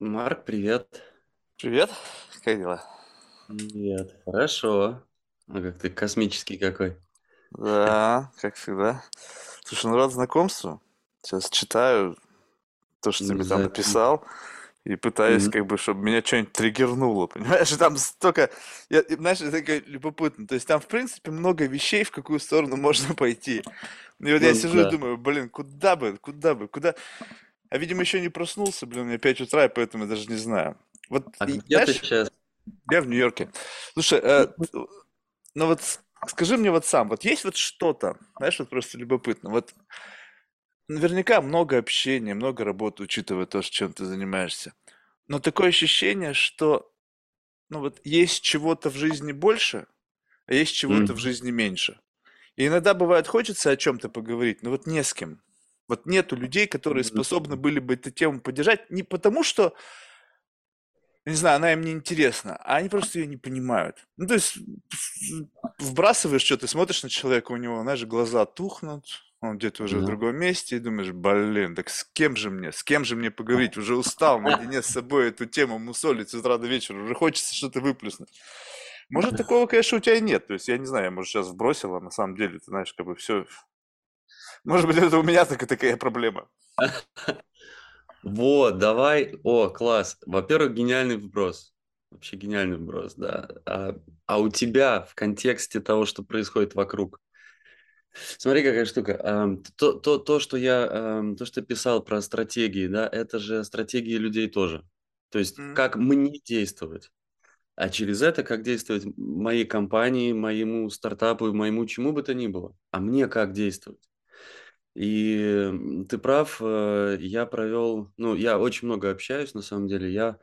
Марк, привет. Привет, как дела? Привет. Хорошо. А как ты космический какой. Да, как всегда. Слушай, ну рад знакомству. Сейчас читаю то, что мне там написал, и пытаюсь, Мгм. как бы, чтобы меня что-нибудь триггернуло, понимаешь? И там столько, я, и, знаешь, это такое любопытно. То есть там, в принципе, много вещей, в какую сторону можно пойти. И вот я Ну сижу и да. думаю, блин, куда бы, куда бы, куда... А, видимо, еще не проснулся, блин, у меня 5 утра, и поэтому я даже не знаю. Вот, А где ты знаешь, сейчас? я в Нью-Йорке. Слушай, э, Ну вот скажи мне вот сам, вот есть вот что-то, знаешь, вот просто любопытно, вот наверняка много общения, много работы, учитывая то, чем ты занимаешься, но такое ощущение, что, ну вот есть чего-то в жизни больше, а есть чего-то в жизни меньше. И иногда бывает хочется о чем-то поговорить, но вот не с кем. Вот нету людей, которые способны были бы эту тему поддержать, не потому что не знаю, она им не интересна, а они просто ее не понимают. Ну, то есть вбрасываешь что-то, смотришь на человека, у него, знаешь, глаза тухнут, он где-то уже в Да. другом месте, и думаешь, блин, так с кем же мне, с кем же мне поговорить? Уже устал наедине с собой эту тему мусолить с утра до вечера, уже хочется что-то выплеснуть. Может, такого, конечно, у тебя и нет. То есть, я не знаю, я, может, сейчас вбросил, а на самом деле, ты знаешь, как бы все... Может быть, это у меня только такая проблема. Вот, давай. О, класс. Во-первых, гениальный вброс. Вообще гениальный вброс, да. А, а у тебя в контексте того, что происходит вокруг. Смотри, какая штука. То, то, то, что я, то, что писал про стратегии, да, это же стратегии людей тоже. То есть, М, как мне действовать. А через это как действовать моей компании, моему стартапу, моему чему бы то ни было. А мне как действовать? И ты прав, э, я провел, ну, я очень много общаюсь, на самом деле. Я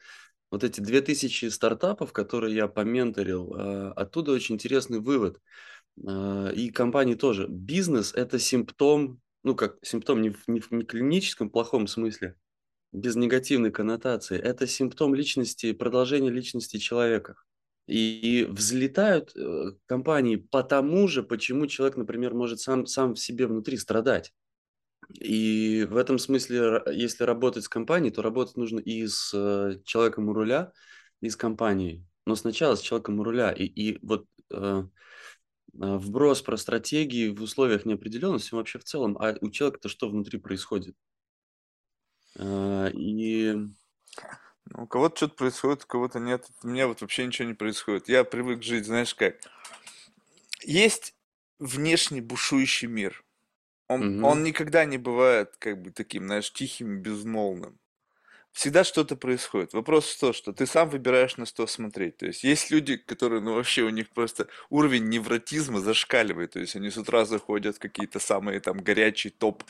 вот эти 2000 стартапов, которые я поменторил, э, оттуда очень интересный вывод. Э, И компании тоже. Бизнес– это симптом, ну, как симптом не в, не в клиническом плохом смысле, без негативной коннотации. Это симптом личности, продолжение личности человека. И взлетают э, компании потому же, почему человек, например, может сам, сам в себе внутри страдать. И в этом смысле, если работать с компанией, то работать нужно и с э, человеком у руля, и с компанией. Но сначала с человеком у руля. И, и вот э, э, вброс про стратегии в условиях неопределенности вообще в целом, а у человека-то что внутри происходит? Э, и Ну, у кого-то что-то происходит, у кого-то нет. У меня вот вообще ничего не происходит. Я привык жить, знаешь как. Есть внешний бушующий мир. Он, он мгм. никогда не бывает как бы таким, знаешь, тихим, безмолвным. Всегда что-то происходит. Вопрос в том, что ты сам выбираешь на что смотреть. То есть есть люди, которые, ну вообще у них просто уровень невротизма зашкаливает. То есть они с утра заходят в какие-то самые там горячий топ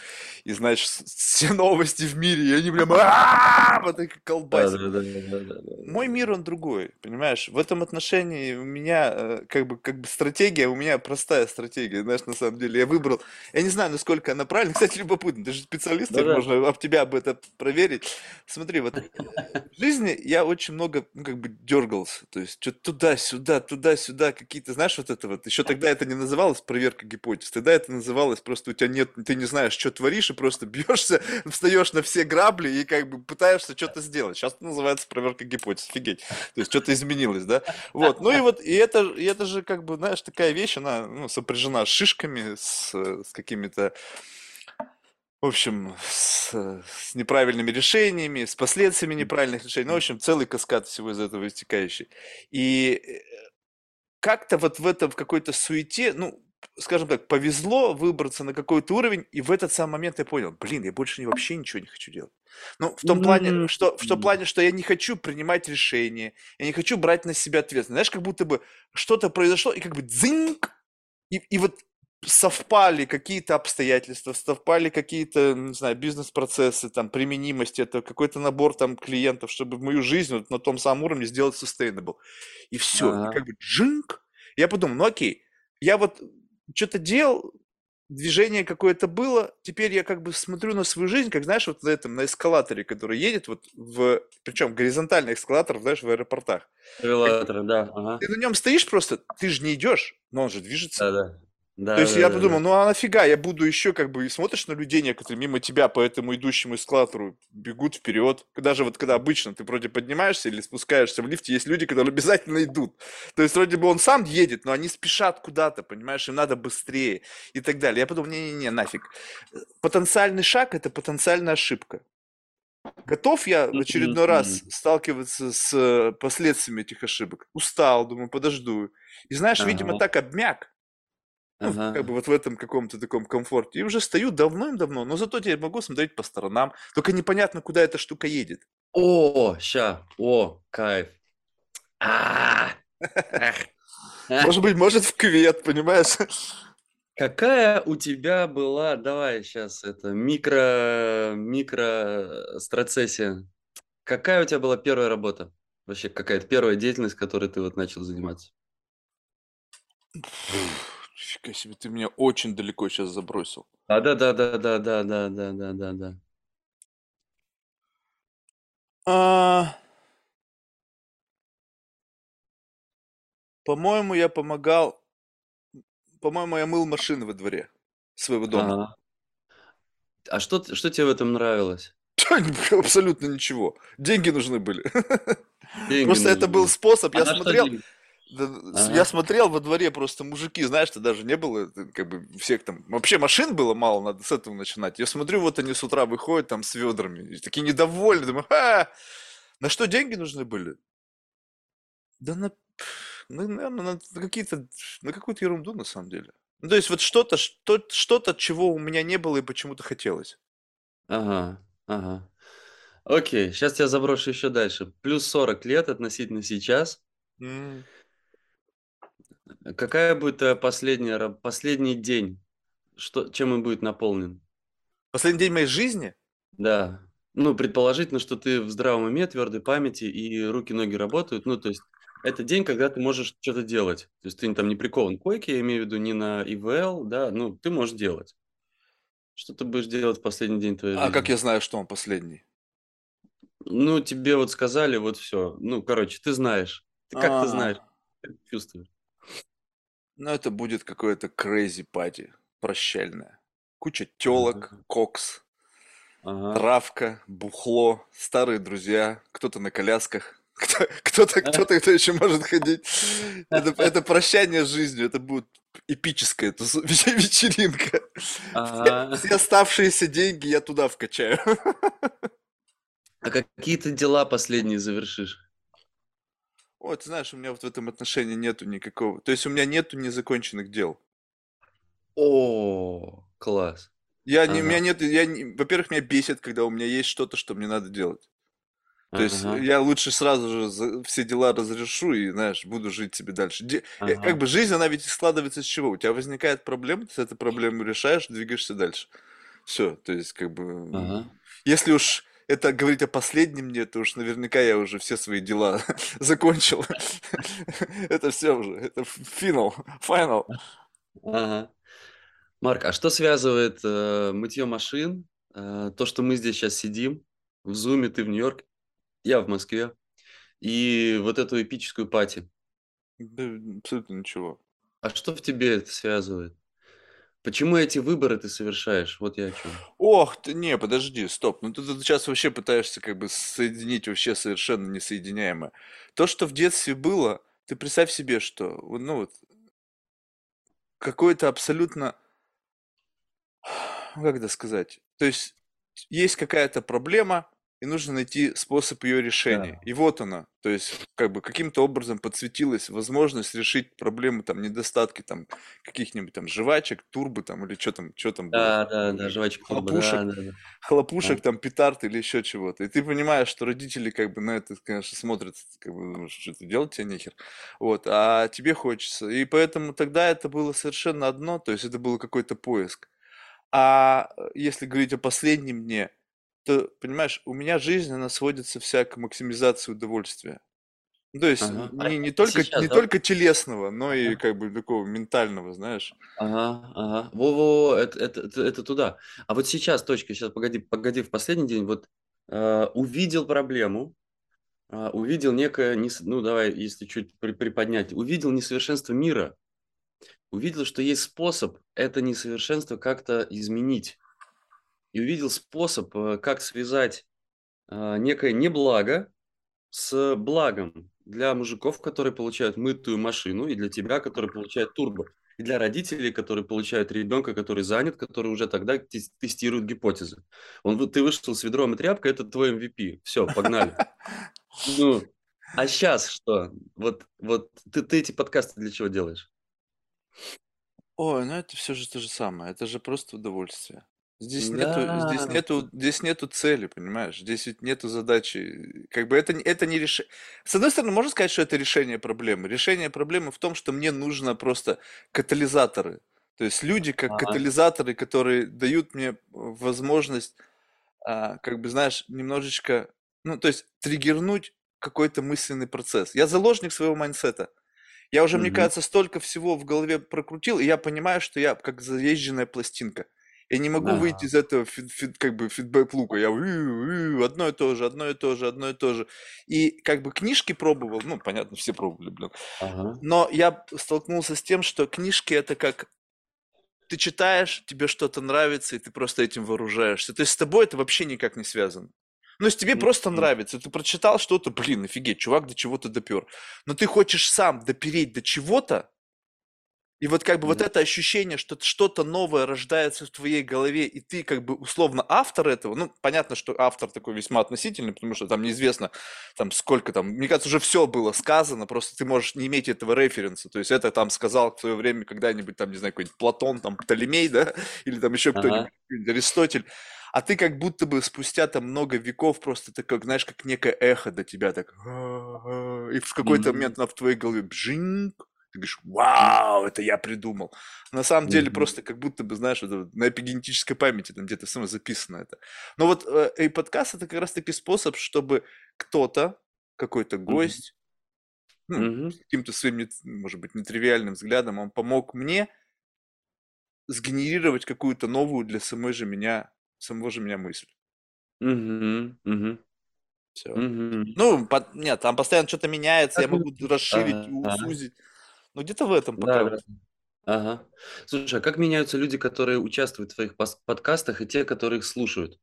и, знаешь, все новости в мире, и они прям вот так колбасят. да, да, Мой мир, он другой, понимаешь? В этом отношении у меня э, как бы, как бы стратегия, у меня простая стратегия, знаешь, на самом деле. Я выбрал, я не знаю, насколько она правильная. Кстати, любопытно, ты же специалист, можно об тебя об это проверить. Смотри, вот в жизни я очень много, ну, как бы дергался, то есть что-то туда-сюда, туда-сюда, какие-то, знаешь, вот это вот. Еще тогда это не называлось проверка гипотез, тогда это называлось просто у тебя нет, ты не знаешь, что творишь, и просто бьешься, встаешь на все грабли и как бы пытаешься что-то сделать. Сейчас это называется проверка гипотез, офигеть. То есть что-то изменилось, да? Вот, ну и вот, и это, и это же как бы, знаешь, такая вещь, она ну, сопряжена с шишками, с, с какими-то в общем, с, с неправильными решениями, с последствиями неправильных решений. Ну, в общем, целый каскад всего из этого вытекающий. И э, как-то вот в этом, в какой-то суете, ну, скажем так, повезло выбраться на какой-то уровень, и в этот самый момент я понял, блин, я больше вообще ничего не хочу делать. Ну, в том плане, М, что, в том плане, что я не хочу принимать решения, я не хочу брать на себя ответственность. Знаешь, как будто бы что-то произошло, и как бы дзыньк, и, и вот совпали какие-то обстоятельства, совпали какие-то, не знаю, бизнес-процессы, там, применимость это, какой-то набор там клиентов, чтобы мою жизнь вот на том самом уровне сделать sustainable. И все. И как Ага. бы джинк. Я подумал, ну окей, я вот что-то делал, движение какое-то было, теперь я как бы смотрю на свою жизнь, как, знаешь, вот на этом, на эскалаторе, который едет, вот в, причем горизонтальный эскалатор, знаешь, в аэропортах. Коррелаторы, да, ага. ты на нем стоишь просто, ты же не идешь, но он же Да, движется. Да. То Да, есть да, я да, да. подумал, ну а нафига, я буду еще как бы, и смотришь на людей некоторые мимо тебя по этому идущему эскалатору, бегут вперед. Даже вот когда обычно ты вроде поднимаешься или спускаешься в лифте, есть люди, которые обязательно идут. То есть вроде бы он сам едет, но они спешат куда-то, понимаешь, им надо быстрее и так далее. Я подумал, не-не-не, нафиг. Потенциальный шаг– это потенциальная ошибка. Готов я в очередной раз сталкиваться с э, последствиями этих ошибок? Устал, думаю, подожду. И знаешь, видимо, Ага, так обмяк, ну, как бы ага. вот в этом каком-то таком комфорте. И уже стою давным-давно, но зато теперь могу смотреть по сторонам. Только непонятно, куда эта штука едет. О, ща, о, кайф. Может быть, может в квет, понимаешь? Какая у тебя была, давай сейчас это, микро, микро страцессия. Какая у тебя была первая работа? Вообще какая-то первая деятельность, которой ты вот начал заниматься? Фига себе, ты меня очень далеко сейчас забросил. А, да, да, да, да, да, да, да, да, да, да. А, по-моему, я помогал, по-моему, я мыл машины во дворе своего дома. Ага. А что, т- что тебе в этом нравилось? Абсолютно ничего. Деньги нужны были. Деньги Просто это был нужны. способ, А я смотрел, деньги? Ага. Я смотрел во дворе просто мужики, знаешь, что даже не было, э, как бы всех там, вообще машин было мало, надо с этого начинать. Я смотрю, вот они с утра выходят там с ведрами, и такие недовольны, думаю, «Ха! на что деньги нужны были? Да на, ну, наверное, на какие-то, на какую-то ерунду на самом деле. Ну, то есть вот что-то, что, что-то, чего у меня не было и почему-то хотелось. Ага, ага. Окей, сейчас тебя заброшу еще дальше. Плюс 40 лет относительно сейчас. М. Какая будет твоя последняя, последний день? Что, чем он будет наполнен? Последний день моей жизни? Да. Ну, предположительно, что ты в здравом уме, твердой памяти, и руки-ноги работают. Ну, то есть, это день, когда ты можешь что-то делать. То есть, ты там не прикован к койке, я имею в виду не на ИВЛ, да, ну, ты можешь делать. Что ты будешь делать в последний день твоей А как жизни? я знаю, что он последний? Ну, тебе вот сказали, вот все. Ну, короче, ты знаешь. Ты как ты знаешь? А, Ты чувствуешь. Ну это будет какое-то crazy пати, прощальное. Куча телок, Ага. кокс, Ага. травка, бухло, старые друзья, кто-то на колясках, кто- кто-то, кто-то, кто еще может ходить. Это, это прощание с жизнью, это будет эпическая тусу- вечеринка. Ага. Все оставшиеся деньги я туда вкачаю. А какие ты дела последние завершишь? Ты знаешь, у меня вот в этом отношении нету никакого. То есть у меня нету незаконченных дел. О, класс. Я не, у меня Ага. нет, я, не- во-первых, меня бесит, когда у меня есть что-то, что мне надо делать. То есть Ага. я лучше сразу же за- все дела разрешу и, знаешь, буду жить себе дальше. Де- э, Как Ага. бы жизнь, она ведь складывается из чего? У тебя возникает проблема, ты эту проблему решаешь, двигаешься дальше. Все, то есть как бы... м, Ага. Если уж это говорить о последнем мне, то уж наверняка я уже все свои дела закончил. Это все уже, это финал, final. Ага. Марк, а что связывает э, мытье машин, э, то, что мы здесь сейчас сидим, в Зуме, ты в Нью-Йорке, я в Москве, и вот эту эпическую пати? Да, абсолютно ничего. А что в тебе это связывает? Почему эти выборы ты совершаешь? Вот я о чем. Ох, ты, не, подожди, стоп. Ну ты, сейчас вообще пытаешься как бы соединить вообще совершенно несоединяемое. То, что в детстве было, ты представь себе, что, ну вот, какое-то абсолютно, как это сказать, то есть есть какая-то проблема, и нужно найти способ ее решения. Да. И вот она, то есть как бы каким-то образом подсветилась возможность решить проблему, там, недостатки, там, каких-нибудь там жвачек, турбы, там, или что там, что там было, Да, там, да, да, турбо, хлопушек, да, да, да. хлопушек, А, там, петард или еще чего-то. И ты понимаешь, что родители как бы на это, конечно, смотрят, как бы, что ты делать тебе нехер. Вот, а тебе хочется. И поэтому тогда это было совершенно одно, то есть это был какой-то поиск. А э, если говорить о последнем дне, то, понимаешь, у меня жизнь, она сводится вся к максимизации удовольствия. Ну, То есть Ага. Не, не а только, сейчас, не да? только телесного, но и Ага, как бы такого ментального, знаешь. ага, ага. Во-во, это, это, это, это туда. А вот сейчас, точка, сейчас, погоди, погоди, в последний день, вот э, увидел проблему, а, увидел некое, нес- ну давай, если чуть при- приподнять, увидел несовершенство мира, увидел, что есть способ это несовершенство как-то изменить. И увидел способ, э, как связать а, некое неблаго с благом для мужиков, которые получают мытую машину, и для тебя, который получает турбо. И для родителей, которые получают ребенка, который занят, который уже тогда тестирует гипотезы. Он, ты вышел с ведром и тряпкой, это твой MVP. Все, погнали. Ну, а сейчас что? Вот, вот ты, ты эти подкасты для чего делаешь? Ой, ну это все же то же самое. Это же просто удовольствие. Здесь нету, здесь нету, здесь нету цели, понимаешь? Здесь ведь нету задачи. Как бы это, это не решение. С одной стороны, можно сказать, что это решение проблемы. Решение проблемы в том, что мне нужно просто катализаторы. То есть люди как Ага. катализаторы, которые дают мне возможность, а, как бы, знаешь, немножечко, ну, то есть триггернуть какой-то мысленный процесс. Я заложник своего mindset а. Я уже, мне кажется, столько всего в голове прокрутил, и я понимаю, что я как заезженная пластинка. Я не могу выйти из этого feed, feed, как бы feedback loop а. Я одно и то же, одно и то же, одно и то же. И как бы книжки пробовал, ну, понятно, все пробовали, блин. Ага. Но я столкнулся с тем, что книжки это как ты читаешь, тебе что-то нравится, и ты просто этим вооружаешься. То есть с тобой это вообще никак не связано. Ну, если тебе просто нравится, ты прочитал что-то, блин, офигеть, чувак до чего-то допер. Но ты хочешь сам допереть до чего-то, и вот как бы вот это ощущение, что что-то новое рождается в твоей голове, и ты как бы условно автор этого, ну, понятно, что автор такой весьма относительный, потому что там неизвестно, там сколько там, мне кажется, уже все было сказано, просто ты можешь не иметь этого референса, то есть это там сказал в свое время когда-нибудь там, не знаю, какой-нибудь Платон, там, Птолемей, да, или там еще кто-нибудь, ага. Аристотель, а ты как будто бы спустя там много веков просто ты как, знаешь, как некое эхо до тебя, так, и в какой-то момент на в твоей голове бжинг, ты говоришь, вау, это я придумал. На самом деле mm-hmm. просто как будто бы, знаешь, это на эпигенетической памяти там где-то само записано это. Но вот э, и подкаст это как раз таки способ, чтобы кто-то, какой-то гость, mm-hmm. ну, mm-hmm. каким-то своим, может быть, нетривиальным взглядом, он помог мне сгенерировать какую-то новую для самой же меня, самого же меня мысль. Mm-hmm. Mm-hmm. Все. Mm-hmm. Ну, по, нет, там постоянно что-то меняется, я могу расширить, uh-huh. сузить. Ну, где-то в этом пока. Да, да. Ага. Слушай, а как меняются люди, которые участвуют в твоих подкастах, и те, которые их слушают,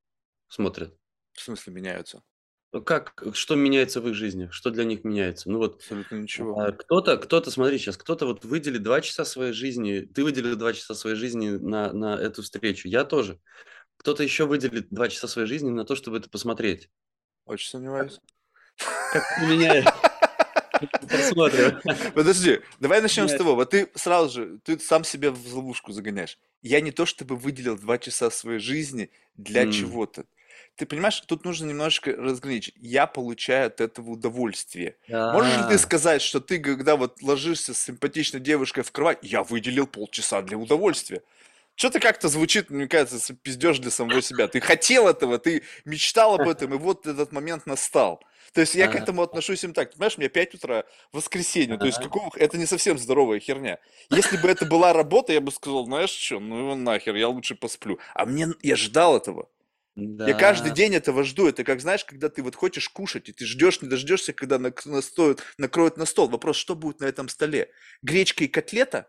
смотрят? В смысле меняются? Ну, как, что меняется в их жизни? Что для них меняется? Ну вот Абсолютно ничего. а, кто-то, кто-то, смотри сейчас, кто-то вот выделит два часа своей жизни, ты выделил два часа своей жизни на, на эту встречу, я тоже. Кто-то еще выделит два часа своей жизни на то, чтобы это посмотреть. Очень сомневаюсь. Как ты меняешь? Посмотрим. Подожди, давай начнем с того. Вот ты сразу же, ты сам себя в ловушку загоняешь. Я не то чтобы выделил два часа своей жизни для mm. чего-то. Ты понимаешь, тут нужно немножечко разграничить. Я получаю от этого удовольствие. А-а-а. Можешь ли ты сказать, что ты, когда вот ложишься с симпатичной девушкой в кровать, я выделил полчаса для удовольствия? Что-то как-то звучит, мне кажется, пиздеж для самого себя. Ты хотел этого, ты мечтал об этом, и вот этот момент настал. То есть я ага. к этому отношусь им так. Понимаешь, мне 5 утра воскресенье. Ага. То есть какого... это не совсем здоровая херня. Если бы это была работа, я бы сказал, знаешь что, ну его нахер, я лучше посплю. А мне, я ждал этого. Да. Я каждый день этого жду. Это как, знаешь, когда ты вот хочешь кушать, и ты ждешь, не дождешься, когда настоят, накроют на стол. Вопрос, что будет на этом столе? Гречка и котлета?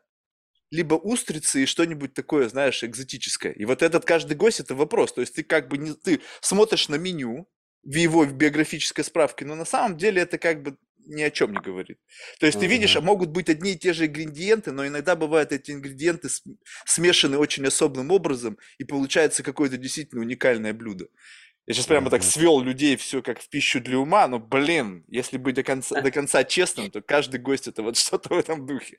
Либо устрицы и что-нибудь такое, знаешь, экзотическое. И вот этот каждый гость это вопрос. То есть ты как бы не ты смотришь на меню в его биографической справке, но на самом деле это как бы ни о чем не говорит. То есть ты видишь, а могут быть одни и те же ингредиенты, но иногда бывают эти ингредиенты смешаны очень особым образом, и получается какое-то действительно уникальное блюдо. Я сейчас прямо так свел людей все как в пищу для ума, но, блин, если быть до конца, до конца честным, то каждый гость это вот что-то в этом духе.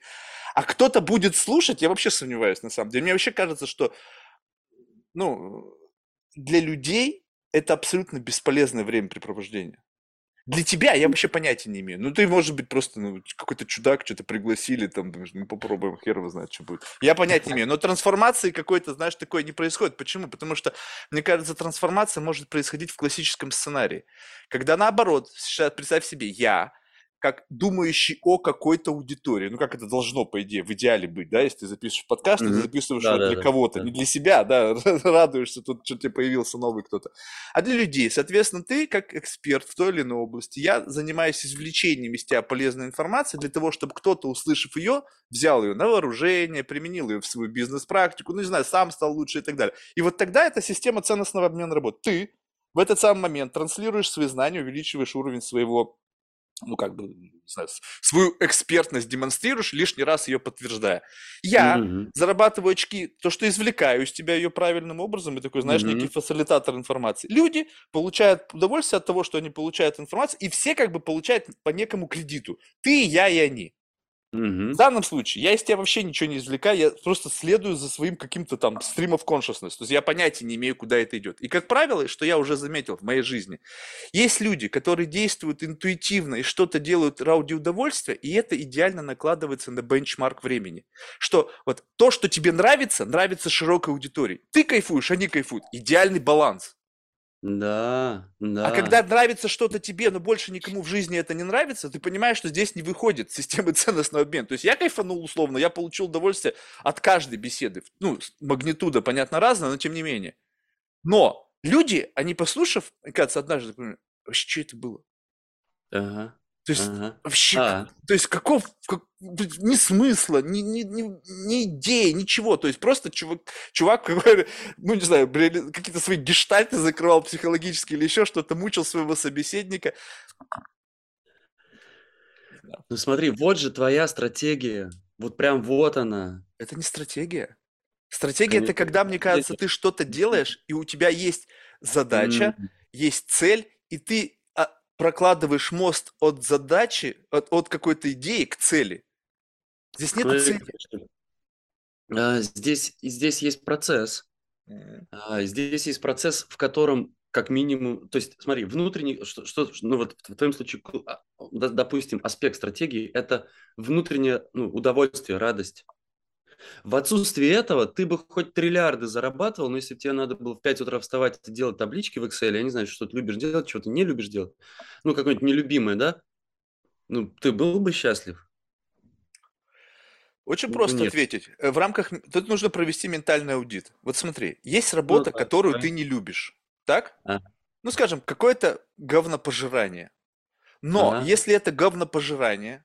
А кто-то будет слушать, я вообще сомневаюсь, на самом деле. Мне вообще кажется, что, ну, для людей это абсолютно бесполезное времяпрепровождение. Для тебя я вообще понятия не имею. Ну, ты, может быть, просто ну, какой-то чудак, что-то пригласили, там, думаешь, ну, попробуем, хер его знает, что будет. Я понятия не имею. Но трансформации какой-то, знаешь, такой не происходит. Почему? Потому что, мне кажется, трансформация может происходить в классическом сценарии. Когда наоборот, сейчас представь себе, я как думающий о какой-то аудитории. Ну, как это должно, по идее, в идеале быть, да, если ты записываешь подкаст, mm-hmm. ты записываешь да, его да, для да, кого-то, да. не для себя, да, радуешься, тут что тебе появился новый кто-то, а для людей. Соответственно, ты, как эксперт в той или иной области, я занимаюсь извлечением из тебя полезной информации для того, чтобы кто-то, услышав ее, взял ее на вооружение, применил ее в свою бизнес-практику, ну, не знаю, сам стал лучше и так далее. И вот тогда эта система ценностного обмена работает. Ты в этот самый момент транслируешь свои знания, увеличиваешь уровень своего ну, как бы, не знаю, свою экспертность демонстрируешь, лишний раз ее подтверждая. Я mm-hmm. зарабатываю очки, то, что извлекаю из тебя ее правильным образом, и такой, знаешь, mm-hmm. некий фасилитатор информации. Люди получают удовольствие от того, что они получают информацию, и все как бы получают по некому кредиту. Ты, я и они. В данном случае я из тебя вообще ничего не извлекаю, я просто следую за своим каким-то там stream of consciousness. То есть я понятия не имею, куда это идет. И как правило, что я уже заметил в моей жизни, есть люди, которые действуют интуитивно и что-то делают ради удовольствия, и это идеально накладывается на бенчмарк времени. Что вот то, что тебе нравится, нравится широкой аудитории. Ты кайфуешь, они кайфуют. Идеальный баланс. Да, да. А когда нравится что-то тебе, но больше никому в жизни это не нравится, ты понимаешь, что здесь не выходит система ценностного обмена. То есть я кайфанул условно, я получил удовольствие от каждой беседы. Ну, магнитуда, понятно, разная, но тем не менее. Но люди, они послушав, кажется, однажды, вообще, что это было? Ага. То есть ага. вообще, а. то есть каков, как, ни смысла, ни, ни, ни, ни идеи, ничего. То есть просто чувак, чувак ну не знаю, какие-то свои гештальты закрывал психологически или еще что-то, мучил своего собеседника. Ну смотри, вот же твоя стратегия. Вот прям вот она. Это не стратегия. Стратегия Конечно. это когда, мне кажется, ты что-то делаешь, и у тебя есть задача, mm. есть цель, и ты прокладываешь мост от задачи, от, от какой-то идеи к цели. Здесь нет цели. А, здесь, здесь есть процесс. Mm. Здесь есть процесс, в котором как минимум, то есть смотри, внутренний, что, что ну вот в твоем случае, а, допустим, аспект стратегии – это внутреннее ну, удовольствие, радость. В отсутствие этого ты бы хоть триллиарды зарабатывал, но если тебе надо было в 5 утра вставать и делать таблички в Excel, я не знаю, что ты любишь делать, что ты не любишь делать, ну, какое-нибудь нелюбимое, да? Ну, ты был бы счастлив? Очень ну, просто нет. ответить. Э, в рамках... Тут нужно провести ментальный аудит. Вот смотри, есть работа, ну, которую да. ты не любишь, так? А. Ну, скажем, какое-то говнопожирание. Но ага. если это говнопожирание,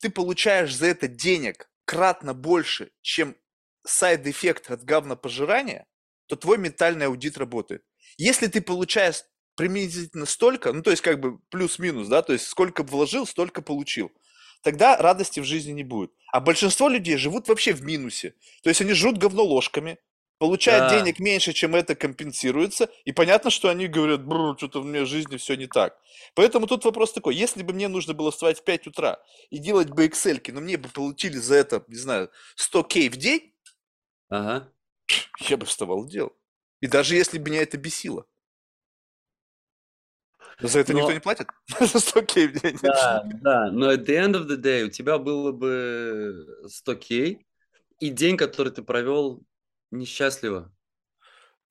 ты получаешь за это денег кратно больше, чем side effect от говнопожирания, то твой ментальный аудит работает. Если ты получаешь применительно столько, ну то есть как бы плюс-минус, да, то есть сколько вложил, столько получил, тогда радости в жизни не будет. А большинство людей живут вообще в минусе. То есть они жрут говно ложками, получают да. денег меньше, чем это компенсируется, и понятно, что они говорят, что-то в моей жизни все не так. Поэтому тут вопрос такой, если бы мне нужно было вставать в 5 утра и делать бы Excel, но мне бы получили за это, не знаю, 100 кей в день, ага. я бы вставал и делал. И даже если бы меня это бесило. За это но... никто не платит? За 100 кей в день. Да, да, но at the end of the day у тебя было бы 100 кей, и день, который ты провел Несчастливо.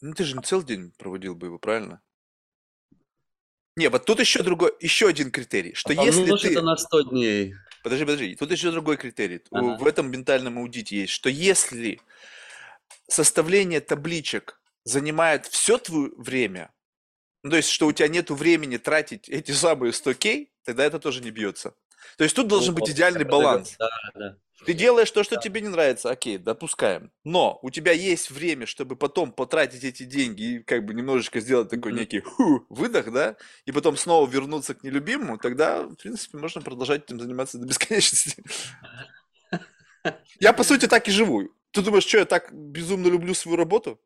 Ну, ты же не целый день проводил бы его, правильно? Не, вот тут еще другой, еще один критерий, что а если ты... это на 100 дней. Подожди, подожди, тут еще другой критерий. Ага. В этом ментальном аудите есть, что если составление табличек занимает все твое время, ну, то есть, что у тебя нет времени тратить эти самые 100 кей, тогда это тоже не бьется. То есть тут должен быть идеальный баланс. Да, да. Ты делаешь то, что тебе не нравится, окей, допускаем. Но у тебя есть время, чтобы потом потратить эти деньги и как бы немножечко сделать такой некий ху, выдох, да, и потом снова вернуться к нелюбимому, тогда, в принципе, можно продолжать этим заниматься до бесконечности. Я, по сути, так и живу. Ты думаешь, что я так безумно люблю свою работу?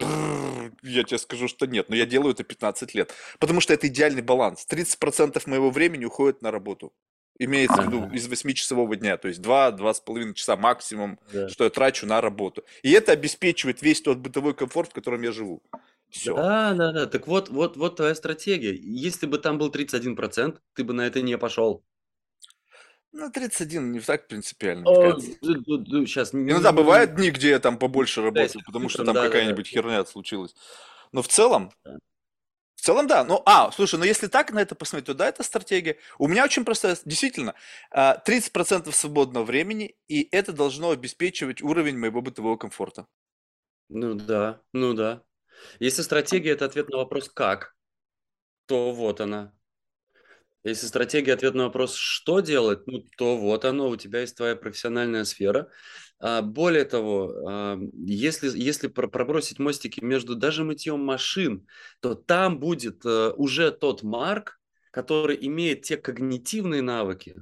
Я тебе скажу, что нет, но я делаю это 15 лет. Потому что это идеальный баланс. 30% моего времени уходит на работу. Имеется в виду из 8-часового дня, то есть 2-2,5 часа максимум, да. что я трачу на работу. И это обеспечивает весь тот бытовой комфорт, в котором я живу. Все. Да, да, да. Так вот, вот, вот твоя стратегия. Если бы там был 31%, ты бы на это не пошел. Ну, 31 не так принципиально, О, Сейчас. Иногда бывают дни, где я там побольше работаю, потому что там какая-нибудь херня случилась. Но в целом, В целом, да. Ну, а, слушай, ну если так на это посмотреть, то да, это стратегия. У меня очень простая, действительно, 30% а, свободного времени, и это должно обеспечивать уровень моего бытового комфорта. Ну да, ну да. Если стратегия– это ответ на вопрос «как?», то вот она. Если стратегия– ответ на вопрос «что делать?», ну, то вот оно, у тебя есть твоя профессиональная сфера. А, более того, если, если пробросить мостики между даже мытьем машин, то там будет а, уже тот Марк, который имеет те когнитивные навыки,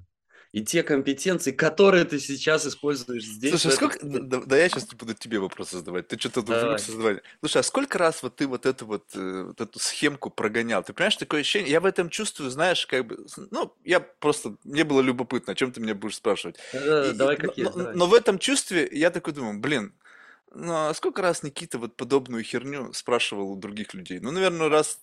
и те компетенции, которые ты сейчас используешь здесь. Слушай, а сколько... Да, да я сейчас буду тебе вопросы задавать. Ты что-то увлекся задавать. Слушай, а сколько раз вот ты вот эту вот, э, вот эту схемку прогонял? Ты понимаешь, такое ощущение, я в этом чувствую, знаешь, как бы, ну, я просто, мне было любопытно, о чем ты меня будешь спрашивать. Да, и, давай как но, есть, давай. но в этом чувстве я такой думаю, блин, ну, а сколько раз Никита вот подобную херню спрашивал у других людей? Ну, наверное, раз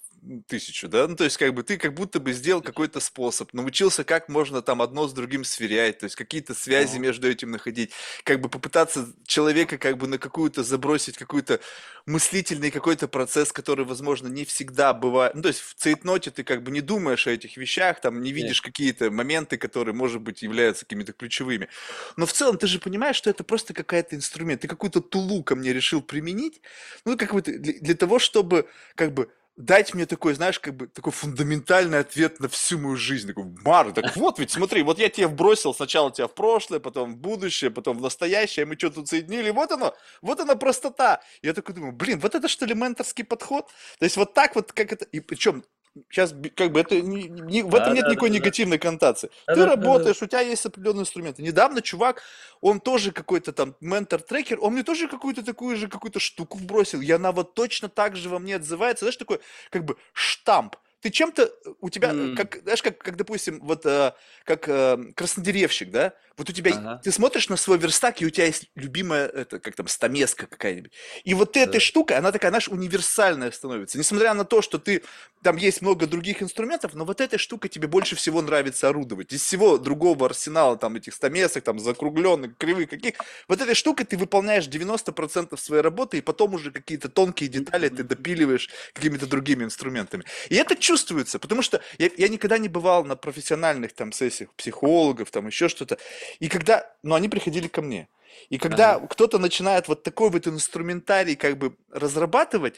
тысячу, да? Ну, то есть, как бы ты как будто бы сделал какой-то способ, научился, как можно там одно с другим сверять, то есть какие-то связи между этим находить, как бы попытаться человека как бы на какую-то забросить какой-то мыслительный какой-то процесс, который, возможно, не всегда бывает. Ну, то есть в цейтноте ты как бы не думаешь о этих вещах, там не видишь какие-то моменты, которые, может быть, являются какими-то ключевыми. Но в целом ты же понимаешь, что это просто какая-то инструмент. Ты какую-то тулу ко мне решил применить, ну, как бы для, для того, чтобы как бы дать мне такой, знаешь, как бы такой фундаментальный ответ на всю мою жизнь. Такой, Мар, так вот ведь, смотри, вот я тебе вбросил сначала тебя в прошлое, потом в будущее, потом в настоящее, мы что тут соединили, вот оно, вот она простота. Я такой думаю, блин, вот это что ли менторский подход? То есть вот так вот, как это, и причем сейчас как бы это не, не, в этом да, нет да, никакой да, негативной да. коннотации. Да, Ты да, работаешь, да, да. у тебя есть определенные инструменты. Недавно чувак, он тоже какой-то там ментор-трекер, он мне тоже какую-то такую же какую-то штуку вбросил, и она вот точно так же во мне отзывается. Знаешь, такой как бы штамп ты чем-то, у тебя, mm. как, знаешь, как, как допустим, вот э, как э, краснодеревщик, да, вот у тебя, ага. ты смотришь на свой верстак, и у тебя есть любимая, это, как там, стамеска какая-нибудь. И вот эта да. штука, она такая, знаешь, универсальная становится. Несмотря на то, что ты, там есть много других инструментов, но вот эта штука тебе больше всего нравится орудовать. Из всего другого арсенала, там, этих стамесок, там, закругленных, кривых, каких, вот этой штукой ты выполняешь 90% своей работы, и потом уже какие-то тонкие детали ты допиливаешь какими-то другими инструментами. И это чувствуется, потому что я, я никогда не бывал на профессиональных там сессиях психологов, там, еще что-то. И когда, ну, они приходили ко мне. И когда ага. кто-то начинает вот такой вот инструментарий как бы разрабатывать,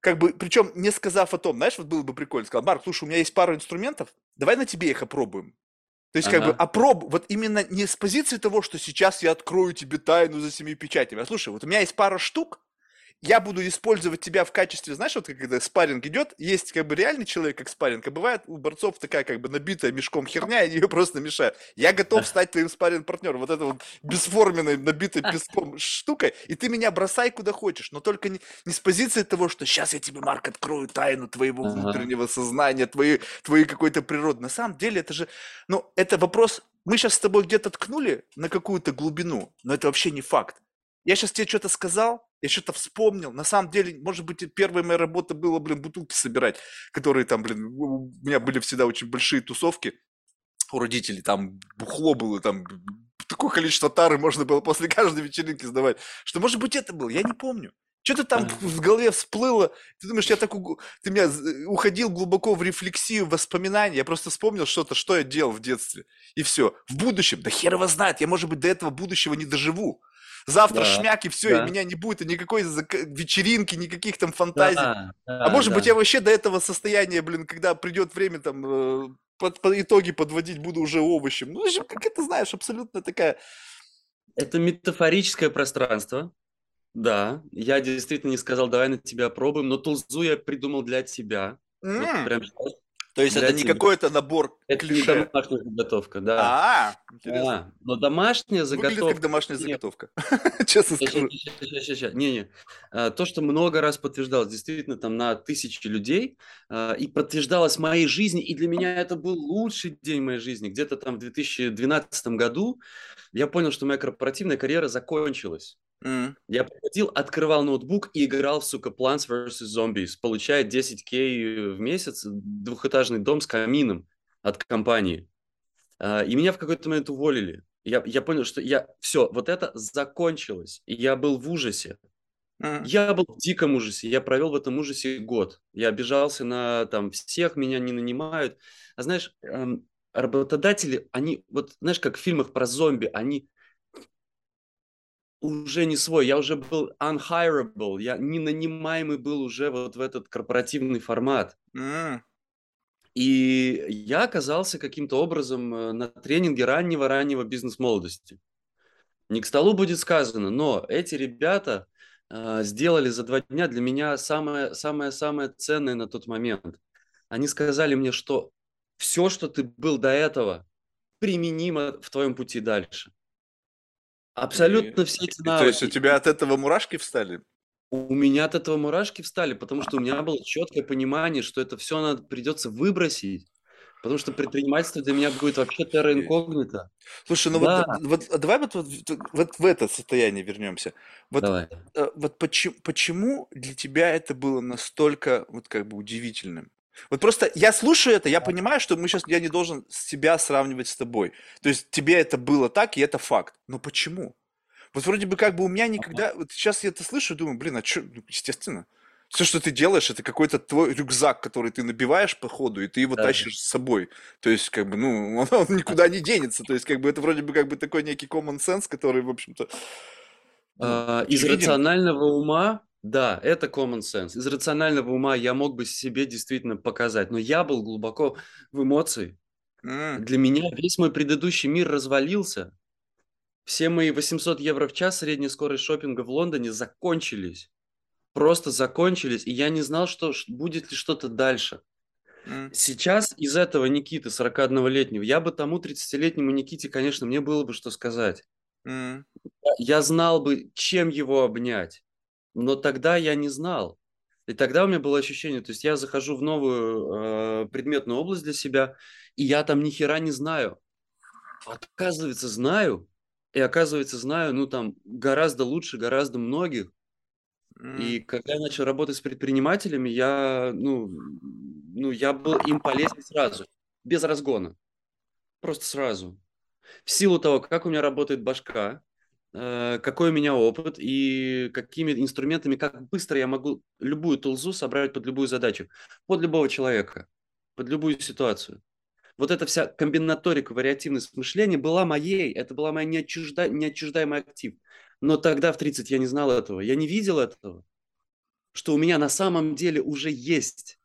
как бы, причем не сказав о том, знаешь, вот было бы прикольно, сказал, Марк, слушай, у меня есть пара инструментов, давай на тебе их опробуем. То есть, ага. как бы, опроб, вот именно не с позиции того, что сейчас я открою тебе тайну за семи печатями, а слушай, вот у меня есть пара штук, я буду использовать тебя в качестве, знаешь, вот когда спарринг идет, есть как бы реальный человек, как спарринг, а бывает у борцов такая как бы набитая мешком херня, и ее просто мешают. Я готов стать твоим спарринг-партнером, вот это вот бесформенной, набитой песком штукой, и ты меня бросай куда хочешь, но только не, не с позиции того, что сейчас я тебе, Марк, открою тайну твоего ага. внутреннего сознания, твоей, твоей какой-то природы. На самом деле это же, ну, это вопрос, мы сейчас с тобой где-то ткнули на какую-то глубину, но это вообще не факт. Я сейчас тебе что-то сказал, я что-то вспомнил. На самом деле, может быть, первая моя работа была, блин, бутылки собирать, которые там, блин, у меня были всегда очень большие тусовки у родителей, там бухло было, там такое количество тары можно было после каждой вечеринки сдавать, что, может быть, это было, я не помню. Что-то там в голове всплыло. Ты думаешь, я так у... ты меня уходил глубоко в рефлексию, в воспоминания. Я просто вспомнил что-то, что я делал в детстве. И все. В будущем, да хер его знает, я, может быть, до этого будущего не доживу. Завтра да, шмяк и все, да. и меня не будет, и никакой вечеринки, никаких там фантазий. Да, да, а может да. быть, я вообще до этого состояния, блин, когда придет время там э, под, под итоги подводить буду уже овощем. Ну, как это знаешь, абсолютно такая... Это метафорическое пространство. Да, я действительно не сказал, давай на тебя пробуем, но тулзу я придумал для тебя. Mm. Вот прям то есть это не какой-то набор Это клише. не домашняя заготовка, да. А, интересно. А, но домашняя заготовка... Выглядит как домашняя заготовка, честно скажу. Не-не, а, то, что много раз подтверждалось, действительно, там на тысячи людей, а, и подтверждалось в моей жизни, и для меня это был лучший день моей жизни. Где-то там в 2012 году я понял, что моя корпоративная карьера закончилась. Mm. Я приходил, открывал ноутбук и играл в, сука, Plants vs. Zombies, получая 10к в месяц, двухэтажный дом с камином от компании. А, и меня в какой-то момент уволили. Я, я понял, что я все, вот это закончилось. И я был в ужасе. Я был в диком ужасе. Я провел в этом ужасе год. Я обижался на там всех, меня не нанимают. А знаешь, эм, работодатели, они, вот знаешь, как в фильмах про зомби, они уже не свой. Я уже был unhireable. Я не нанимаемый был уже вот в этот корпоративный формат. М. И я оказался каким-то образом э, на тренинге раннего-раннего бизнес-молодости. Не к столу будет сказано, но эти ребята а, сделали за два дня для меня самое, самое, самое ценное на тот момент. Они сказали мне, что все, что ты был до этого, применимо в твоем пути дальше. И Абсолютно все эти и то есть у навыки. тебя от этого мурашки встали? У меня от этого мурашки встали, потому что у меня было четкое понимание, что это все надо придется выбросить, потому что предпринимательство для меня будет вообще терра инкогнито. Слушай, ну вот, Да, д- вот а давай вот, вот, в- вот в это состояние вернемся. Вот, давай. э, вот почему, почему для тебя это было настолько вот как бы удивительным? Вот просто я слушаю это, я понимаю, что мы сейчас, я не должен себя сравнивать с тобой. То есть тебе это было так, и это факт. Но почему? Вот вроде бы как бы у меня никогда... Вот сейчас я это слышу и думаю, блин, а что... естественно. Все, что ты делаешь, это какой-то твой рюкзак, который ты набиваешь по ходу, и ты его Да. тащишь с собой. То есть, как бы, ну, он, он никуда не денется. То есть, как бы, это вроде бы как бы такой некий common sense, который, в общем-то, ну, А, Из очевиден. рационального ума, да, это common sense. Из рационального ума я мог бы себе действительно показать, но я был глубоко в эмоции. М, Для меня весь мой предыдущий мир развалился. Все мои 800 евро в час средней скорость шопинга в Лондоне закончились. Просто закончились, и я не знал, что будет ли что-то дальше. м, Сейчас из этого Никиты, 41-летнего, я бы тому 30-летнему Никите, конечно, мне было бы что сказать. м, Я знал бы, чем его обнять, но тогда я не знал. И тогда у меня было ощущение, то есть я захожу в новую э, предметную область для себя, и я там ни хера не знаю. Оказывается, знаю. И оказывается, знаю, ну там гораздо лучше, гораздо многих. И когда я начал работать с предпринимателями, я, ну, ну, я был им полезен сразу, без разгона, просто сразу. В силу того, как у меня работает башка, какой у меня опыт и какими инструментами, как быстро я могу любую тулзу собрать под любую задачу, под любого человека, под любую ситуацию. Вот эта вся комбинаторика, вариативность мышления была моей, это была моя неотчужда... неотчуждаемый актив. Но тогда в 30 я не знал этого, я не видел этого, что у меня на самом деле уже есть,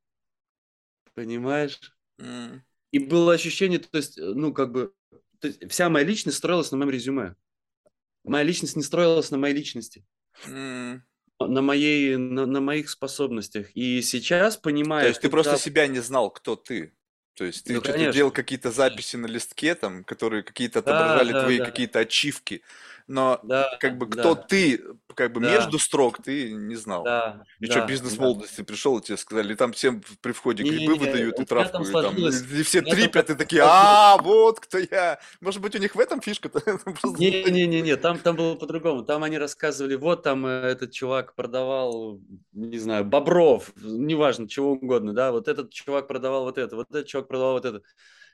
понимаешь? М, И было ощущение, то есть, э, ну, как бы, то есть вся моя личность строилась на моем резюме. Моя личность не строилась на моей личности, м. на, моей, на, на моих способностях. И сейчас, То понимая, есть ты просто куда... себя не знал, кто ты. То есть ты Ну, что-то конечно. делал какие-то записи на листке, там, которые какие-то Да, отображали да, твои да, какие-то ачивки, но да, как бы кто да, ты, как бы да, между строк ты не знал. да, И что, да, бизнес да. молодости пришел, и тебе сказали, там всем при входе грибы Не-не-не, выдают и травку, и там, и все трипят, и такие, а, вот кто я. Может быть, у них в этом фишка-то? Не-не-не, там, там было по-другому. Там они рассказывали, вот там э, этот чувак продавал, не знаю, бобров, неважно, чего угодно, да, вот этот чувак продавал вот это, вот этот чувак продавал вот это.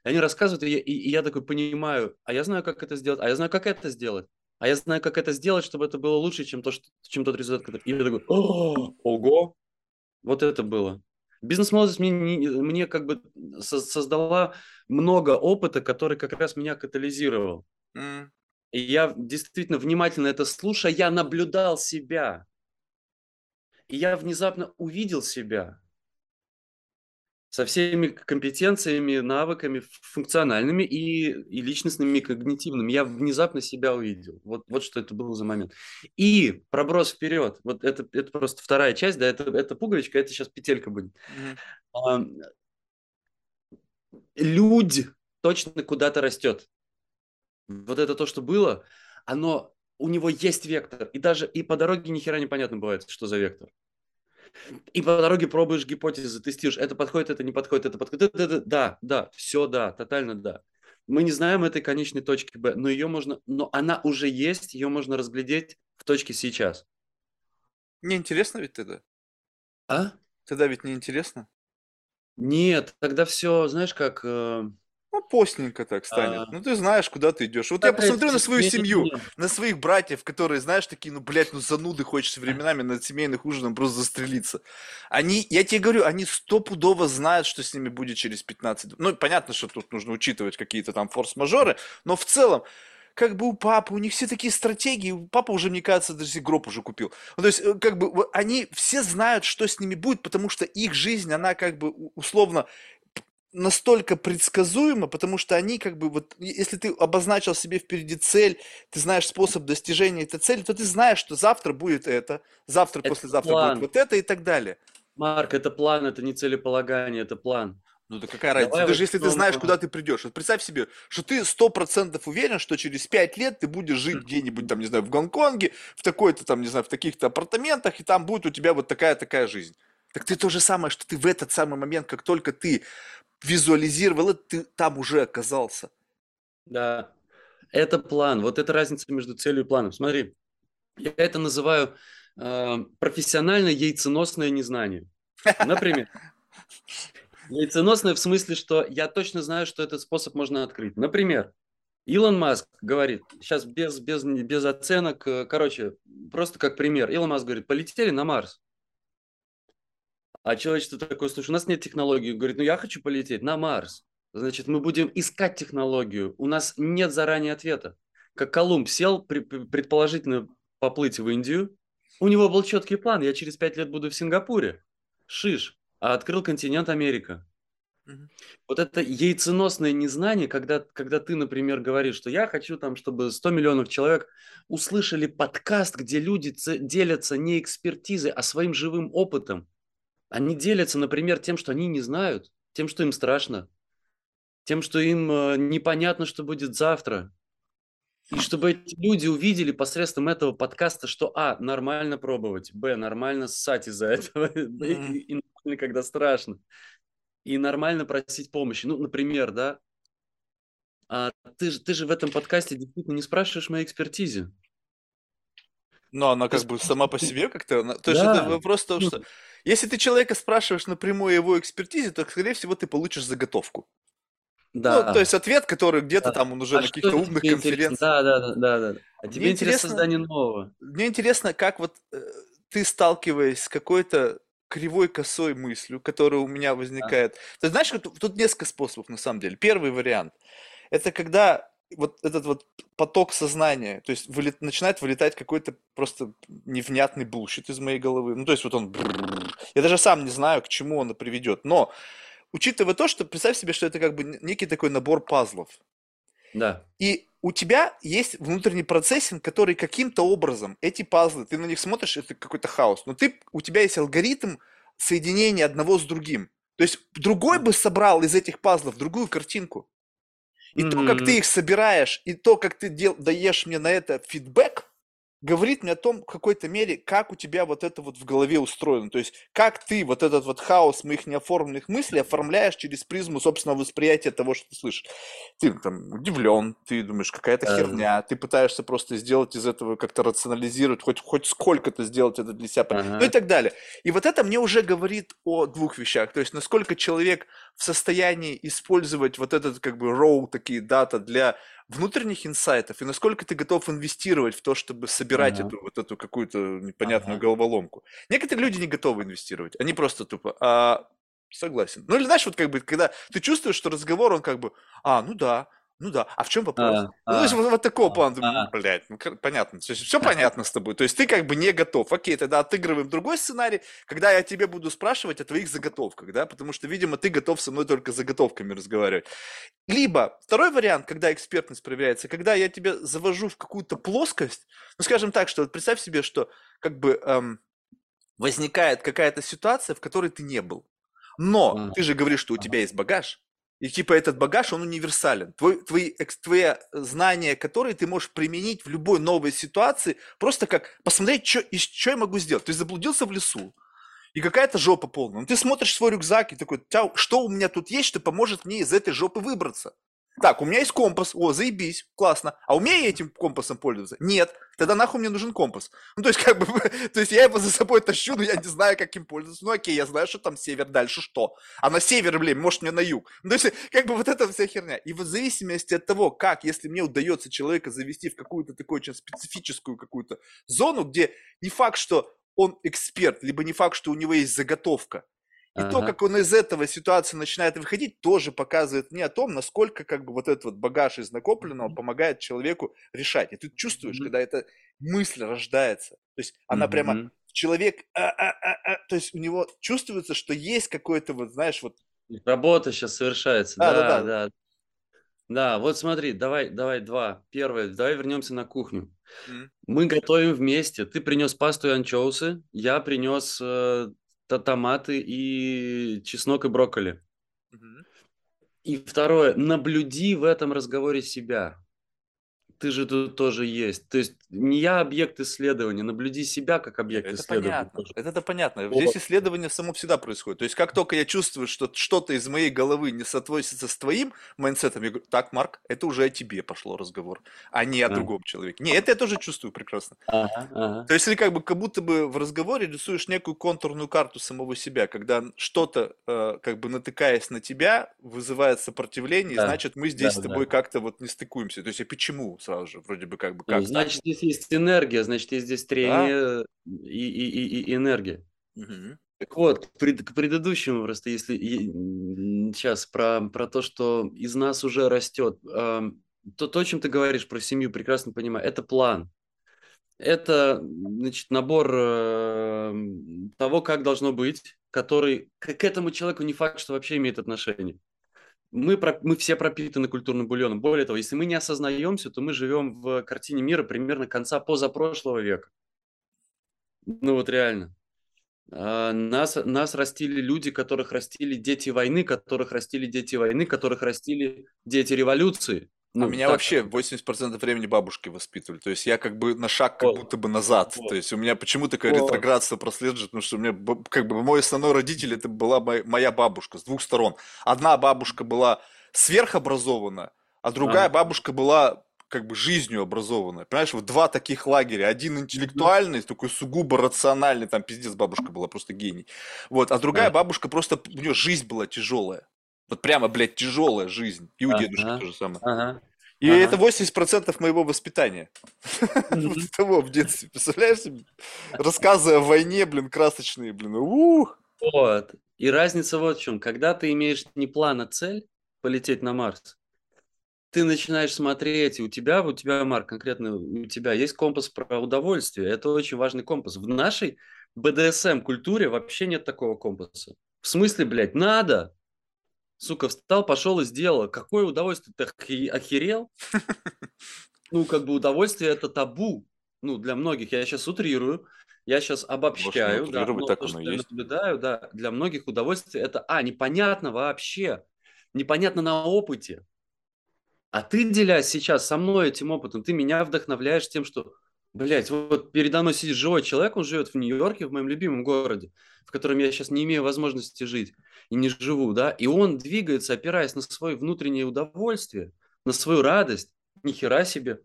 И они рассказывают, и я, и- и я такой понимаю, а я знаю, как это сделать, а я знаю, как это сделать. А я знаю, как это сделать, чтобы это было лучше, чем, то, что, чем тот результат, который... И я такой, «О, ого, вот это было. Бизнес-молодость мне, не- мне как бы со- создала много опыта, который как раз меня катализировал. М, И я действительно внимательно это слушая, я наблюдал себя. И я внезапно увидел себя со всеми компетенциями, навыками функциональными и, и личностными, и когнитивными. Я внезапно себя увидел. Вот, вот что это был за момент. И проброс вперед. Вот это, это просто вторая часть, да, это, это пуговичка, это сейчас петелька будет. мгм. А, Людь точно куда-то растет. Вот это то, что было, оно, у него есть вектор. И даже и по дороге ни хера непонятно бывает, что за вектор. И по дороге пробуешь гипотезы, тестируешь, это подходит, это не подходит, это подходит. Это, это, да, да, все да, тотально да. Мы не знаем этой конечной точки Б, но ее можно, но она уже есть, ее можно разглядеть в точке сейчас. Не интересно ведь тогда? А? Тогда ведь не интересно? Нет, тогда все, знаешь, как... э, Ну, постненько так станет. А, Ну, ты знаешь, куда ты идешь. Вот я какая посмотрю на свою семью, не, не. на своих братьев, которые, знаешь, такие, ну, блядь, ну, зануды хочется временами на семейных ужинах просто застрелиться. Они, я тебе говорю, они стопудово знают, что с ними будет через 15. Ну, понятно, что тут нужно учитывать какие-то там форс-мажоры, но в целом, как бы у папы, у них все такие стратегии, папа уже, мне кажется, даже гроб уже купил. Ну, то есть, э, как бы, они все знают, что с ними будет, потому что их жизнь, она как бы условно настолько предсказуемо, потому что они как бы вот, если ты обозначил себе впереди цель, ты знаешь способ достижения этой цели, то ты знаешь, что завтра будет это, завтра, Это послезавтра будет план. вот это и так далее. Марк, это план, это не целеполагание, это план. Ну да какая разница? Давай Даже если ты знаешь, куда ты придешь. Вот представь себе, что ты сто процентов уверен, что через пять лет ты будешь жить где-нибудь там, не знаю, в Гонконге, в такой-то там, не знаю, в таких-то апартаментах, и там будет у тебя вот такая-такая жизнь. Так ты то же самое, что ты в этот самый момент, как только ты визуализировал это, ты там уже оказался. Да, это план. Вот это разница между целью и планом. Смотри, я это называю э, профессиональное яйценосное незнание. Например, яйценосное в смысле, что я точно знаю, что этот способ можно открыть. Например, Илон Маск говорит, сейчас без, без, без оценок, э, короче, просто как пример. Илон Маск говорит, полетели на Марс. А человечество такое, слушай, у нас нет технологии. Говорит, ну я хочу полететь на Марс. Значит, мы будем искать технологию. У нас нет заранее ответа. Как Колумб сел, при- предположительно, поплыть в Индию. У него был четкий план. Я через пять лет буду в Сингапуре. Шиш. А открыл континент Америка. Мгм. Вот это яйценосное незнание, когда, когда ты, например, говоришь, что я хочу там, чтобы 100 миллионов человек услышали подкаст, где люди делятся не экспертизой, а своим живым опытом. Они делятся, например, тем, что они не знают, тем, что им страшно, тем, что им э, непонятно, что будет завтра. И чтобы эти люди увидели посредством этого подкаста, что А, нормально пробовать, Б, нормально ссать из-за этого, и, Мгм. и нормально, когда страшно, и нормально просить помощи. Ну, например, да, а ты же, ты же в этом подкасте действительно не спрашиваешь моей экспертизе. Но она Ты как бы сама по себе как-то... она- То есть это да, вопрос в том, ну, что если ты человека спрашиваешь напрямую его экспертизе, то, скорее всего, ты получишь заготовку. Ну, то да, есть ответ, который где-то да. там он уже А на каких-то умных конференциях. Да, да, да, да, да. А Мне тебе интересно интересно, создание нового. мне интересно, как вот э, ты сталкиваясь с какой-то кривой косой мыслью, которая у меня Да. возникает. Ты знаешь, тут, тут несколько способов на самом деле. Первый вариант– это когда вот этот вот поток сознания, то есть вылет- начинает вылетать какой-то просто невнятный bullshit из моей головы. Ну, то есть вот он... Я даже сам не знаю, к чему он приведет. Но учитывая то, что представь себе, что это как бы некий такой набор пазлов. Да. И у тебя есть внутренний процессинг, который каким-то образом, эти пазлы, ты на них смотришь, это какой-то хаос, но ты, у тебя есть алгоритм соединения одного с другим. То есть другой бы собрал из этих пазлов другую картинку. И то, как ты их собираешь, и то, как ты дел, даешь мне на это фидбэк, говорит мне о том, в какой-то мере, как у тебя вот это вот в голове устроено. То есть, как ты вот этот вот хаос моих неоформленных мыслей оформляешь через призму собственного восприятия того, что ты слышишь. Ты там удивлен, ты думаешь, какая-то херня, ты пытаешься просто сделать из этого, как-то рационализировать, хоть, хоть сколько-то сделать это для себя, ну и так далее. И вот это мне уже говорит о двух вещах. То есть, насколько человек в состоянии использовать вот этот как бы роу, такие дата для внутренних инсайтов, и насколько ты готов инвестировать в то, чтобы собирать Ага. эту вот эту какую-то непонятную Ага. головоломку. Некоторые люди не готовы инвестировать. Они просто тупо, а, согласен. Ну или знаешь, вот как бы, когда ты чувствуешь, что разговор, он как бы, а, ну да, ну да, а в чем вопрос? А, Ну, то есть а, вот, вот такого а, плана, думаю, а. ну, блядь, ну, понятно, все понятно с тобой. То есть ты как бы не готов. Окей, тогда отыгрываем другой сценарий, когда я тебе буду спрашивать о твоих заготовках, да, потому что, видимо, ты готов со мной только заготовками разговаривать. Либо второй вариант, когда экспертность проверяется, когда я тебя завожу в какую-то плоскость, ну, скажем так, что вот представь себе, что как бы эм, возникает какая-то ситуация, в которой ты не был. Но ты же говоришь, что у тебя есть багаж, и типа этот багаж, он универсален. Твой, твои, твои знания, которые ты можешь применить в любой новой ситуации, просто как посмотреть, что, я могу сделать. Ты заблудился в лесу, и какая-то жопа полная. Ну, ты смотришь свой рюкзак и такой, «Тя, что у меня тут есть, что поможет мне из этой жопы выбраться? Так, у меня есть компас, о, заебись, классно. А умею я этим компасом пользоваться? Нет. Тогда нахуй мне нужен компас. Ну, то есть, как бы, то есть я его за собой тащу, но я не знаю, как им пользоваться. Ну, окей, я знаю, что там север, дальше что? А на север, блин, может, мне на юг. Ну, то есть, как бы вот эта вся херня. И в зависимости от того, как, если мне удается человека завести в какую-то такую очень специфическую какую-то зону, где не факт, что он эксперт, либо не факт, что у него есть заготовка, и ага. то, как он из этого ситуации начинает выходить, тоже показывает мне о том, насколько как бы вот этот вот багаж из накопленного помогает человеку решать. И ты чувствуешь, mm-hmm. когда эта мысль рождается. То есть она mm-hmm. прямо человек, а, а, а, а, то есть у него чувствуется, что есть какой-то вот, знаешь, вот работа сейчас совершается. Да, да, да. да. Да, вот смотри, давай, давай два. Первое, давай вернемся на кухню. Mm. Мы готовим вместе. Ты принес пасту и анчоусы, я принес э, томаты и чеснок и брокколи. Угу. И второе, наблюди в этом разговоре себя ты же тут тоже есть. То есть не я объект исследования, наблюди себя как объект это исследования. Понятно. Это, это понятно. Вот. Здесь исследование само всегда происходит. То есть как только я чувствую, что что-то из моей головы не соотносится с твоим mindset ом, я говорю, так, Марк, это уже о тебе пошло разговор, а не о а. другом человеке. Не, это я тоже чувствую прекрасно. Ага, ага. То есть ты как бы как будто бы в разговоре рисуешь некую контурную карту самого себя, когда что-то, э, как бы натыкаясь на тебя, вызывает сопротивление, да. значит мы здесь да, с тобой да. как-то вот не стыкуемся. То есть, а почему? Сразу же, вроде бы как бы как. Значит, здесь есть энергия, значит, есть здесь трение да? и, и, и, и энергия. Угу. Так вот, к, пред, к предыдущему просто, если сейчас про, про то, что из нас уже растет, э, то, то, о чем ты говоришь про семью, прекрасно понимаю, это план. Это, значит, набор э, того, как должно быть, который к, к этому человеку не факт, что вообще имеет отношение мы, мы все пропитаны культурным бульоном. Более того, если мы не осознаемся, то мы живем в картине мира примерно конца позапрошлого века. Ну вот реально. А, нас, нас растили люди, которых растили дети войны, которых растили дети войны, которых растили дети революции. Ну, а меня так... вообще 80% времени бабушки воспитывали. То есть я как бы на шаг как вот. будто бы назад. Вот. То есть у меня почему такое вот. ретроградство прослеживает, потому что у меня как бы мой основной родитель это была моя бабушка с двух сторон. Одна бабушка была сверхобразована, а другая а. бабушка была как бы жизнью образованная. Понимаешь, вот два таких лагеря. Один интеллектуальный, такой сугубо рациональный, там пиздец бабушка была просто гений. Вот, а другая бабушка просто, у нее жизнь была тяжелая. Вот прямо, блядь, тяжелая жизнь. И у ага, дедушки то же самое. Ага, и ага. это 80% моего воспитания. Вот того в детстве. Представляешь себе? Рассказы о войне, блин, красочные, блин. Ух! Вот. И разница вот в чем. Когда ты имеешь не план, а цель полететь на Марс, ты начинаешь смотреть, и у тебя, у тебя, Марк, конкретно у тебя есть компас про удовольствие. Это очень важный компас. В нашей БДСМ-культуре вообще нет такого компаса. В смысле, блядь, надо, сука, встал, пошел и сделал. Какое удовольствие, ты охерел? Ну, как бы удовольствие это табу. Ну, для многих, я сейчас утрирую, я сейчас обобщаю, Может, да, но так то, что я есть. наблюдаю, да, для многих удовольствие это, а, непонятно вообще, непонятно на опыте. А ты, делясь сейчас со мной этим опытом, ты меня вдохновляешь тем, что, блядь, вот передо мной сидит живой человек, он живет в Нью-Йорке, в моем любимом городе, в котором я сейчас не имею возможности жить и не живу, да, и он двигается, опираясь на свое внутреннее удовольствие, на свою радость, ни хера себе.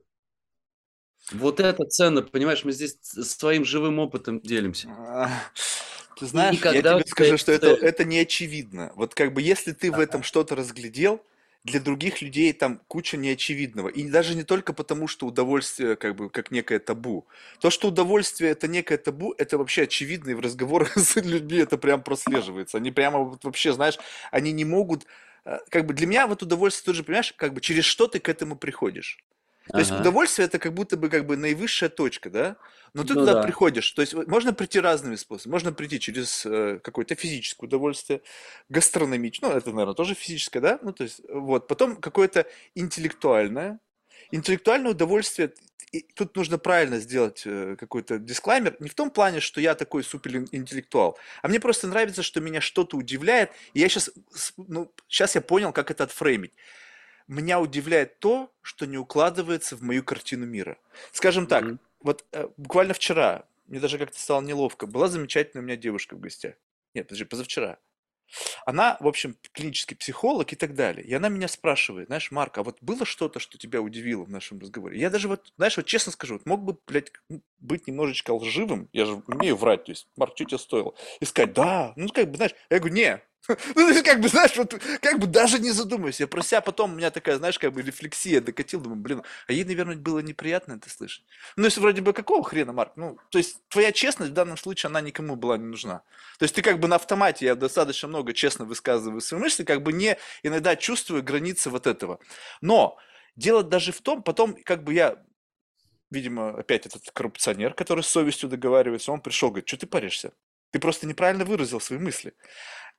Вот это ценно, понимаешь, мы здесь своим живым опытом делимся. А, ты знаешь, я тебе скажу, что это, это не очевидно. Вот как бы если ты в этом что-то разглядел, для других людей там куча неочевидного. И даже не только потому, что удовольствие как бы как некое табу. То, что удовольствие это некое табу, это вообще очевидно, и в разговорах с людьми это прям прослеживается. Они прямо вот вообще, знаешь, они не могут... Э, как бы для меня вот удовольствие тоже, понимаешь, как бы через что ты к этому приходишь. То есть удовольствие это как будто бы как бы наивысшая точка, да? Но ты ну, туда да. приходишь. То есть можно прийти разными способами. Можно прийти через э, какое-то физическое удовольствие, гастрономичное, ну это, наверное, тоже физическое, да? Ну то есть вот. Потом какое-то интеллектуальное. Интеллектуальное удовольствие, и тут нужно правильно сделать э, какой-то дисклаймер. Не в том плане, что я такой суперинтеллектуал, а мне просто нравится, что меня что-то удивляет. И я сейчас, ну, сейчас я понял, как это отфреймить меня удивляет то, что не укладывается в мою картину мира. Скажем так, mm-hmm. вот э, буквально вчера, мне даже как-то стало неловко, была замечательная у меня девушка в гостях. Нет, подожди, позавчера. Она, в общем, клинический психолог и так далее. И она меня спрашивает, знаешь, Марк, а вот было что-то, что тебя удивило в нашем разговоре? Я даже вот, знаешь, вот честно скажу, вот мог бы, блядь, быть немножечко лживым, я же умею врать, то есть, Марк, что тебе стоило? И сказать, да, ну, как бы, знаешь, я говорю, не, ну, есть, как бы, знаешь, вот, как бы даже не задумываясь. Я про себя потом, у меня такая, знаешь, как бы рефлексия докатил, думаю, блин, а ей, наверное, было неприятно это слышать. Ну, если вроде бы какого хрена, Марк? Ну, то есть, твоя честность в данном случае, она никому была не нужна. То есть, ты как бы на автомате, я достаточно много честно высказываю свои мысли, как бы не иногда чувствую границы вот этого. Но дело даже в том, потом, как бы я видимо, опять этот коррупционер, который с совестью договаривается, он пришел, говорит, что ты паришься? Ты просто неправильно выразил свои мысли.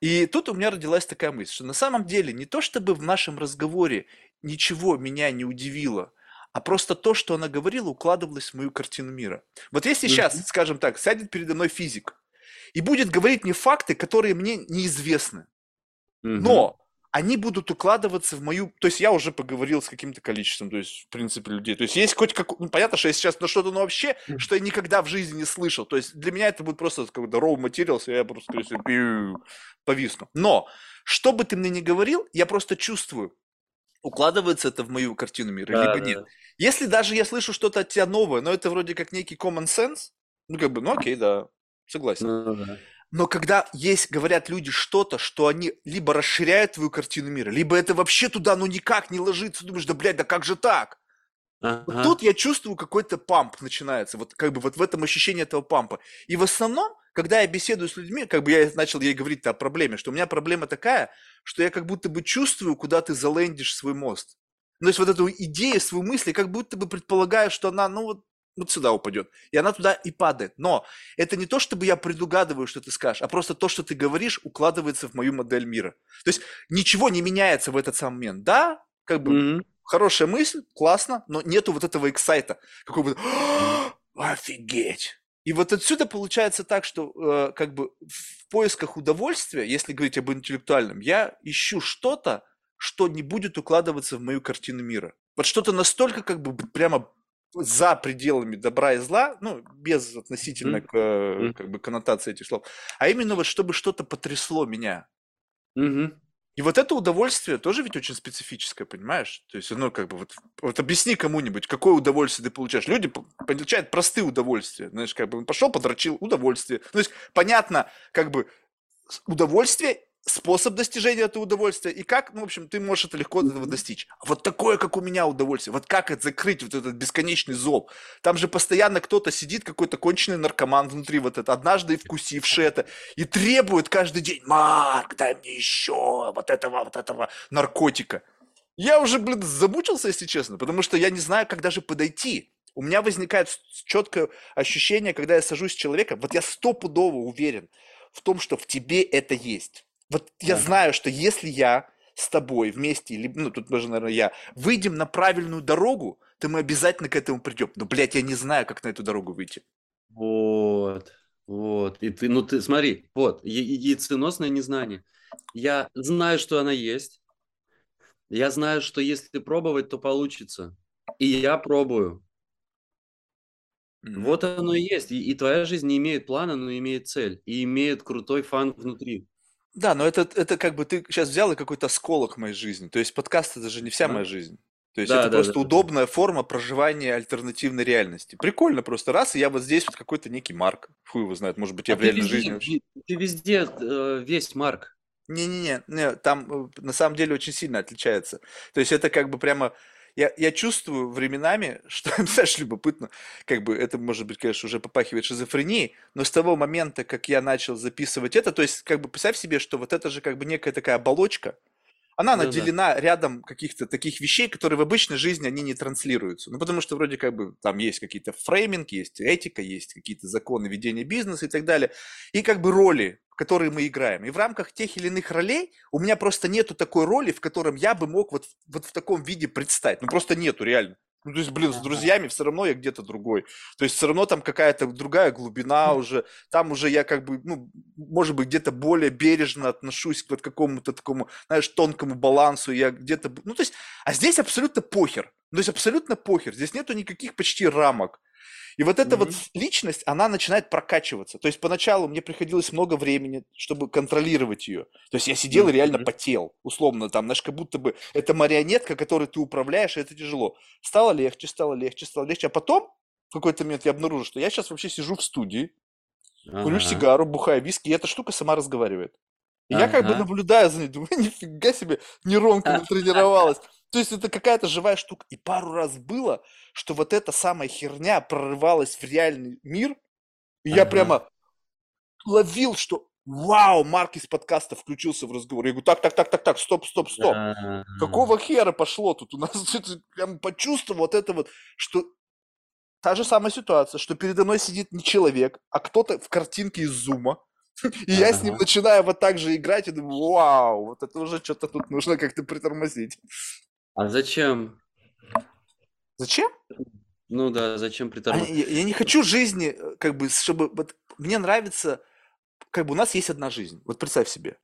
И тут у меня родилась такая мысль, что на самом деле не то, чтобы в нашем разговоре ничего меня не удивило, а просто то, что она говорила, укладывалось в мою картину мира. Вот если сейчас, скажем так, сядет передо мной физик и будет говорить мне факты, которые мне неизвестны, но они будут укладываться в мою... То есть я уже поговорил с каким-то количеством, то есть, в принципе, людей. То есть есть хоть как... Ну, понятно, что я сейчас на что-то, но вообще, что я никогда в жизни не слышал. То есть для меня это будет просто какой-то raw materials, и я просто, скорее повисну. Но, что бы ты мне ни говорил, я просто чувствую, укладывается это в мою картину мира, да, либо да. нет. Если даже я слышу что-то от тебя новое, но это вроде как некий common sense, ну, как бы, ну, окей, да, согласен. Ну, да. Но когда есть, говорят люди что-то, что они либо расширяют твою картину мира, либо это вообще туда ну никак не ложится, думаешь, да, блядь, да как же так? Ага. Вот тут я чувствую какой-то памп начинается, вот как бы вот в этом ощущении этого пампа. И в основном, когда я беседую с людьми, как бы я начал ей говорить о проблеме, что у меня проблема такая, что я как будто бы чувствую, куда ты залендишь свой мост. Ну, то есть вот эту идею, свою мысль, как будто бы предполагаю, что она, ну вот вот сюда упадет. И она туда и падает. Но это не то, чтобы я предугадываю, что ты скажешь, а просто то, что ты говоришь, укладывается в мою модель мира. То есть ничего не меняется в этот самый момент. Да, как бы mm-hmm. хорошая мысль, классно, но нету вот этого эксайта. Какого-то офигеть. И вот отсюда получается так, что э, как бы в поисках удовольствия, если говорить об интеллектуальном, я ищу что-то, что не будет укладываться в мою картину мира. Вот что-то настолько как бы прямо за пределами добра и зла, ну, без относительно mm-hmm. к mm-hmm. как бы коннотации этих слов, а именно вот чтобы что-то потрясло меня. Mm-hmm. И вот это удовольствие тоже ведь очень специфическое, понимаешь? То есть, ну, как бы, вот, вот объясни кому-нибудь, какое удовольствие ты получаешь. Люди получают простые удовольствия. Знаешь, как бы он пошел, подрочил, удовольствие. Ну, то есть, понятно, как бы, удовольствие способ достижения этого удовольствия и как, ну, в общем, ты можешь это легко этого достичь. Вот такое, как у меня удовольствие. Вот как это закрыть, вот этот бесконечный зоб. Там же постоянно кто-то сидит, какой-то конченый наркоман внутри вот это, однажды вкусивший это, и требует каждый день, Марк, дай мне еще вот этого, вот этого наркотика. Я уже, блин, замучился, если честно, потому что я не знаю, как даже подойти. У меня возникает четкое ощущение, когда я сажусь с человеком, вот я стопудово уверен в том, что в тебе это есть. Вот я знаю, что если я с тобой вместе, или, ну, тут даже, наверное, я, выйдем на правильную дорогу, то мы обязательно к этому придем. Но, блядь, я не знаю, как на эту дорогу выйти. Вот, вот. И ты, ну ты, смотри, вот, яйценосное незнание. Я знаю, что она есть. Я знаю, что если пробовать, то получится. И я пробую. Mm-hmm. Вот оно и есть. И, и твоя жизнь не имеет плана, но имеет цель. И имеет крутой фан внутри. Да, но это, это как бы ты сейчас взял и какой-то осколок моей жизни. То есть подкаст это же не вся моя жизнь. То есть да, это да, просто да, удобная форма проживания альтернативной реальности. Прикольно просто раз, и я вот здесь вот какой-то некий Марк. Хуй его знает, может быть, я а в реальной везде, жизни вообще. Ты везде э, весь Марк. Не-не-не, не, там э, на самом деле очень сильно отличается. То есть это как бы прямо я, я чувствую временами, что, знаешь, любопытно, как бы это, может быть, конечно, уже попахивает шизофренией, но с того момента, как я начал записывать это, то есть, как бы, представь себе, что вот это же как бы некая такая оболочка, она да, наделена да. рядом каких-то таких вещей, которые в обычной жизни они не транслируются. Ну, потому что вроде как бы там есть какие-то фрейминг, есть этика, есть какие-то законы ведения бизнеса и так далее. И как бы роли, которые мы играем. И в рамках тех или иных ролей у меня просто нету такой роли, в котором я бы мог вот, вот в таком виде представить. Ну, просто нету, реально. Ну, то есть, блин, с друзьями все равно я где-то другой. То есть, все равно там какая-то другая глубина уже. Там уже я как бы, ну, может быть, где-то более бережно отношусь к вот какому-то такому, знаешь, тонкому балансу. Я где-то, ну, то есть, а здесь абсолютно похер. Ну, то есть, абсолютно похер. Здесь нету никаких почти рамок. И вот эта вот личность, она начинает прокачиваться. То есть поначалу мне приходилось много времени, чтобы контролировать ее. То есть я сидел и реально потел, условно, там, знаешь, как будто бы это марионетка, которой ты управляешь, и это тяжело. Стало легче, стало легче, стало легче. А потом в какой-то момент я обнаружил, что я сейчас вообще сижу в студии, курю сигару, бухаю виски, и эта штука сама разговаривает. И я как бы наблюдаю за ней, думаю, нифига себе, нейронка натренировалась. То есть это какая-то живая штука. И пару раз было, что вот эта самая херня прорывалась в реальный мир, и ага. я прямо ловил, что вау, Марк из подкаста включился в разговор. Я говорю, так, так, так, так, так, стоп, стоп, стоп. А-а-а. Какого хера пошло тут? У нас прям почувствовал вот это вот, что та же самая ситуация, что передо мной сидит не человек, а кто-то в картинке из зума. И я с ним начинаю вот так же играть и думаю, вау, вот это уже что-то тут нужно как-то притормозить. А зачем? Зачем? Ну да, зачем А притормаживать? я, я не хочу жизни, э, как бы, чтобы... Вот, мне нравится, как бы у нас есть одна жизнь. Вот представь себе.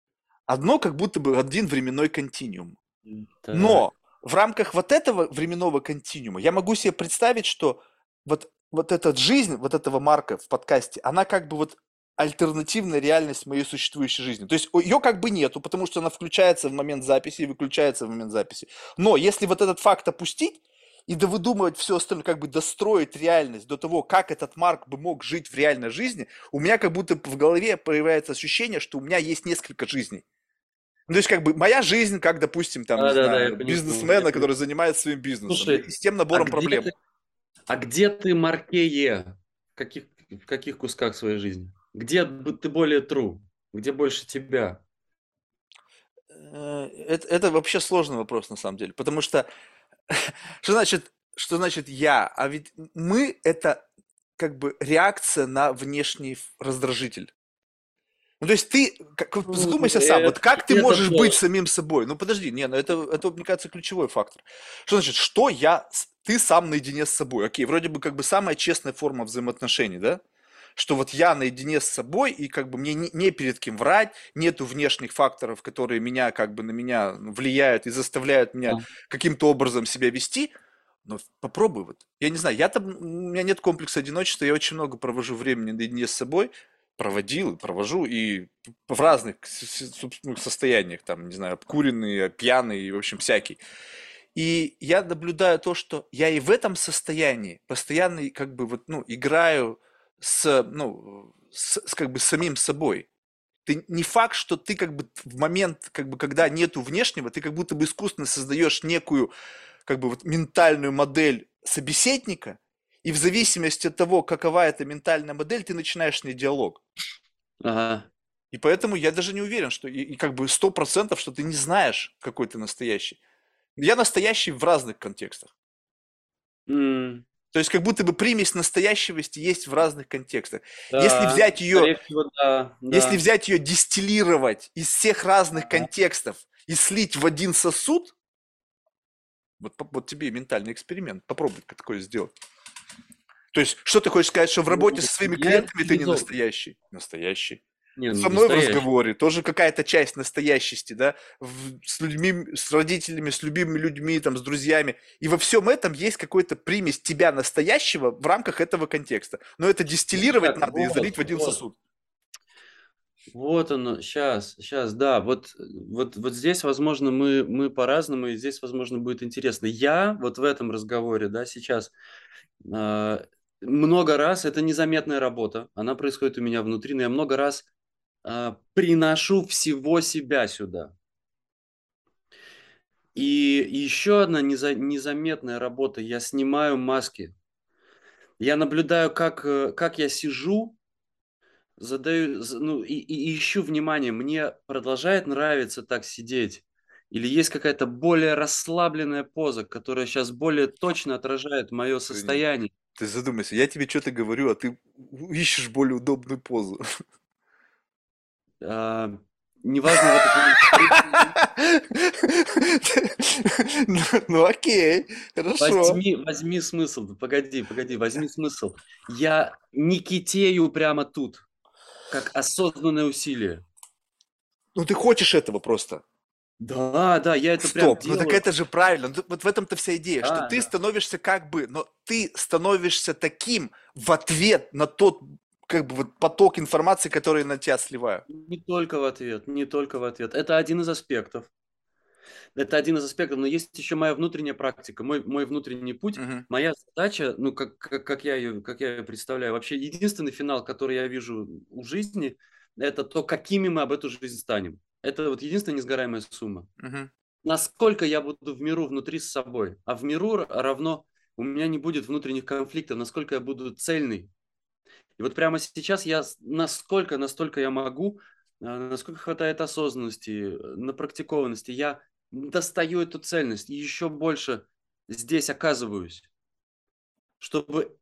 Одно как будто бы один временной континуум. Так. Но в рамках вот этого временного континуума я могу себе представить, что вот, вот эта жизнь, вот этого Марка в подкасте, она как бы вот альтернативная реальность моей существующей жизни. То есть ее как бы нету, потому что она включается в момент записи и выключается в момент записи. Но если вот этот факт опустить и довыдумывать все остальное, как бы достроить реальность до того, как этот Марк бы мог жить в реальной жизни, у меня как будто в голове появляется ощущение, что у меня есть несколько жизней. Ну, то есть, как бы, моя жизнь, как, допустим, там, Да, не да, да, знаю, понимаю, бизнесмена, я который занимается своим бизнесом, Слушай, и с тем А набором где проблем. ты, а где ты Маркее? В каких, в каких кусках своей жизни? Где ты более true? Где больше тебя? Э, Это, это вообще сложный вопрос, на самом деле, потому что что значит, что значит я? А ведь мы– это как бы реакция на внешний раздражитель. Ну, то есть ты, как- вот Ну, задумайся сам, вот это, как ты это можешь быть то. самим собой? Ну, подожди, не, ну это, это, мне кажется, ключевой фактор. Что значит, что я, ты сам наедине с собой? Окей, вроде бы как бы самая честная форма взаимоотношений, да? Что вот я наедине с собой, и как бы мне не, не перед кем врать, нету внешних факторов, которые меня как бы на меня ну, влияют и заставляют меня А. каким-то образом себя вести. Но попробуй вот. Я не знаю, я там, у меня нет комплекса одиночества, я очень много провожу времени наедине с собой, проводил провожу, и в разных собственно, состояниях, там, не знаю, обкуренный, пьяный, в общем, всякий. И я наблюдаю то, что я и в этом состоянии постоянно как бы вот, ну, играю с, ну, с, с как бы самим собой. Ты не факт, что ты как бы в момент, как бы, когда нету внешнего, ты как будто бы искусственно создаешь некую, как бы вот ментальную модель собеседника, и в зависимости от того, какова эта ментальная модель, ты начинаешь с ней диалог. Ага. И поэтому я даже не уверен, что и, и как бы сто процентов, что ты не знаешь, какой ты настоящий. Я настоящий в разных контекстах. М, То есть как будто бы примесь настоящевости есть в разных контекстах. Если Да, взять ее, всего, да, если да. взять ее дистиллировать из всех разных контекстов и слить в один сосуд, вот, вот тебе и ментальный эксперимент. Попробуй такое сделать. То есть, что ты хочешь сказать, что в работе Ну, со своими клиентами ты не настоящий? Настоящий. Не, ну, Со мной в настоящий. разговоре тоже какая-то часть настоящести, да, в- с людьми, с родителями, с любимыми людьми, там, с друзьями. И во всем этом есть какой-то примесь тебя настоящего в рамках этого контекста. Но это дистиллировать Так, надо и вот, залить в один вот. сосуд. Вот оно, сейчас, сейчас, да, вот, вот, вот здесь, возможно, мы, мы по-разному, и здесь, возможно, будет интересно. Я вот в этом разговоре, да, сейчас а, много раз, это незаметная работа, она происходит у меня внутри, но я много раз приношу всего себя сюда. И еще одна неза- незаметная работа, я снимаю маски. Я наблюдаю, как, э, как я сижу, задаю, ну, и, и ищу внимание. Мне продолжает нравиться так сидеть? Или есть какая-то более расслабленная поза, которая сейчас более точно отражает мое состояние? ты задумайся, я тебе что-то говорю, а ты ищешь более удобную позу. А, неважно, вот это Ну окей, хорошо. Возьми, возьми смысл, погоди, погоди, возьми смысл. Я не китею прямо тут, как осознанное усилие. Ну ты хочешь этого просто. Да, да, я это прям Стоп, ну так делаю. это же правильно. Ну, Вот в этом-то вся идея, что Да, ты да. становишься как бы, но ты становишься таким в ответ на тот как бы вот поток информации, который на тебя сливают. Не только в ответ, не только в ответ. Это один из аспектов. Это один из аспектов, но есть еще моя внутренняя практика, мой, мой внутренний путь. Мгм. Моя задача, ну, как, как, как, я ее, как я ее представляю, вообще единственный финал, который я вижу у жизни, это то, какими мы об эту жизнь станем. Это вот единственная несгораемая сумма. Мгм. Насколько я буду в миру внутри с собой, а в миру равно у меня не будет внутренних конфликтов, насколько я буду цельный. И вот прямо сейчас я насколько, настолько я могу, а, насколько хватает осознанности, э, напрактикованности, я достаю эту цельность и еще больше здесь оказываюсь, чтобы,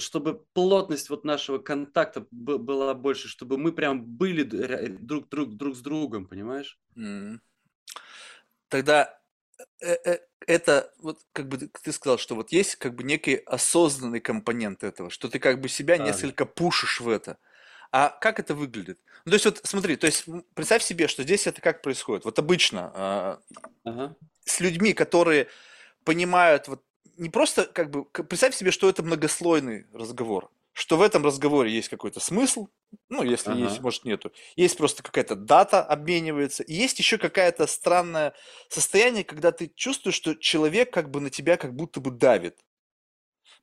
чтобы плотность вот нашего контакта была больше, чтобы мы прям были друг, друг, друг с другом, понимаешь? М. Тогда э, э, это вот как бы ты сказал, что вот есть как бы некий осознанный компонент этого, что ты как бы себя Да, да. несколько пушишь в это. А как это выглядит? Ну, то есть вот смотри, то есть представь себе, что здесь это как происходит. Вот обычно а, Ага. с людьми, которые понимают вот не просто как бы представь себе, что это многослойный разговор, что в этом разговоре есть какой-то смысл, ну если есть, Ага. может нету, есть просто какая-то дата обменивается, и есть еще какая-то странное состояние, когда ты чувствуешь, что человек как бы на тебя как будто бы давит.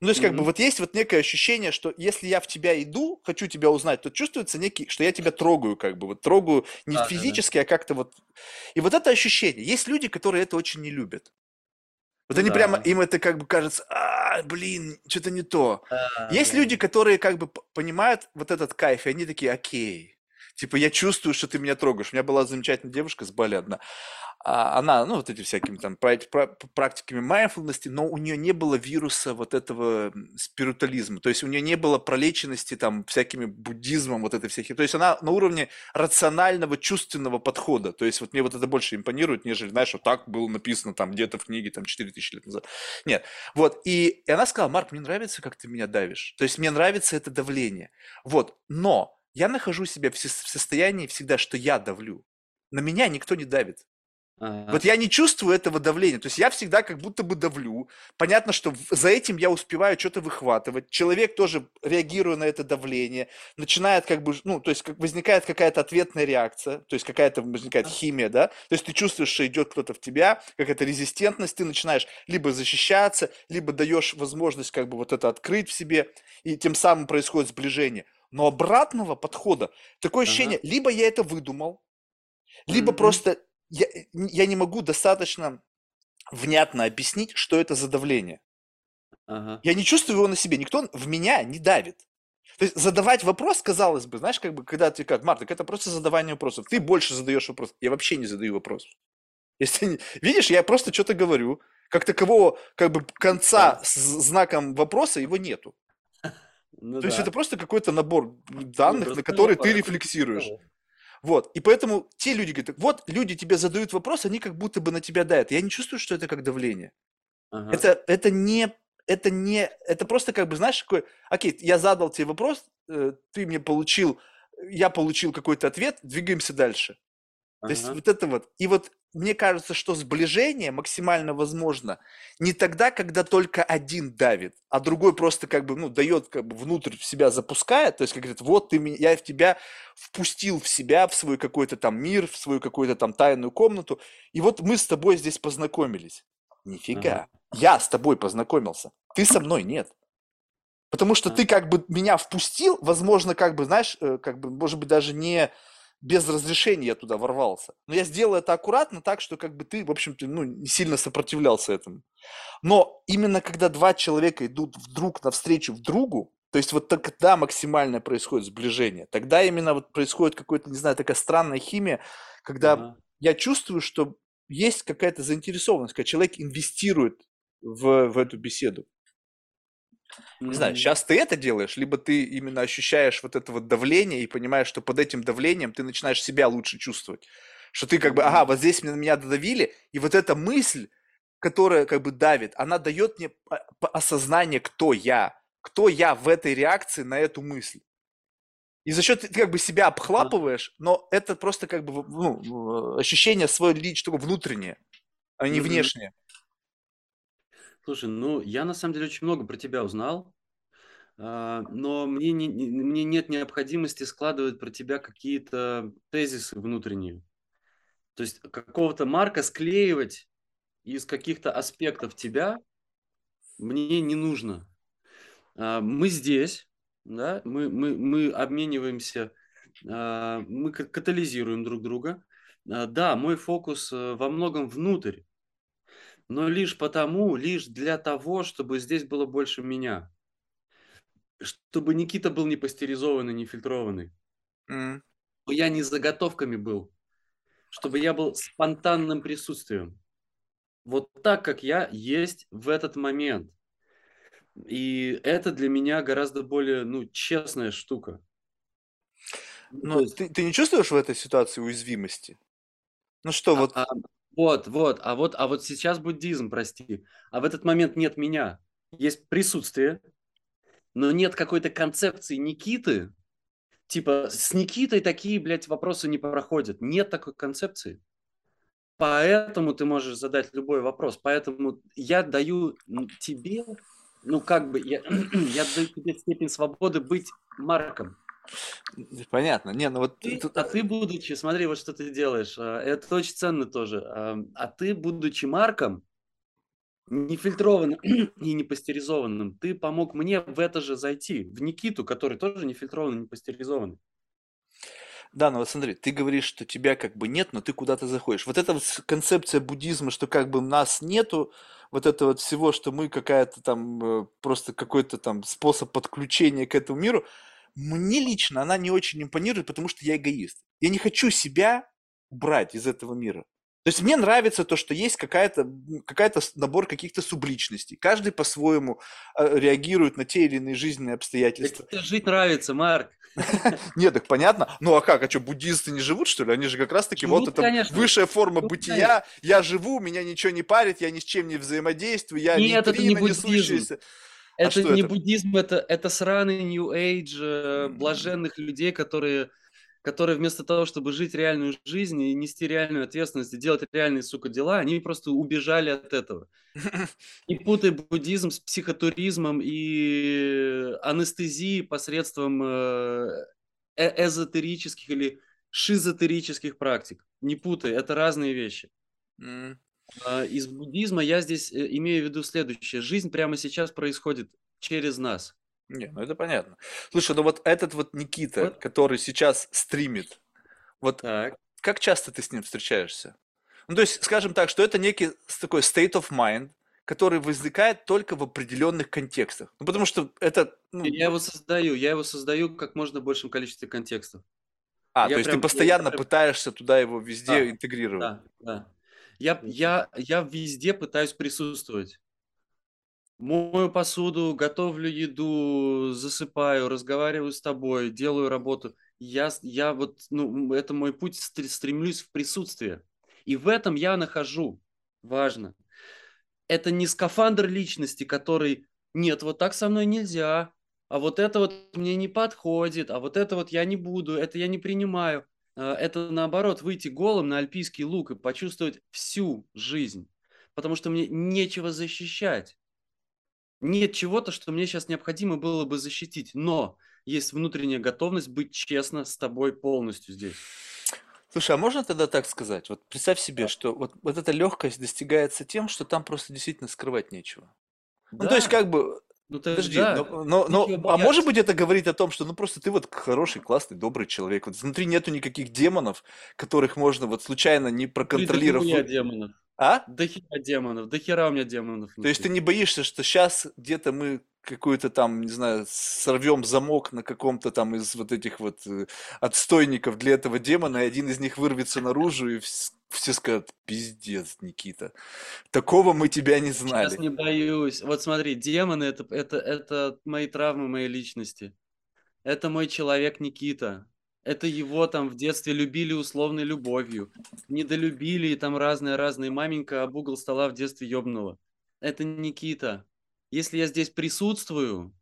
Ну, то есть, как бы Мгм. вот есть вот некое ощущение, что если я в тебя иду, хочу тебя узнать, то чувствуется некий, что я тебя трогаю, как бы, вот трогаю не Да, да, да. физически, а как-то вот. И вот это ощущение. Есть люди, которые это очень не любят. Вот Ну они прямо, да. им это как бы кажется, а, блин, что-то не то. Есть да. люди, которые как бы понимают вот этот кайф, и они такие, окей. Типа, я чувствую, что ты меня трогаешь. У меня была замечательная девушка с Бали одна. А она, ну, вот эти всякими там пра- пра- практиками mindfulness, но у нее не было вируса вот этого спиритуализма. То есть у нее не было пролеченности там всякими буддизмом, вот этой всяких. То есть она на уровне рационального, чувственного подхода. То есть вот мне вот это больше импонирует, нежели, знаешь, вот так было написано там где-то в книге там 4000 лет назад. Нет. Вот. И, и она сказала, Марк, мне нравится, как ты меня давишь. То есть мне нравится это давление. Вот. Но я нахожу себя в состоянии всегда, что я давлю. На меня никто не давит. Ага. Вот я не чувствую этого давления. То есть я всегда как будто бы давлю. Понятно, что за этим я успеваю что-то выхватывать. Человек тоже, реагируя на это давление, начинает как бы, ну, то есть как возникает какая-то ответная реакция, то есть какая-то возникает химия, да? То есть ты чувствуешь, что идет кто-то в тебя, какая-то резистентность, ты начинаешь либо защищаться, либо даешь возможность как бы вот это открыть в себе, и тем самым происходит сближение. Но обратного подхода, такое Ага. ощущение, либо я это выдумал, либо Мгм. просто я, э, я не могу достаточно внятно объяснить, что это за давление. Ага. Я не чувствую его на себе, никто в меня не давит. То есть задавать вопрос, казалось бы, знаешь, как бы, когда ты как, Марк, так это просто задавание вопросов. Ты больше задаешь вопрос. Я вообще не задаю вопрос. Если Видишь, я просто что-то говорю. Как такового, как бы, конца с знаком вопроса его нету. Ну То есть да. это просто какой-то набор Ну, данных, на просто которые ты рефлексируешь. Вот. И поэтому те люди говорят, вот люди тебе задают вопрос, они как будто бы на тебя давят. Я не чувствую, что это как давление. Ага. Это, это не, это не, это просто как бы, знаешь, такой, окей, я задал тебе вопрос, э, ты мне получил, я получил какой-то ответ, двигаемся дальше. То есть Ага. вот это вот. И вот мне кажется, что сближение максимально возможно не тогда, когда только один давит, а другой просто как бы, ну, дает, как бы внутрь в себя запускает, то есть как говорит, вот ты меня, я в тебя впустил в себя, в свой какой-то там мир, в свою какую-то там тайную комнату, и вот мы с тобой здесь познакомились. Нифига. Я с тобой познакомился, ты со мной нет. Потому что ты как бы меня впустил, возможно, как бы, знаешь, э, как бы, может быть, даже не без разрешения я туда ворвался. Но я сделал это аккуратно, так что как бы ты, в общем-то, ну, не сильно сопротивлялся этому. Но именно когда два человека идут вдруг навстречу в другу, то есть вот тогда максимально происходит сближение, тогда именно вот происходит какой-то, не знаю, такая странная химия, когда Ага. я чувствую, что есть какая-то заинтересованность, когда человек инвестирует в, в эту беседу. Не знаю, сейчас ты это делаешь, либо ты именно ощущаешь вот это вот давление и понимаешь, что под этим давлением ты начинаешь себя лучше чувствовать. Что ты как бы, ага, вот здесь меня, меня додавили, и вот эта мысль, которая как бы давит, она дает мне осознание, кто я, кто я в этой реакции на эту мысль. И за счет ты как бы себя обхлапываешь, но это просто как бы ну, ощущение свое личное, внутреннее, а не внешнее. Слушай, ну я на самом деле очень много про тебя узнал, а, но мне, не, мне нет необходимости складывать про тебя какие-то тезисы внутренние. То есть какого-то марка склеивать из каких-то аспектов тебя мне не нужно. А, мы здесь, да, мы, мы, мы обмениваемся, а, мы катализируем друг друга. Да, мой фокус э, во многом внутрь, но лишь потому, лишь для того, чтобы здесь было больше меня. Чтобы Никита был не пастеризованный, не фильтрованный. Mm. Я не заготовками был. Чтобы я был спонтанным присутствием. Вот так, как я есть в этот момент. И это для меня гораздо более, ну, честная штука. Но есть... ты, ты не чувствуешь в этой ситуации уязвимости? Ну что, а, вот... А, вот, вот, а вот, а вот сейчас буддизм, прости. А в этот момент нет меня. Есть присутствие, но нет какой-то концепции Никиты. Типа, с Никитой такие, блядь, вопросы не проходят. Нет такой концепции. Поэтому ты можешь задать любой вопрос. Поэтому я даю тебе ну, как бы, я, я даю тебе степень свободы быть Марком. Понятно. Не, ну вот... Ты, А ты, будучи, смотри, вот что ты делаешь, а, это очень ценно тоже. А, ты, будучи Марком, нефильтрованным и не пастеризованным, ты помог мне в это же зайти, в Никиту, который тоже не фильтрованный, не пастеризованный. Да, ну вот смотри, ты говоришь, что тебя как бы нет, но ты куда-то заходишь. Вот эта вот концепция буддизма, что как бы нас нету, вот это вот всего, что мы какая-то там, э, просто какой-то там способ подключения к этому миру, мне лично она не очень импонирует, потому что я эгоист. Я не хочу себя убрать из этого мира. То есть мне нравится то, что есть какая-то какая набор каких-то субличностей. Каждый по-своему э, реагирует на те или иные жизненные обстоятельства. Это жить нравится, Марк. Нет, так понятно. Ну а как? А что, буддисты не живут, что ли? Они же как раз-таки вот это высшая форма бытия. Я живу, меня ничего не парит, я ни с чем не взаимодействую, я Нет, это не буддизм. А это не буддизм, это, это сраный New Age э, блаженных людей, которые которые вместо того, чтобы жить реальную жизнь и нести реальную ответственность и делать реальные, сука, дела, они просто убежали от этого. И путай буддизм с психотуризмом и анестезией посредством э, э эзотерических или шизотерических практик. Не путай, это разные вещи. Mm. Из буддизма я здесь э, имею в виду следующее. Жизнь прямо сейчас происходит через нас. Не, ну это понятно. Слушай, ну вот этот вот Никита, вот. который сейчас стримит, вот так. как часто ты с ним встречаешься? Ну, то есть, скажем так, что это некий такой state of mind, который возникает только в определенных контекстах. Ну, потому что это... Ну... Я его создаю, я его создаю как можно большем количестве контекстов. А, я то есть прям, ты постоянно я... пытаешься туда его везде да, интегрировать. Да, да. Я, я, я везде пытаюсь присутствовать. Мою посуду, готовлю еду, засыпаю, разговариваю с тобой, делаю работу. Я, я вот, ну, это мой путь, стремлюсь в присутствие. И в этом я нахожу. Важно. Это не скафандр личности, который, нет, вот так со мной нельзя, а вот это вот мне не подходит, а вот это вот я не буду, это я не принимаю. А, это наоборот, выйти голым на альпийский луг и почувствовать всю жизнь. Потому что мне нечего защищать нет чего-то, что мне сейчас необходимо было бы защитить, но есть внутренняя готовность быть честно с тобой полностью здесь. Слушай, а можно тогда так сказать? Вот представь себе, да. что вот, вот эта легкость достигается тем, что там просто действительно скрывать нечего. Да. Ну, то есть, как бы, ну, ты, Подожди, да, но, но, но а может быть это говорит о том, что ну просто ты вот хороший, классный, добрый человек. Вот внутри нету никаких демонов, которых можно вот случайно не проконтролировать. Нет демонов. А? До хера демонов, до хера у меня демонов. То есть ты не боишься, что сейчас где-то мы какую-то там, не знаю, сорвем замок на каком-то там из вот этих вот э, отстойников для этого демона, и один из них вырвется наружу, и все скажут, пиздец, Никита, такого мы тебя не знали. Сейчас не боюсь. Вот смотри, демоны это, это, это мои травмы моей личности. Это мой человек Никита это его там в детстве любили условной любовью, недолюбили и там разные-разные. Маменька об угол стола в детстве ёбнула. Это Никита. Если я здесь присутствую,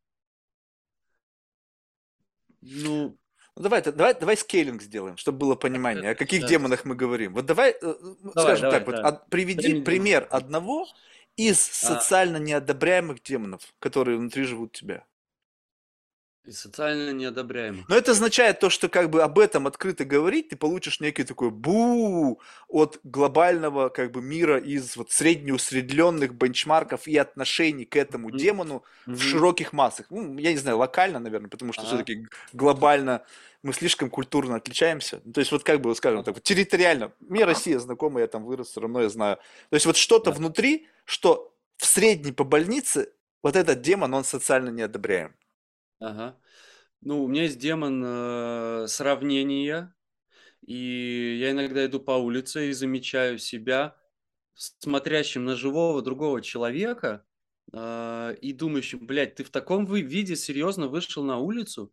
ну... Ну, давай, давай, давай скейлинг сделаем, чтобы было понимание, о каких Сейчас. демонах мы говорим. Вот давай, э, э, Давай, скажем давай, так, вот, да. а, приведи Времени пример одного из А. социально неодобряемых демонов, которые внутри живут тебя. И социально неодобряемых. Но это означает то, что как бы об этом открыто говорить, ты получишь некий такой бу от глобального как бы мира из вот среднеусредленных бенчмарков и отношений к этому демону в широких массах. Ну, я не знаю, локально, наверное, потому что все-таки глобально мы слишком культурно отличаемся. Ну, То есть вот как бы, скажем так, вот территориально. Мне Россия знакома, я там вырос, все равно я знаю. То есть вот что-то Да. внутри, что в средней по больнице, вот этот демон, он социально неодобряем. Ага. Ну, у меня есть демон э, сравнения, и я иногда иду по улице и замечаю себя смотрящим на живого другого человека э, и думающим, блядь, ты в таком виде серьезно вышел на улицу?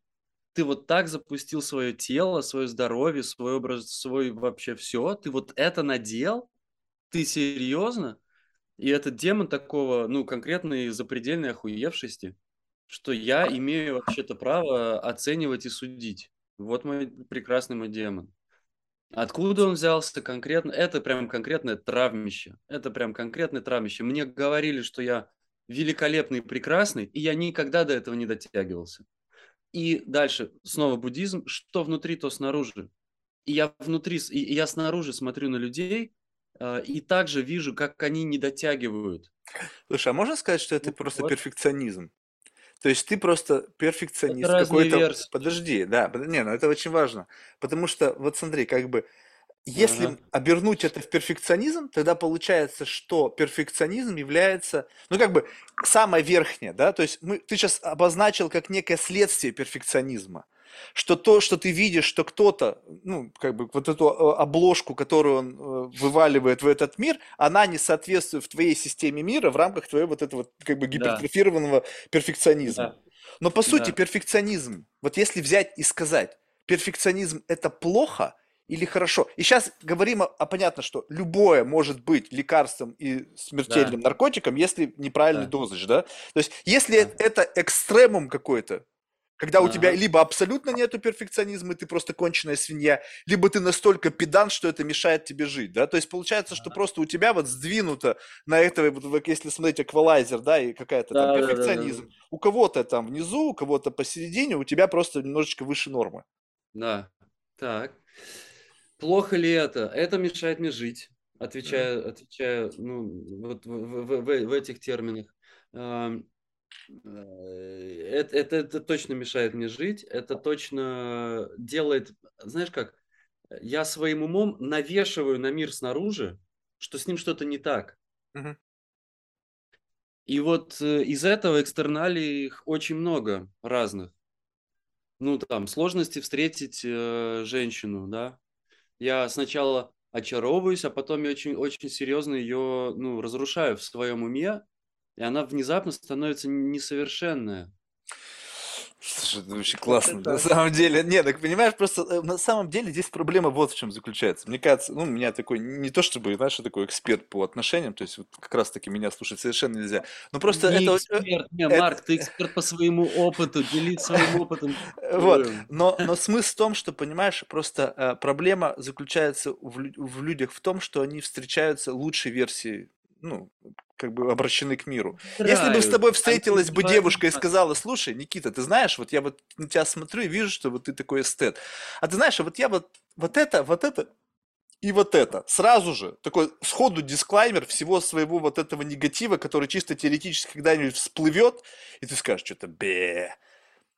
Ты вот так запустил свое тело, свое здоровье, свой образ, свой вообще все? Ты вот это надел? Ты серьезно? И этот демон такого, ну, конкретной запредельной охуевшести, что я имею вообще-то право оценивать и судить. Вот мой прекрасный мой демон. Откуда он взялся конкретно? Это прям конкретное травмище. Это прям конкретное травмище. Мне говорили, что я великолепный прекрасный, и я никогда до этого не дотягивался. И дальше снова буддизм. Что внутри, то снаружи. И я внутри, и я снаружи смотрю на людей, э, и также вижу, как они не дотягивают. Слушай, а можно сказать, что это Ну, просто вот. перфекционизм? То есть ты просто перфекционист какой-то. версии. Подожди, да, не, ну это очень важно. Потому что, вот смотри, как бы, если Ага. обернуть это в перфекционизм, тогда получается, что перфекционизм является, ну как бы, самое верхнее, да, то есть мы, ты сейчас обозначил как некое следствие перфекционизма, что то, что ты видишь, что кто-то, ну, как бы, вот эту э, обложку, которую он э, вываливает в этот мир, она не соответствует в твоей системе мира в рамках твоего вот этого, как бы, Да. гипертрофированного перфекционизма. Да. Но по сути Да. перфекционизм, вот если взять и сказать, перфекционизм это плохо или хорошо? И сейчас говорим, о, а понятно, что любое может быть лекарством и смертельным Да. наркотиком, если неправильный Да. дозаж, да? То есть если Да. это экстремум какой-то, когда у тебя либо абсолютно нету перфекционизма, и ты просто конченая свинья, либо ты настолько педант, что это мешает тебе жить, да? То есть получается, что Ага. просто у тебя вот сдвинуто на вот если смотреть эквалайзер, да, и какая-то там Да, да, да, да, перфекционизм, у кого-то там внизу, у кого-то посередине, у тебя просто немножечко выше нормы. да. Так. Плохо ли это? Это мешает мне жить. Мгм. Отвечая, отвечая, ну, вот в, в- в- в- этих терминах. Э, Это, это, это точно мешает мне жить. Это точно делает, знаешь как, я своим умом навешиваю на мир снаружи, что с ним что-то не так. Мгм. И вот э, из этого экстерналий их очень много разных. Ну, там, сложности встретить э, женщину, да. Я сначала очаровываюсь, а потом я очень, очень серьезно ее, ну, разрушаю в своем уме, и она внезапно становится несовершенная. Слушай, это очень классно. На это, самом деле, нет, так понимаешь, просто э, на самом деле здесь проблема вот в чем заключается. Мне кажется, ну, у меня такой, не то чтобы, знаешь, я такой эксперт по отношениям, то есть вот как раз-таки меня слушать совершенно нельзя. Но просто не это, э, эксперт, не, это, Марк, ты эксперт по своему опыту, делись своим опытом. Вот, э, но, но смысл в том, что, понимаешь, просто э, проблема заключается в, в людях в том, что они встречаются лучшей версии, ну, как бы обращены к миру. Если бы с тобой встретилась бы девушка и сказала, слушай, Никита, ты знаешь, вот я вот на тебя смотрю и вижу, что вот ты такой эстет. А ты знаешь, а вот я вот, вот это, вот это и вот это. Сразу же такой сходу дисклаймер всего своего вот этого негатива, который чисто теоретически когда-нибудь всплывет, и ты скажешь что-то бе.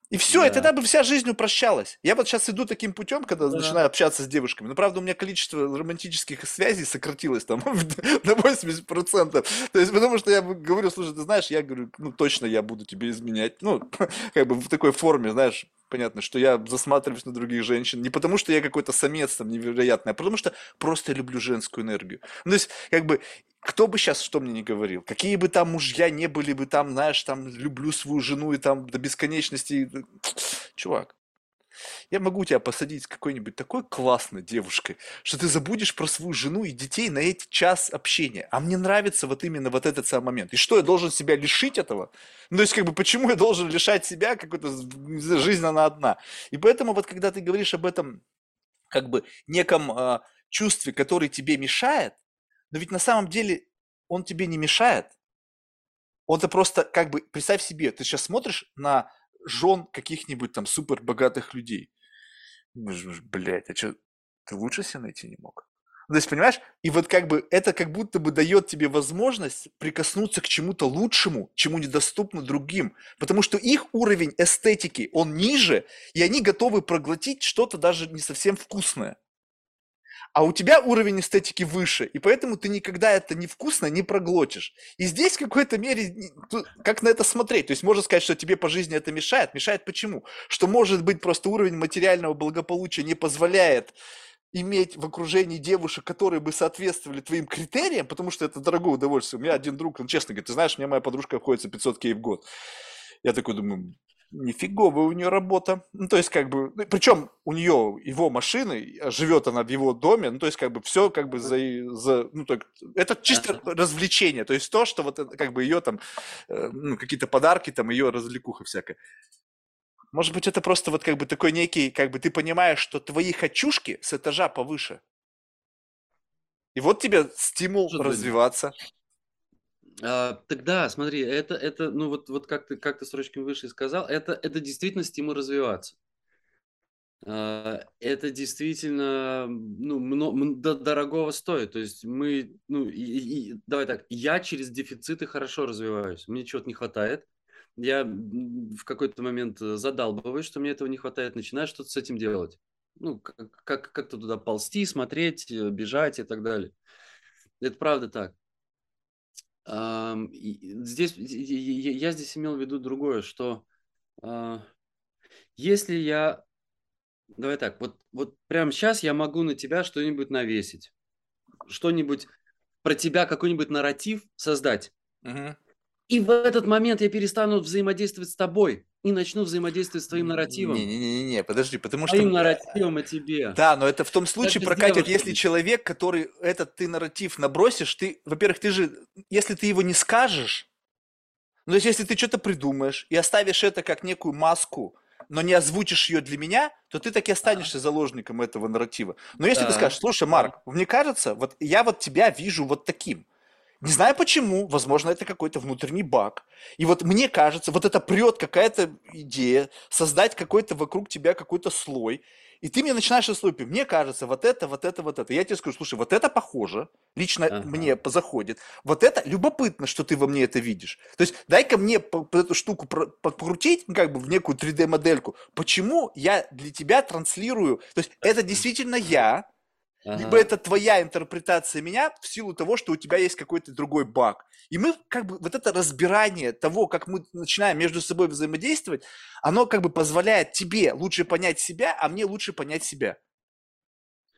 И все, и тогда Да, бы вся жизнь упрощалась. Я вот сейчас иду таким путем, когда да, начинаю общаться с девушками. Но правда, у меня количество романтических связей сократилось там на 80%. То есть, потому что я говорю, слушай, ты знаешь, я говорю, ну точно я буду тебе изменять. Ну, как бы в такой форме, знаешь, понятно, что я засматриваюсь на других женщин. Не потому, что я какой-то самец там невероятный, а потому что просто люблю женскую энергию. Ну, то есть, как бы, кто бы сейчас что мне не говорил, какие бы там мужья не были бы там, знаешь, там, люблю свою жену и там до бесконечности. Чувак, Я могу тебя посадить с какой-нибудь такой классной девушкой, что ты забудешь про свою жену и детей на эти час общения. А мне нравится вот именно вот этот самый момент. И что, я должен себя лишить этого? Ну, то есть, как бы, почему я должен лишать себя какой-то жизнь она одна? И поэтому вот, когда ты говоришь об этом, как бы, неком э, чувстве, который тебе мешает, но ведь на самом деле он тебе не мешает. Он-то просто, как бы, представь себе, ты сейчас смотришь на жен каких-нибудь там супер богатых людей. Блять, а что, ты лучше себе найти не мог? Ну, то есть, понимаешь, и вот как бы это как будто бы дает тебе возможность прикоснуться к чему-то лучшему, чему недоступно другим. Потому что их уровень эстетики, он ниже, и они готовы проглотить что-то даже не совсем вкусное а у тебя уровень эстетики выше, и поэтому ты никогда это невкусно не проглотишь. И здесь в какой-то мере, как на это смотреть? То есть можно сказать, что тебе по жизни это мешает. Мешает почему? Что может быть просто уровень материального благополучия не позволяет иметь в окружении девушек, которые бы соответствовали твоим критериям, потому что это дорогое удовольствие. У меня один друг, он честно говорит, ты знаешь, у меня моя подружка обходится 500 кей в год. Я такой думаю, нифиговая у нее работа. Ну, то есть, как бы, ну, причем у нее его машины, а живет она в его доме, ну, то есть, как бы, все, как бы, за, за ну, так, это чисто развлечение, то есть, то, что вот, как бы, ее там, э, ну, какие-то подарки, там, ее развлекуха всякая. Может быть, это просто вот, как бы, такой некий, как бы, ты понимаешь, что твои хочушки с этажа повыше. И вот тебе стимул что развиваться. А, тогда, смотри, это, это, ну вот, вот как ты, как ты строчками выше сказал, это, это действительно стимул развиваться. А, это действительно, ну, много, дорогого стоит. То есть мы, ну, и, и, давай так, я через дефициты хорошо развиваюсь. Мне чего-то не хватает. Я в какой-то момент задалбываюсь, что мне этого не хватает, начинаю что-то с этим делать. Ну, как, как, как-то туда ползти, смотреть, бежать и так далее. Это правда так. Здесь я здесь имел в виду другое, что а, если я, давай так, вот, вот прямо сейчас я могу на тебя что-нибудь навесить, что-нибудь про тебя, какой-нибудь нарратив создать. Угу. И в этот момент я перестану взаимодействовать с тобой и начну взаимодействовать с твоим нарративом. Не-не-не, подожди, потому что... Твоим нарративом о тебе. Да, но это в том случае как прокатит, если человек, который этот ты нарратив набросишь, ты, во-первых, ты же, если ты его не скажешь, ну, то есть если ты что-то придумаешь и оставишь это как некую маску, но не озвучишь ее для меня, то ты таки останешься заложником этого нарратива. Но если да. ты скажешь, слушай, Марк, мне кажется, вот я вот тебя вижу вот таким, не знаю почему, возможно, это какой-то внутренний баг. И вот мне кажется, вот это прет какая-то идея, создать какой-то вокруг тебя какой-то слой, и ты мне начинаешь слой Мне кажется, вот это, вот это, вот это. Я тебе скажу, слушай, вот это похоже, лично ага. мне заходит. Вот это любопытно, что ты во мне это видишь. То есть дай-ка мне эту штуку покрутить, ну, как бы в некую 3D-модельку. Почему я для тебя транслирую? То есть это действительно я, Ага. Либо это твоя интерпретация меня в силу того, что у тебя есть какой-то другой баг. И мы как бы вот это разбирание того, как мы начинаем между собой взаимодействовать, оно как бы позволяет тебе лучше понять себя, а мне лучше понять себя.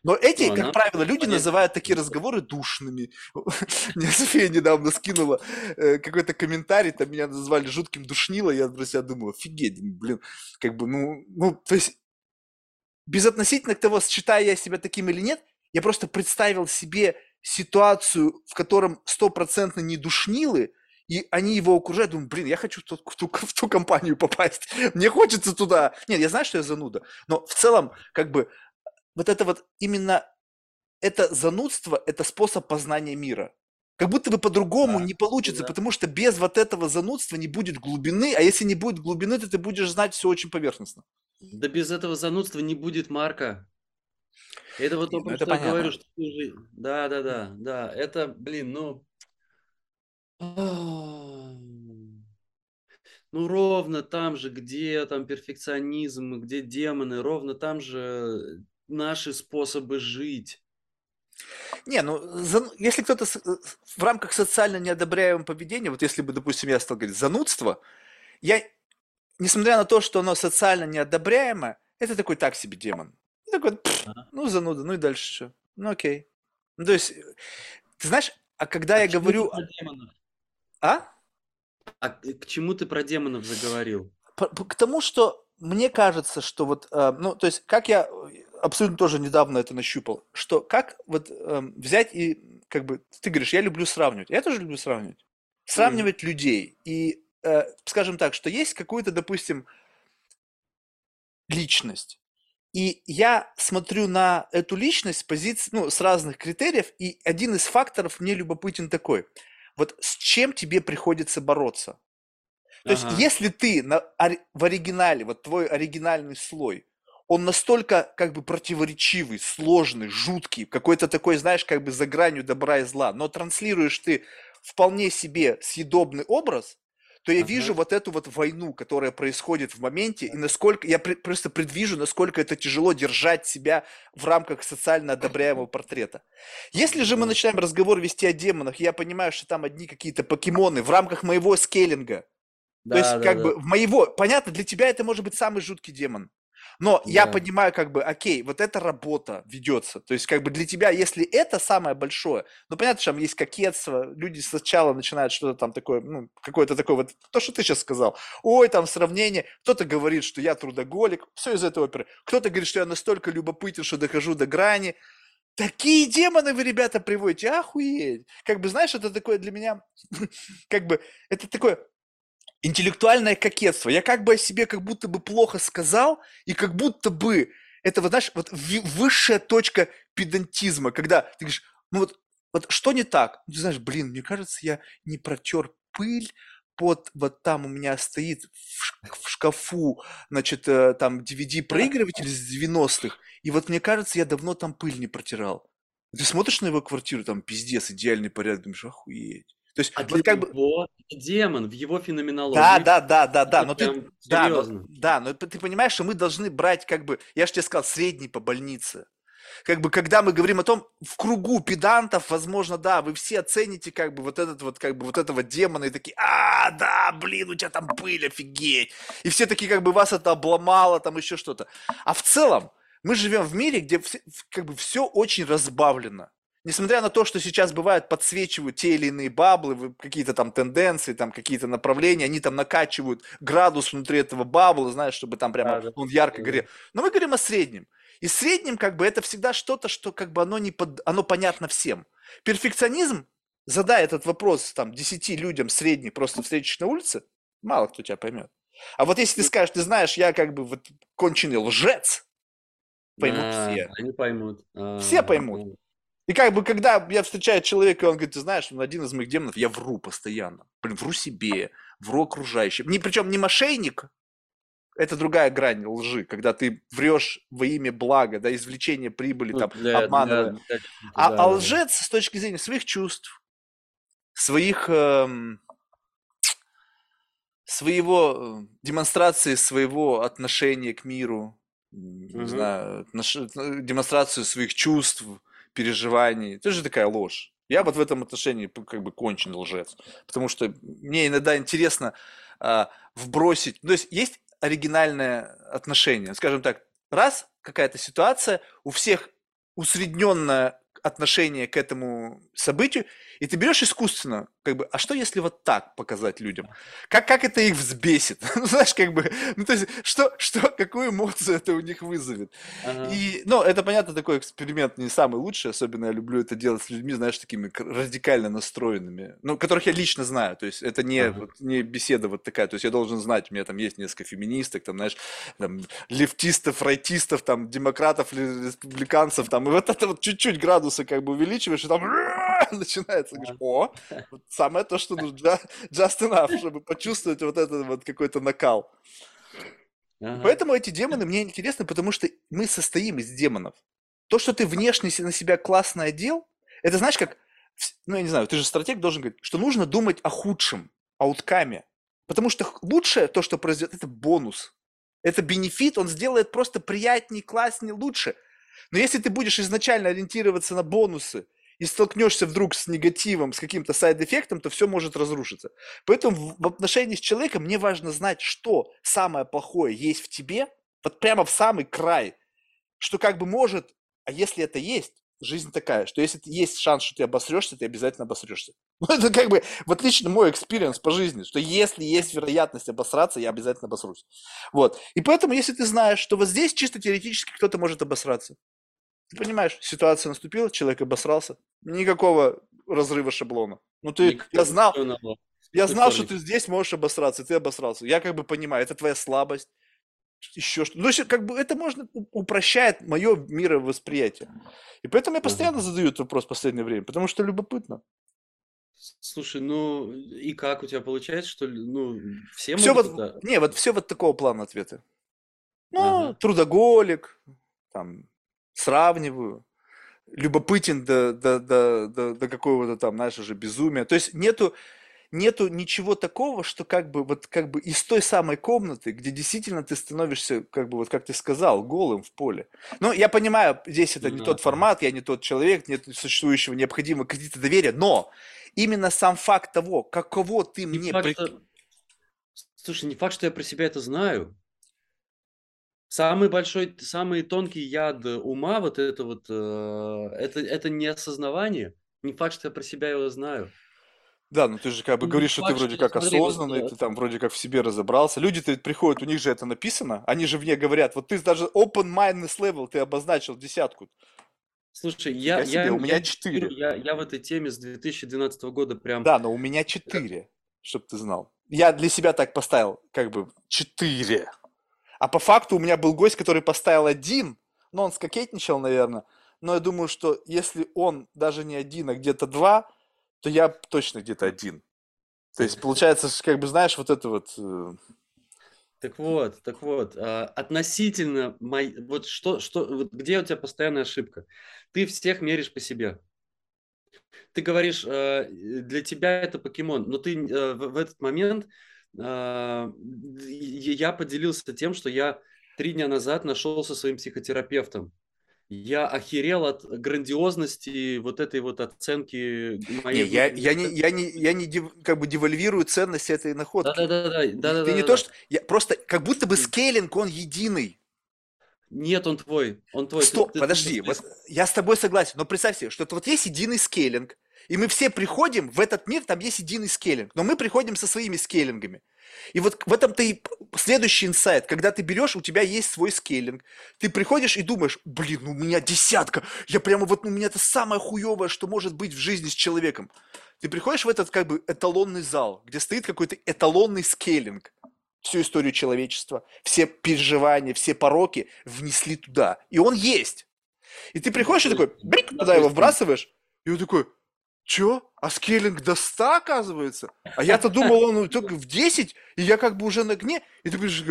Но эти, ну, как правило, люди понятно. называют такие разговоры душными. Мне София недавно скинула э, какой-то комментарий, там меня назвали жутким душнило, я про себя думаю, офигеть, блин, как бы, ну, ну, то есть, безотносительно к того, считаю я себя таким или нет, я просто представил себе ситуацию, в котором стопроцентно не душнилы, и они его окружают, думаю, блин, я хочу в ту, в, ту, в ту компанию попасть, мне хочется туда. Нет, я знаю, что я зануда, но в целом, как бы, вот это вот именно, это занудство, это способ познания мира. Как будто бы по-другому да, не получится, да. потому что без вот этого занудства не будет глубины, а если не будет глубины, то ты будешь знать все очень поверхностно. Да без этого занудства не будет Марка. Это вот то, ну, это что я говорю, что ты. Да, да, да, да. Это, блин, ну... Ну, ровно там же, где там перфекционизм, где демоны, ровно там же наши способы жить. Не, ну, за, если кто-то в рамках социально неодобряемого поведения, вот если бы, допустим, я стал говорить занудство, я, несмотря на то, что оно социально неодобряемое, это такой так себе демон. И такой, ага. ну, зануда, ну и дальше что? Ну, окей. Ну, то есть, ты знаешь, а когда а я говорю... А? А к чему ты про демонов заговорил? К тому, что мне кажется, что вот, э, ну, то есть, как я абсолютно тоже недавно это нащупал, что как вот э, взять и, как бы, ты говоришь, я люблю сравнивать, я тоже люблю сравнивать, сравнивать людей, и, э, скажем так, что есть какой-то, допустим, личность, и я смотрю на эту личность с позиции, ну, с разных критериев, и один из факторов мне любопытен такой. Вот с чем тебе приходится бороться? То ага. есть, если ты на, в оригинале, вот твой оригинальный слой, он настолько как бы противоречивый, сложный, жуткий, какой-то такой, знаешь, как бы за гранью добра и зла, но транслируешь ты вполне себе съедобный образ, то я ага. вижу вот эту вот войну, которая происходит в моменте, и насколько я при, просто предвижу, насколько это тяжело держать себя в рамках социально одобряемого портрета. Если же мы начинаем разговор вести о демонах, я понимаю, что там одни какие-то покемоны в рамках моего скейлинга, да, то есть да, как да. бы моего, понятно, для тебя это может быть самый жуткий демон. Но да. я понимаю, как бы, окей, вот эта работа ведется. То есть, как бы для тебя, если это самое большое, ну, понятно, что там есть кокетство, люди сначала начинают что-то там такое, ну, какое-то такое вот, то, что ты сейчас сказал. Ой, там сравнение. Кто-то говорит, что я трудоголик, все из этой оперы. Кто-то говорит, что я настолько любопытен, что дохожу до грани. Такие демоны вы, ребята, приводите, охуеть. Как бы, знаешь, это такое для меня, как бы, это такое интеллектуальное кокетство. Я как бы о себе как будто бы плохо сказал, и как будто бы это, вот, знаешь, вот высшая точка педантизма, когда ты говоришь, ну вот, вот что не так? Ну, ты знаешь, блин, мне кажется, я не протер пыль, под вот там у меня стоит в шкафу, значит, э, там DVD-проигрыватель из 90-х, и вот мне кажется, я давно там пыль не протирал. Ты смотришь на его квартиру, там пиздец, идеальный порядок, думаешь, охуеть. То есть, а вот как бы... демон, в его феноменологии. Да, да, да, да, да, но ты, да, но, да, но ты понимаешь, что мы должны брать, как бы, я же тебе сказал, средний по больнице. Как бы, когда мы говорим о том, в кругу педантов, возможно, да, вы все оцените, как бы, вот этот вот, как бы, вот этого демона и такие, а, да, блин, у тебя там пыль, офигеть. И все такие, как бы, вас это обломало, там еще что-то. А в целом, мы живем в мире, где, как бы, все очень разбавлено несмотря на то, что сейчас бывает, подсвечивают те или иные баблы, какие-то там тенденции, там какие-то направления, они там накачивают градус внутри этого бабла, знаешь, чтобы там прямо да, он ярко да. горел. Но мы говорим о среднем. И среднем как бы это всегда что-то, что как бы оно, не под, оно понятно всем. Перфекционизм, задай этот вопрос там 10 людям средний, просто встретишь на улице, мало кто тебя поймет. А вот если ты скажешь, ты знаешь, я как бы вот конченый лжец, поймут а, все. Они поймут. А, все поймут. И как бы, когда я встречаю человека, и он говорит, ты знаешь, он один из моих демонов, я вру постоянно. Блин, вру себе, вру окружающим. Не, причем не мошенник, это другая грань лжи, когда ты врешь во имя блага, да, извлечения прибыли, ну, там, для, обманывая. Для, для, а, да, а лжец с точки зрения своих чувств, своих, эм, своего, э, демонстрации своего отношения к миру, угу. не знаю, отнош... Э, демонстрацию своих чувств, переживаний. Это же такая ложь. Я вот в этом отношении как бы кончен лжец. Потому что мне иногда интересно а, вбросить... То есть есть оригинальное отношение. Скажем так, раз какая-то ситуация, у всех усредненное отношение к этому событию, и ты берешь искусственно, как бы, а что если вот так показать людям? Как, как это их взбесит? ну, знаешь, как бы, ну, то есть, что, что, какую эмоцию это у них вызовет? Ага. И, ну, это, понятно, такой эксперимент не самый лучший, особенно я люблю это делать с людьми, знаешь, такими радикально настроенными, ну, которых я лично знаю, то есть, это не, ага. вот, не беседа вот такая, то есть, я должен знать, у меня там есть несколько феминисток, там, знаешь, там, лефтистов, райтистов, там, демократов, республиканцев, там, и вот это вот чуть-чуть градусы как бы увеличиваешь, и там начинается, говоришь, о, самое то, что нужно, just enough, чтобы почувствовать вот этот вот какой-то накал. Ага. Поэтому эти демоны мне интересны, потому что мы состоим из демонов. То, что ты внешне на себя классно одел, это знаешь, как, ну, я не знаю, ты же стратег должен говорить, что нужно думать о худшем, outcome е. Потому что лучшее, то, что произойдет, это бонус. Это benefit, он сделает просто приятнее, класснее, лучше. Но если ты будешь изначально ориентироваться на бонусы, и столкнешься вдруг с негативом, с каким-то side effect ом, то все может разрушиться. Поэтому в отношении с человеком мне важно знать, что самое плохое есть в тебе, вот прямо в самый край, что как бы может, а если это есть, жизнь такая, что если есть шанс, что ты обосрешься, ты обязательно обосрешься. Ну, это как бы, вот лично мой experience по жизни, что если есть вероятность обосраться, я обязательно обосрусь. Вот. И поэтому, если ты знаешь, что вот здесь чисто теоретически кто-то может обосраться, ты понимаешь, ситуация наступила, человек обосрался, никакого разрыва шаблона. Ну, ты, я знал, я знал, что ты здесь можешь обосраться, ты обосрался. Я как бы понимаю, это твоя слабость, еще что-то. Ну, как бы это можно упрощает мое мировосприятие. И поэтому я постоянно задаю этот вопрос в последнее время, потому что любопытно. Слушай, ну и как у тебя получается, что ну все все вот, это... не вот все вот такого плана ответы. Ну ага. трудоголик, там сравниваю, любопытен до до до до, до какого-то там, знаешь, уже безумия. То есть нету нету ничего такого, что как бы вот как бы из той самой комнаты, где действительно ты становишься, как бы вот как ты сказал, голым в поле. Ну, я понимаю, здесь это не тот формат, я не тот человек, нет существующего необходимого кредита доверия, но именно сам факт того, каково ты не мне... Факт, при... Слушай, не факт, что я про себя это знаю. Самый большой, самый тонкий яд ума, вот это вот, э, это, это не осознавание. Не факт, что я про себя его знаю. Да, ну ты же как бы говоришь, что ты вроде как смотри, осознанный, вот, ты там вроде как в себе разобрался. Люди-то ведь приходят, у них же это написано, они же мне говорят, вот ты даже open-mindedness level ты обозначил десятку. Слушай, я, я, я, у меня четыре. Я, я в этой теме с 2012 года прям... Да, но у меня четыре, чтобы ты знал. Я для себя так поставил, как бы, четыре. А по факту у меня был гость, который поставил один, но он скокетничал, наверное. Но я думаю, что если он даже не один, а где-то два, то я точно где-то один. То есть, получается, как бы, знаешь, вот это вот... Э, так вот, так вот, а, относительно, мой, вот что, что, вот где у тебя постоянная ошибка? Ты всех меришь по себе. Ты говоришь, э, для тебя это покемон, но ты э, в этот момент, я поделился тем, что я три дня назад нашел со своим психотерапевтом я охерел от грандиозности вот этой вот оценки моей. Не, я, я не, я не, я не дев, как бы девальвирую ценность этой находки. Да, да, да, да, да. Ты да, не да, то, да. что я просто как будто бы скейлинг он единый. Нет, он твой, он твой. Стоп, ты, подожди, ты, вот я с тобой согласен, но представь себе, что это вот есть единый скейлинг, и мы все приходим в этот мир, там есть единый скейлинг, но мы приходим со своими скейлингами. И вот в этом-то и следующий инсайт, когда ты берешь, у тебя есть свой скейлинг, ты приходишь и думаешь, блин, ну у меня десятка, я прямо вот, ну, у меня это самое хуевое, что может быть в жизни с человеком. Ты приходишь в этот как бы эталонный зал, где стоит какой-то эталонный скейлинг, всю историю человечества, все переживания, все пороки внесли туда. И он есть. И ты приходишь и такой, брик, туда его вбрасываешь, и он такой, Чё? А скейлинг до 100, оказывается? А я-то думал, он только в 10, и я как бы уже на гне. И ты говоришь,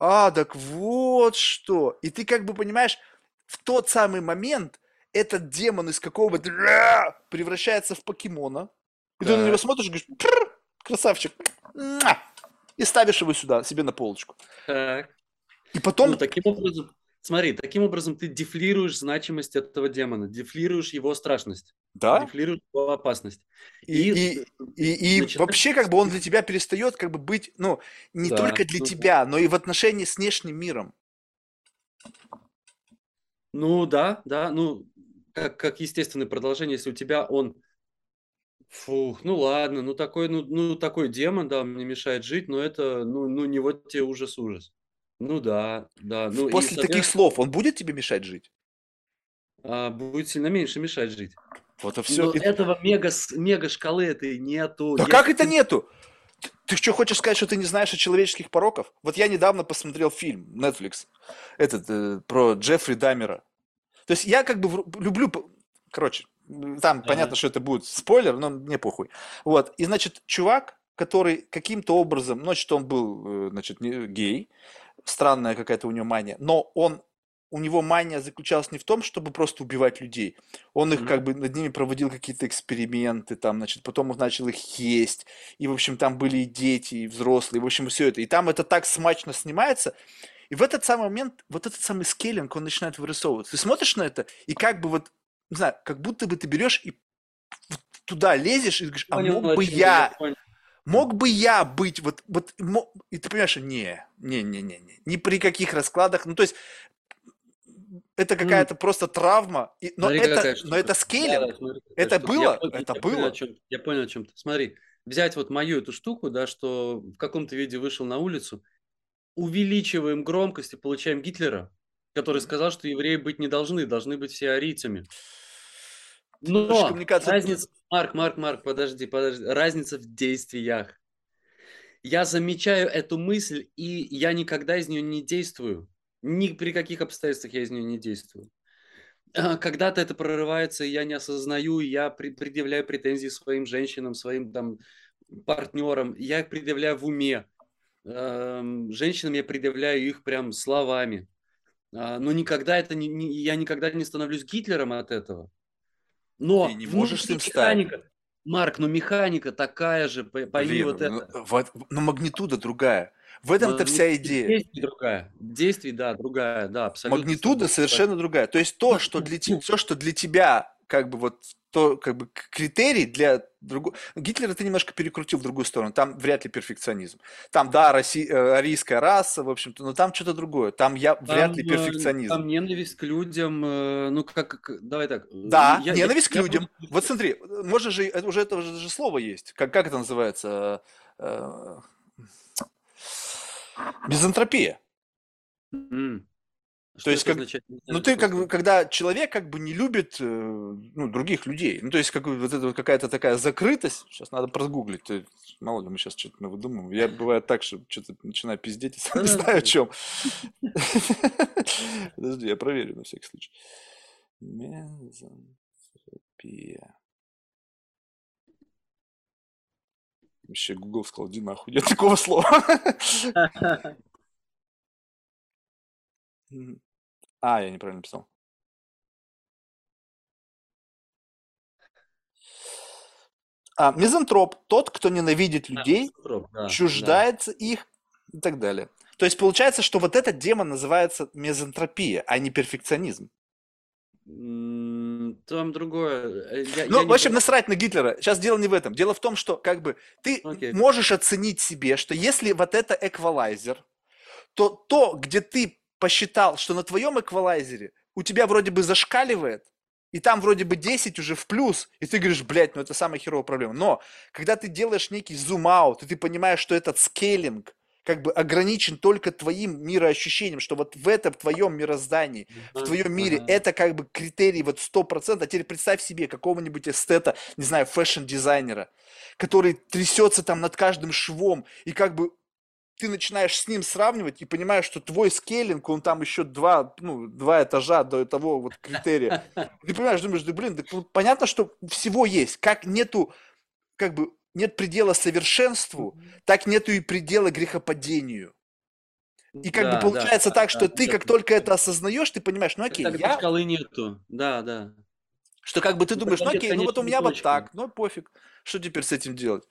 а, так вот что. И ты как бы понимаешь, в тот самый момент этот демон из какого-то превращается в покемона. И ты на него смотришь и говоришь, красавчик, и ставишь его сюда, себе на полочку. Так. И потом... Ну, таким образом, Смотри, таким образом ты дефлируешь значимость этого демона, дефлируешь его страшность, да? дефлируешь его опасность. И, и, и, и, и начинаешь... вообще как бы он для тебя перестает как бы быть, ну, не да, только для ну, тебя, но и в отношении с внешним миром. Ну да, да, ну как, как естественное продолжение, если у тебя он Фух, ну ладно, ну такой, ну, ну такой демон, да, мне мешает жить, но это, ну, ну не вот тебе ужас-ужас. Ну да, да. Ну, После таких слов он будет тебе мешать жить? а, будет сильно меньше мешать жить. Вот и все. Но этого мега, мега шкалы этой нету. Да как это нету? Ты что, хочешь сказать, что ты не знаешь о человеческих пороках? Вот я недавно посмотрел фильм Netflix, этот, э, про Джеффри Дамера. То есть я как бы люблю, короче, там ага. понятно, что это будет спойлер, но мне похуй. Вот, и значит, чувак, который каким-то образом, ну, значит, он был, э, значит, гей, странная какая-то у него мания, но он у него мания заключалась не в том, чтобы просто убивать людей. Он их mm-hmm. как бы над ними проводил какие-то эксперименты, там, значит, потом он начал их есть. И, в общем, там были и дети, и взрослые, в общем, все это. И там это так смачно снимается. И в этот самый момент, вот этот самый скейлинг, он начинает вырисовываться. Ты смотришь на это, и как бы вот, не знаю, как будто бы ты берешь и туда лезешь и говоришь, а понял, мог бы я, Мог бы я быть вот, вот и ты понимаешь, не, не, не, не, не, ни при каких раскладах, ну то есть это какая-то просто травма, и, но, Смотри, это, какая но это скейлинг. Да, да, смотри, Это штука. было? Я, понял- Это я понял, было? о чем, я понял, о чем ты. Смотри, взять вот мою эту штуку, да, что в каком-то виде вышел на улицу, увеличиваем громкость и получаем Гитлера, который сказал, что евреи быть не должны, должны быть все арийцами. Но кажется, разница... Марк, Марк, Марк, подожди, подожди. Разница в действиях. Я замечаю эту мысль, и я никогда из нее не действую. Ни при каких обстоятельствах я из нее не действую. А, Когда-то это прорывается, и я не осознаю, и я предъявляю претензии своим женщинам, своим там партнерам. Я их предъявляю в уме. Эм, Женщинам я предъявляю их прям словами. А, Но никогда это не, не- я никогда не становлюсь Гитлером от этого. Но Ты не можешь с внутри ним стать. механика, Марк, но механика такая же, по- пойми Блин, вот ну, это. вот- но магнитуда другая. В этом-то вся Магнитуда идея. Действий другая. Действий, да, другая, да, абсолютно. Магнитуда совершенно другая. То есть то, что для тебя, все, что для тебя, как бы вот то, как бы критерий для другого. Гитлер это немножко перекрутил в другую сторону. Там вряд ли перфекционизм. Там, да, Росси... э, арийская раса, в общем-то, но там что-то другое. Там я вряд ли Там, э, перфекционизм. Там ненависть к людям, э, ну как, давай так. э, Да, я- я- ненависть к я людям. просто- Вот смотри, можно же, это уже это же слово есть. Как, как это называется? Э, э, Мизантропия. М. Что То есть как- означает? Ну, ты как бы, когда человек как бы не любит э, ну, других людей, ну, то есть как вот это вот какая-то такая закрытость, сейчас надо прогуглить, то, мало ли мы сейчас что-то мы выдумываем, я бывает так, что что-то начинаю пиздеть, и сам не знаю о чем. Подожди, я проверю на всякий случай. Мезантропия. Вообще Google сказал, иди нахуй, нет такого слова. А, я неправильно написал. А, мизантроп – тот, кто ненавидит людей, да, да. чуждается их и так далее. То есть получается, что вот этот демон называется мезантропия, а не перфекционизм. Там другое. э, я- Ну, я в не общем, понимаю. насрать на Гитлера. Сейчас дело не в этом. Дело в том, что как бы ты Окей. можешь оценить себе, что если вот это эквалайзер, то то, где ты посчитал, что на твоем эквалайзере у тебя вроде бы зашкаливает, и там вроде бы 10 уже в плюс, и ты говоришь, блядь, ну это самая херовая проблема. Но когда ты делаешь некий zoom-out, и ты понимаешь, что этот scaling как бы ограничен только твоим мироощущением, что вот в этом твоем мироздании, в твоем мире ага. это как бы критерий вот 100%. А теперь представь себе какого-нибудь эстета, не знаю, фэшн-дизайнера, который трясется там над каждым швом, и как бы ты начинаешь с ним сравнивать и понимаешь, что твой скейлинг, он там еще два, ну, два этажа до того вот критерия. Ты понимаешь, думаешь, да блин, ну, понятно, что всего есть. Как нету, как бы, нет предела совершенству, так нету и предела грехопадению. И как Да, бы да, получается да, так, да, что ты да, как да. только это осознаешь, ты понимаешь, ну окей, я, шкалы нету. Да, да. что как бы ты Ну, думаешь, ну окей, ну вот у меня вот так, ну пофиг, что теперь с этим делать?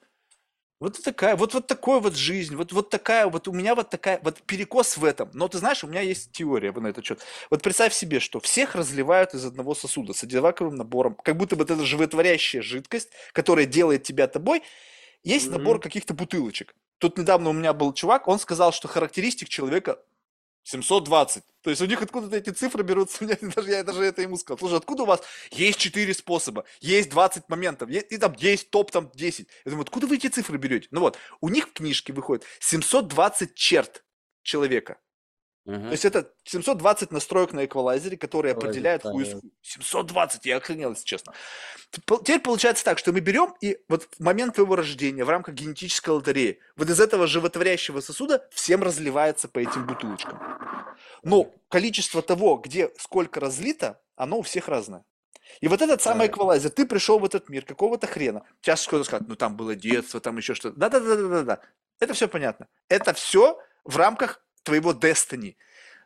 Вот такая, вот, вот такой вот жизнь, вот, вот такая, вот у меня вот такая, вот перекос в этом. Но ты знаешь, у меня есть теория на этот счет. Вот представь себе, что всех разливают из одного сосуда с одинаковым набором, как будто бы это животворящая жидкость, которая делает тебя тобой. Есть Мгм. набор каких-то бутылочек. Тут недавно у меня был чувак, он сказал, что характеристик человека 720. То есть у них откуда-то эти цифры берутся. Меня даже, я даже это ему сказал. Слушай, откуда у вас есть 4 способа, есть 20 моментов, есть, и там есть топ там 10. Я думаю, откуда вы эти цифры берете? Ну вот, у них в книжке выходит 720 черт человека. Ага. То есть это 720 настроек на эквалайзере, которые Эквалайзер, определяют да, хуй. 720, я охренел, если честно. Теперь получается так, что мы берем и вот в момент твоего рождения в рамках генетической лотереи вот из этого животворящего сосуда всем разливается по этим бутылочкам. Но количество того, где сколько разлито, оно у всех разное. И вот этот самый эквалайзер, ты пришел в этот мир какого-то хрена. Сейчас кто-то скажет, ну там было детство, там еще что-то. Да-да-да-да-да. Это все понятно. Это все в рамках твоего destiny.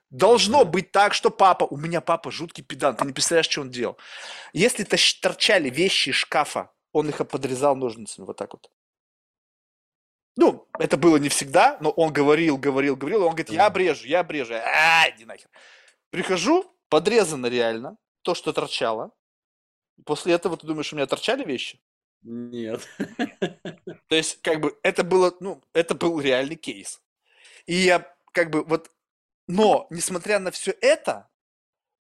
Должно быть так, что папа, у меня папа жуткий педант, ты не представляешь, что он делал. Если тащ- торчали вещи из шкафа, он их подрезал ножницами вот так вот. Ну, это было не всегда, но он говорил, говорил, говорил, и он говорит, я обрежу, я обрежу. А, иди нахер. Прихожу, подрезано реально, то, что торчало. После этого ты думаешь, у меня торчали вещи? Нет. То есть, как бы, это было, ну, это был реальный кейс. И я, как бы, вот, но, несмотря на все это,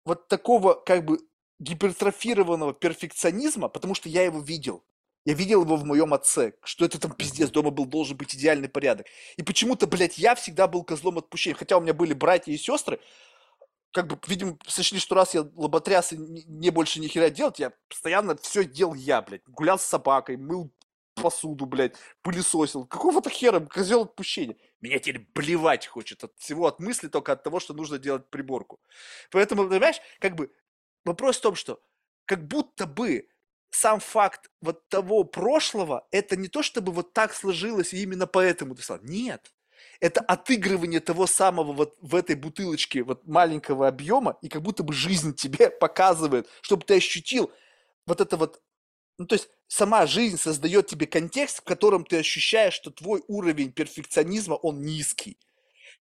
вот такого как бы гипертрофированного перфекционизма, потому что я его видел. Я видел его в моем отце, что это там пиздец, дома был, должен быть идеальный порядок. И почему-то, блядь, я всегда был козлом отпущения. Хотя у меня были братья и сестры, как бы, видимо, сочли, что раз я лоботряс и не больше ни хера делать, я постоянно все делал я, блядь. Гулял с собакой, мыл посуду, блядь, пылесосил. Какого-то хера, козел отпущения. Меня теперь блевать хочет от всего, от мысли только от того, что нужно делать приборку. Поэтому, понимаешь, как бы вопрос в том, что как будто бы сам факт вот того прошлого, это не то, чтобы вот так сложилось, и именно поэтому ты стал. Нет. Это отыгрывание того самого вот в этой бутылочке вот маленького объема, и как будто бы жизнь тебе показывает, чтобы ты ощутил вот это вот ну, то есть сама жизнь создает тебе контекст, в котором ты ощущаешь, что твой уровень перфекционизма, он низкий.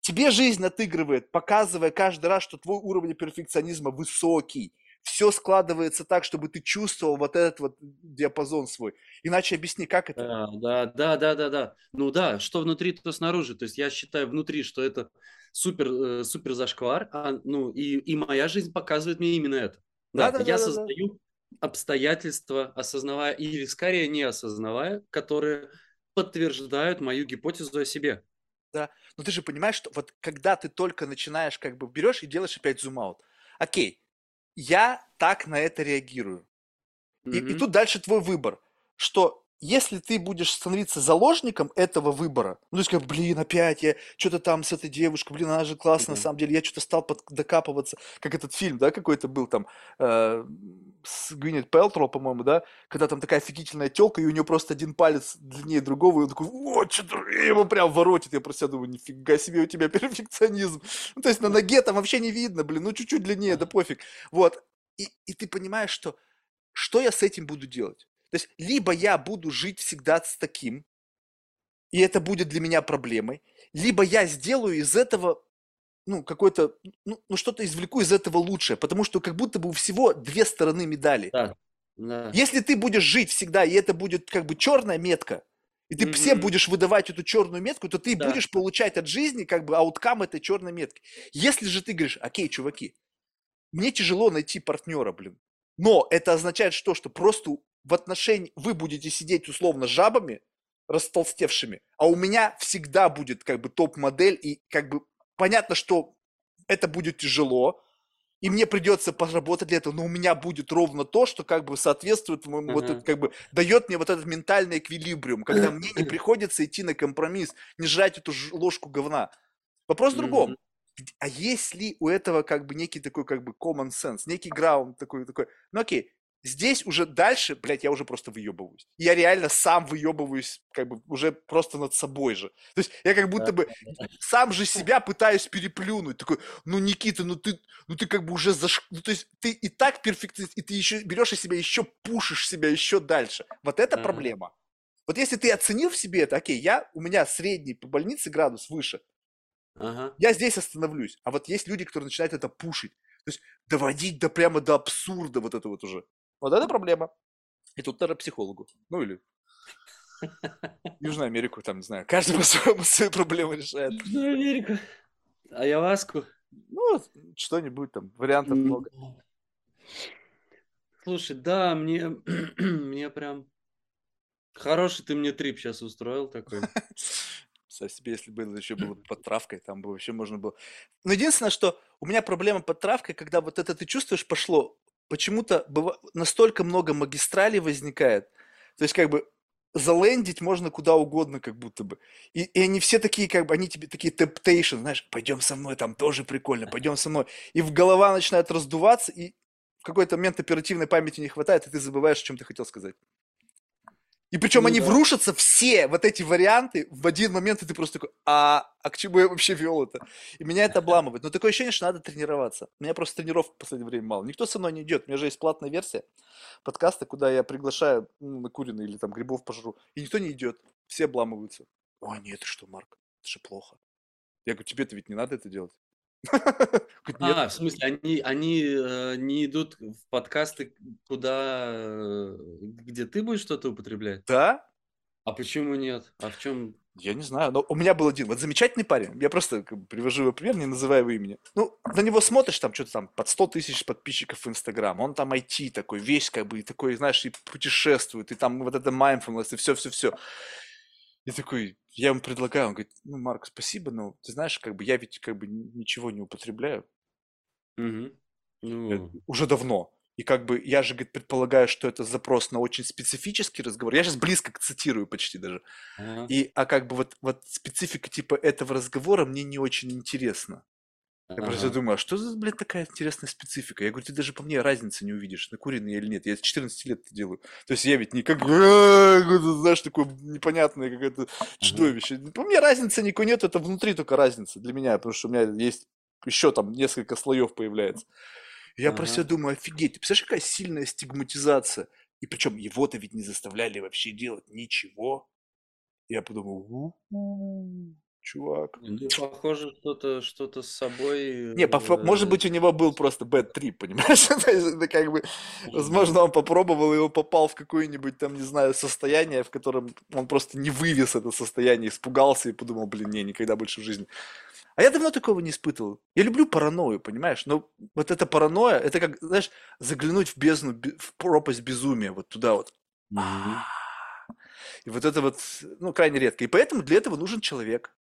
Тебе жизнь отыгрывает, показывая каждый раз, что твой уровень перфекционизма высокий. Все складывается так, чтобы ты чувствовал вот этот вот диапазон свой. Иначе объясни, как это? Да, да, да, да, да, да. Ну да, что внутри, то снаружи. То есть я считаю внутри, что это супер, э, супер зашквар, а, ну и, и моя жизнь показывает мне именно это. Да, да, да я да, создаю да обстоятельства, осознавая или скорее не осознавая, которые подтверждают мою гипотезу о себе. Да, но ты же понимаешь, что вот когда ты только начинаешь, как бы берешь и делаешь опять зум-аут. Окей, я так на это реагирую. И, mm-hmm. и тут дальше твой выбор, что если ты будешь становиться заложником этого выбора, ну, то есть, как, блин, опять я что-то там с этой девушкой, блин, она же классная, mm-hmm. на самом деле, я что-то стал под, докапываться, как этот фильм, да, какой-то был там, э, с Гвинет Пелтро, по-моему, да, когда там такая офигительная телка, и у нее просто один палец длиннее другого, и он такой, вот, что-то его прям воротит, я про себя думаю, нифига себе у тебя перфекционизм. Ну, то есть на ноге там вообще не видно, блин, ну, чуть-чуть длиннее, да пофиг. Вот, и, и ты понимаешь, что что я с этим буду делать? То есть либо я буду жить всегда с таким, и это будет для меня проблемой, либо я сделаю из этого ну, какой-то, ну, ну, что-то извлеку из этого лучшее, потому что как будто бы у всего две стороны медали. Да, да. Если ты будешь жить всегда, и это будет как бы черная метка, и ты mm-hmm. всем будешь выдавать эту черную метку, то ты да. будешь получать от жизни как бы ауткам этой черной метки. Если же ты говоришь, окей, чуваки, мне тяжело найти партнера, блин, но это означает что? Что просто в отношении, вы будете сидеть условно жабами, растолстевшими, а у меня всегда будет как бы топ-модель, и как бы понятно, что это будет тяжело, и мне придется поработать для этого, но у меня будет ровно то, что как бы соответствует моему, uh-huh. вот это, как бы дает мне вот этот ментальный эквилибриум, когда мне не приходится идти на компромисс, не жрать эту ложку говна. Вопрос в другом. А есть ли у этого как бы некий такой как бы common sense, некий граунд такой, такой, ну окей, Здесь уже дальше, блядь, я уже просто выебываюсь. Я реально сам выебываюсь, как бы уже просто над собой же. То есть я как будто бы сам же себя пытаюсь переплюнуть. Такой, ну, Никита, ну ты, ну ты как бы уже заш... Ну, то есть ты и так перфекционист, и ты еще берешь из себя, еще пушишь себя еще дальше. Вот это ага. проблема. Вот если ты оценил в себе это, окей, я, у меня средний по больнице градус выше, ага. я здесь остановлюсь. А вот есть люди, которые начинают это пушить. То есть доводить до прямо до абсурда вот это вот уже. Вот это проблема. И тут надо психологу. Ну или Южную Америку, там, не знаю, каждый по-своему свои проблемы решает. Южную Америку. Айаваску. Ну, что-нибудь там, вариантов много. Слушай, да, мне, мне прям хороший ты мне трип сейчас устроил такой. Со себе, если бы это еще было под травкой, там бы вообще можно было... Но единственное, что у меня проблема под травкой, когда вот это ты чувствуешь пошло, почему-то настолько много магистралей возникает. То есть как бы залендить можно куда угодно, как будто бы. И, и они все такие, как бы, они тебе такие temptation, знаешь, пойдем со мной, там тоже прикольно, пойдем со мной. И в голова начинает раздуваться, и в какой-то момент оперативной памяти не хватает, и ты забываешь, о чем ты хотел сказать. И причем ну, они да. врушатся все вот эти варианты в один момент, и ты просто такой, а, а к чему я вообще вел это? И меня это обламывает. Но такое ощущение, что надо тренироваться. У меня просто тренировок в последнее время мало. Никто со мной не идет. У меня же есть платная версия подкаста, куда я приглашаю ну, на куриный или там грибов пожру. И никто не идет. Все обламываются. О, нет, это что, Марк? Это же плохо. Я говорю, тебе-то ведь не надо это делать. А, в смысле, они, они э, не идут в подкасты, куда, где ты будешь что-то употреблять? Да. А почему нет? А в чем? Я не знаю, но у меня был один, вот замечательный парень, я просто привожу его пример, не называя его имени. Ну, на него смотришь, там что-то там под 100 тысяч подписчиков в Инстаграм, он там IT такой, весь как бы, и такой, знаешь, и путешествует, и там вот это mindfulness, и все-все-все. И такой, я ему предлагаю, он говорит, ну, Марк, спасибо, но ты знаешь, как бы я ведь как бы ничего не употребляю. Угу. Ну... Уже давно. И как бы я же, говорит, предполагаю, что это запрос на очень специфический разговор. Я сейчас близко цитирую почти даже. Ага. И, а как бы вот, вот специфика типа этого разговора мне не очень интересна. Я ага. просто думаю, а что за, блядь, такая интересная специфика? Я говорю, ты даже по мне разницы не увидишь, накуренный или нет. Я с 14 лет это делаю. То есть я ведь не как, знаешь, такое непонятное какое-то чудовище. По мне разницы никакой нет, это внутри только разница для меня, потому что у меня есть еще там несколько слоев появляется. Я ага. про себя думаю, офигеть, ты представляешь, какая сильная стигматизация? И причем его-то ведь не заставляли вообще делать ничего. Я подумал, чувак. Ну, похоже, что-то что с собой... Не, по, э, может быть, у него был просто bad trip, понимаешь? То есть, это как бы, возможно, он попробовал, и он попал в какое-нибудь там, не знаю, состояние, в котором он просто не вывез это состояние, испугался и подумал, блин, не, никогда больше в жизни. А я давно такого не испытывал. Я люблю паранойю, понимаешь? Но вот эта паранойя, это как, знаешь, заглянуть в бездну, в пропасть безумия, вот туда вот. И вот это вот, ну, крайне редко. И поэтому для этого нужен человек.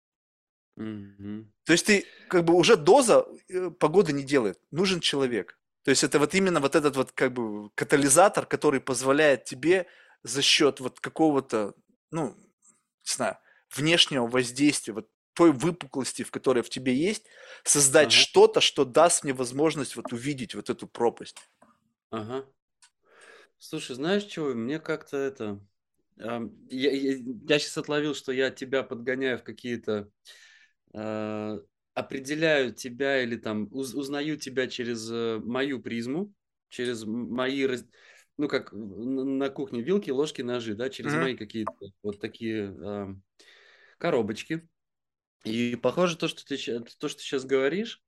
Угу. То есть ты как бы уже доза э, погоды не делает, нужен человек. То есть это вот именно вот этот вот как бы катализатор, который позволяет тебе за счет вот какого-то, ну, не знаю, внешнего воздействия, вот той выпуклости, в которой в тебе есть, создать ага. что-то, что даст мне возможность вот увидеть вот эту пропасть. Ага. Слушай, знаешь чего? Мне как-то это... я, я, я сейчас отловил, что я тебя подгоняю в какие-то э, определяю тебя или там уз, узнаю тебя через э, мою призму, через мои, ну как на кухне вилки, ложки, ножи, да, через mm-hmm. мои какие-то вот такие э, коробочки. И похоже то, что ты то, что ты сейчас говоришь,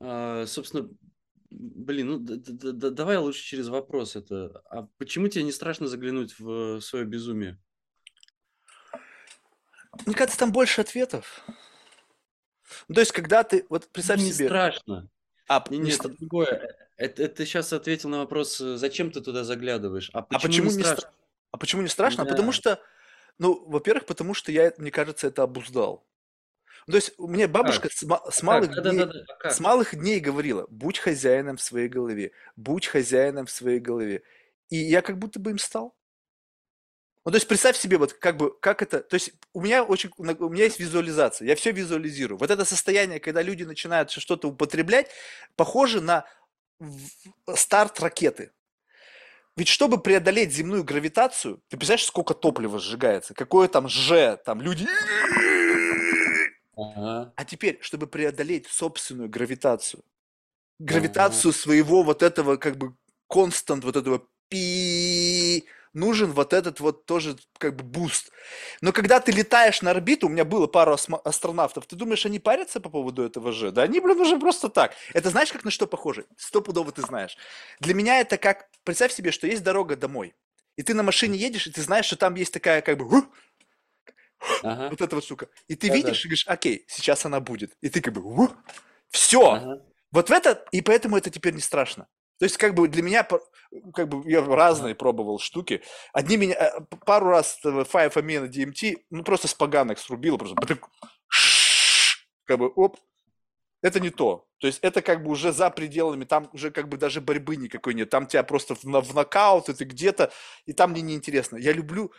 э, собственно, блин, ну д- д- д- давай лучше через вопрос это. А почему тебе не страшно заглянуть в свое безумие? Мне кажется, там больше ответов. Ну, то есть, когда ты, вот представь не себе... страшно. А, не, нет, другое. Это, это ты сейчас ответил на вопрос, э, зачем ты туда заглядываешь? А почему, а почему не страшно? стра... А почему не страшно? Да. Потому что, ну, во-первых, потому что я, мне кажется, это обуздал. Ну, то есть, у меня бабушка с, с, малых как? дней, Да, да, да, да. с малых дней говорила, будь хозяином в своей голове, будь хозяином в своей голове. И я как будто бы им стал. Ну, то есть представь себе, вот как бы, как это, то есть у меня очень, у меня есть визуализация, я все визуализирую. Вот это состояние, когда люди начинают что-то употреблять, похоже на старт ракеты. Ведь чтобы преодолеть земную гравитацию, ты представляешь, сколько топлива сжигается, какое там Ж, там люди... Ага. А теперь, чтобы преодолеть собственную гравитацию, гравитацию ага. своего вот этого как бы констант, вот этого пи нужен вот этот вот тоже как бы boost. Но когда ты летаешь на орбиту, у меня было пару астронавтов, ты думаешь, они парятся по поводу этого же? Да они, блин, уже просто так. Это знаешь, как на что похоже? Стопудово ты знаешь. Для меня это как, представь себе, что есть дорога домой. И ты на машине едешь, и ты знаешь, что там есть такая как бы ага. вот эта вот штука. И ты да, видишь да. и говоришь, окей, сейчас она будет. И ты как бы все. Ага. Вот в это, и поэтому это теперь не страшно. То есть, как бы для меня, как бы я разные пробовал штуки. Одни меня, э, пару раз Five на DMT, ну просто с поганок срубило, просто как бы, оп, это не то. То есть это как бы уже за пределами, там уже как бы даже борьбы никакой нет. Там тебя просто в, в нокаут, и ты где-то, и там мне неинтересно. Я люблю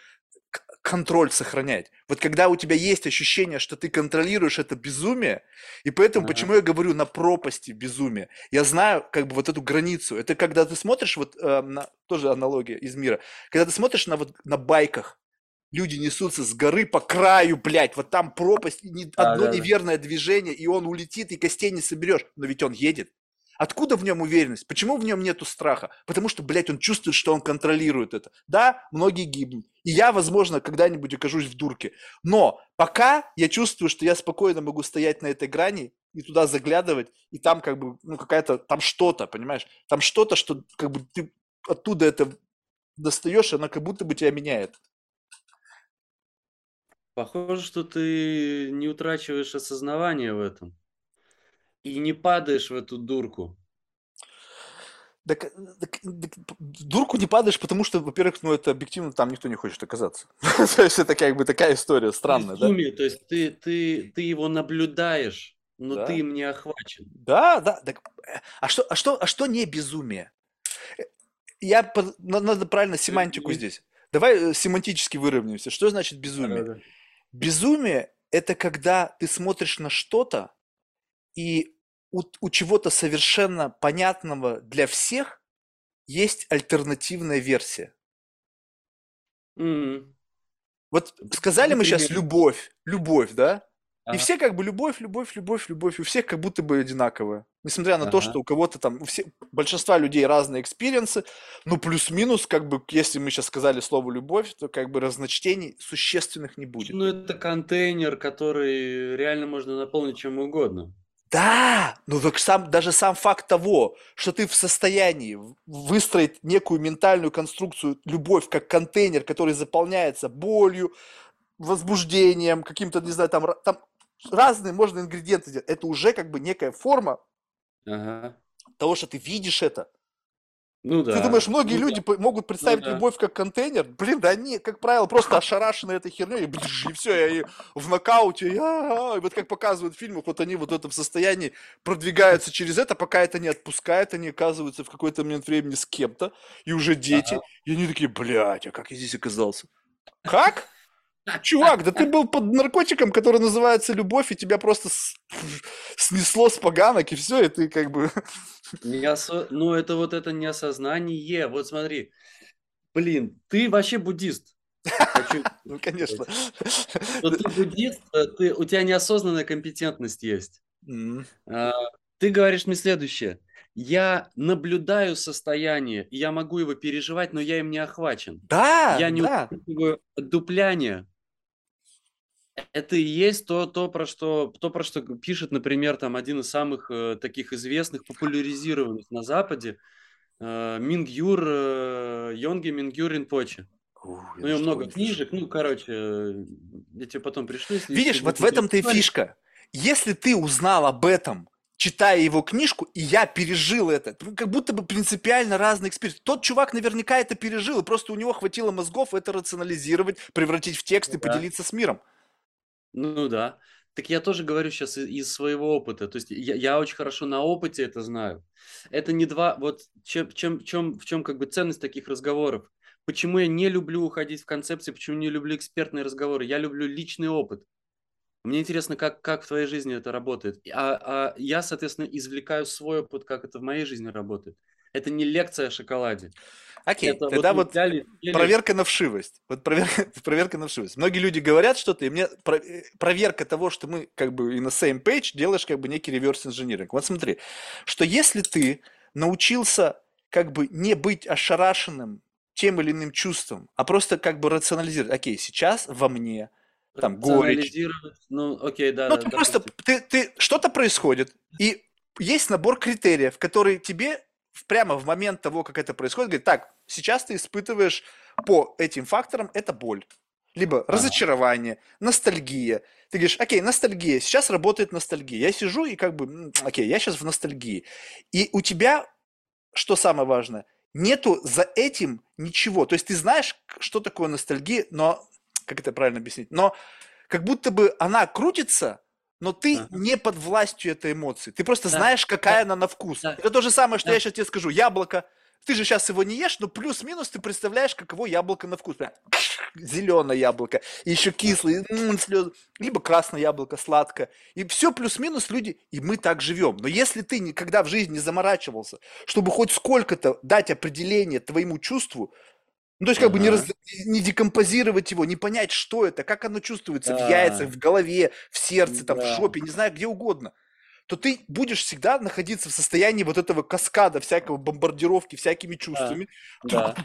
контроль сохранять. Вот когда у тебя есть ощущение, что ты контролируешь это безумие, и поэтому, ага. почему я говорю на пропасти безумия, я знаю как бы вот эту границу. Это когда ты смотришь, вот э, на, тоже аналогия из мира, когда ты смотришь на, вот, на байках, люди несутся с горы по краю, блядь, вот там пропасть, ни, а, одно да, неверное да. движение, и он улетит, и костей не соберешь, но ведь он едет. Откуда в нем уверенность? Почему в нем нету страха? Потому что, блядь, он чувствует, что он контролирует это. Да, многие гибнут. И я, возможно, когда-нибудь окажусь в дурке. Но пока я чувствую, что я спокойно могу стоять на этой грани и туда заглядывать, и там как бы, ну, какая-то, там что-то, понимаешь? Там что-то, что как бы ты оттуда это достаешь, и оно как будто бы тебя меняет. Похоже, что ты не утрачиваешь осознавание в этом. И не падаешь в эту дурку. Так, так, так, дурку не падаешь, потому что, во-первых, ну это объективно там никто не хочет оказаться. то есть это как бы такая история странная, Безумие, да? То есть ты, ты, ты его наблюдаешь, но да. ты им не охвачен. Да, да. Так, а, что, а, что, а что не безумие? Я, надо правильно семантику здесь. Давай э, семантически выровняемся. Что значит безумие? Да, да. Безумие – это когда ты смотришь на что-то, и у, у чего-то совершенно понятного для всех есть альтернативная версия. Mm. Вот сказали мы сейчас любовь, любовь, да? Ага. И все как бы любовь, любовь, любовь, любовь, у всех как будто бы одинаковая. Несмотря на ага. то, что у кого-то там, у всех, большинства людей разные experience ы, ну плюс-минус, как бы, если мы сейчас сказали слово любовь, то как бы разночтений существенных не будет. Ну это контейнер, который реально можно наполнить чем угодно. Да, ну так сам, даже сам факт того, что ты в состоянии выстроить некую ментальную конструкцию, любовь как контейнер, который заполняется болью, возбуждением, каким-то, не знаю, там, там разные можно ингредиенты делать. Это уже как бы некая форма ага. того, что ты видишь это. Ну да. Ты думаешь, многие ну, люди да. могут представить ну, да. любовь как контейнер? Блин, да они, как правило, просто ошарашены этой херней, и, и все, и в нокауте, и, и вот как показывают в фильмах, вот они вот в этом состоянии продвигаются через это, пока это не отпускает, они оказываются в какой-то момент времени с кем-то, и уже дети, ага. и они такие, блядь, а как я здесь оказался? Как? Чувак, да ты был под наркотиком, который называется любовь, и тебя просто с... снесло с поганок, и все, и ты как бы... Не осо... Ну, это вот это неосознание. Вот смотри, блин, ты вообще буддист. Хочу... Ну, конечно. Но ты буддист, э, ты, у тебя неосознанная компетентность есть. Mm. Ты говоришь мне следующее. Я наблюдаю состояние, и я могу его переживать, но я им не охвачен. Да, я не да. дупляние это и есть то, то, про что, то, про что пишет, например, там один из самых э, таких известных, популяризированных на Западе, э, Мингюр, э, Йонги Мингюр Ринпоче. У него много книжек, ну, короче, э, я тебе потом пришлю. Видишь, вот в этом-то и фишка. Если ты узнал об этом, читая его книжку, и я пережил это. Ну, как будто бы принципиально разный эксперимент. Тот чувак наверняка это пережил, и просто у него хватило мозгов это рационализировать, превратить в текст и да. поделиться с миром. Ну да. Так я тоже говорю сейчас из своего опыта. То есть я, я очень хорошо на опыте это знаю. Это не два... Вот чем, чем, чем, в чем как бы ценность таких разговоров? Почему я не люблю уходить в концепции, почему не люблю экспертные разговоры? Я люблю личный опыт. Мне интересно, как, как в твоей жизни это работает. А, а я, соответственно, извлекаю свой опыт, как это в моей жизни работает. Это не лекция о шоколаде. Окей, это тогда вот, вот взяли, проверка на вшивость. Вот проверка, проверка на вшивость. Многие люди говорят что-то, и мне э, проверка того, что мы как бы и на same page делаешь как бы некий реверс инжиниринг. Вот смотри, что если ты научился как бы не быть ошарашенным тем или иным чувством, а просто как бы рационализировать. Окей, сейчас во мне там горечь. Ну, окей, да. Ну, да, ты просто, ты, ты, что-то происходит, и есть набор критериев, которые тебе прямо в момент того, как это происходит, говорит, так, сейчас ты испытываешь по этим факторам, это боль. Либо ага. разочарование, ностальгия. Ты говоришь, окей, ностальгия, сейчас работает ностальгия. Я сижу и как бы, окей, я сейчас в ностальгии. И у тебя, что самое важное, нету за этим ничего. То есть ты знаешь, что такое ностальгия, но, как это правильно объяснить, но как будто бы она крутится, но ты ага. не под властью этой эмоции. Ты просто да. знаешь, какая да. она на вкус. Да. Это то же самое, что да. я сейчас тебе скажу. Яблоко. Ты же сейчас его не ешь, но плюс-минус ты представляешь, каково яблоко на вкус. Прям зеленое яблоко, и еще кислое, слезы. либо красное яблоко, сладкое. И все плюс-минус люди, и мы так живем. Но если ты никогда в жизни не заморачивался, чтобы хоть сколько-то дать определение твоему чувству, ну, то есть, как ага. бы не, раз, не декомпозировать его, не понять, что это, как оно чувствуется да. в яйцах, в голове, в сердце, там, да. в жопе, не знаю, где угодно, то ты будешь всегда находиться в состоянии вот этого каскада всякого бомбардировки всякими чувствами. Да.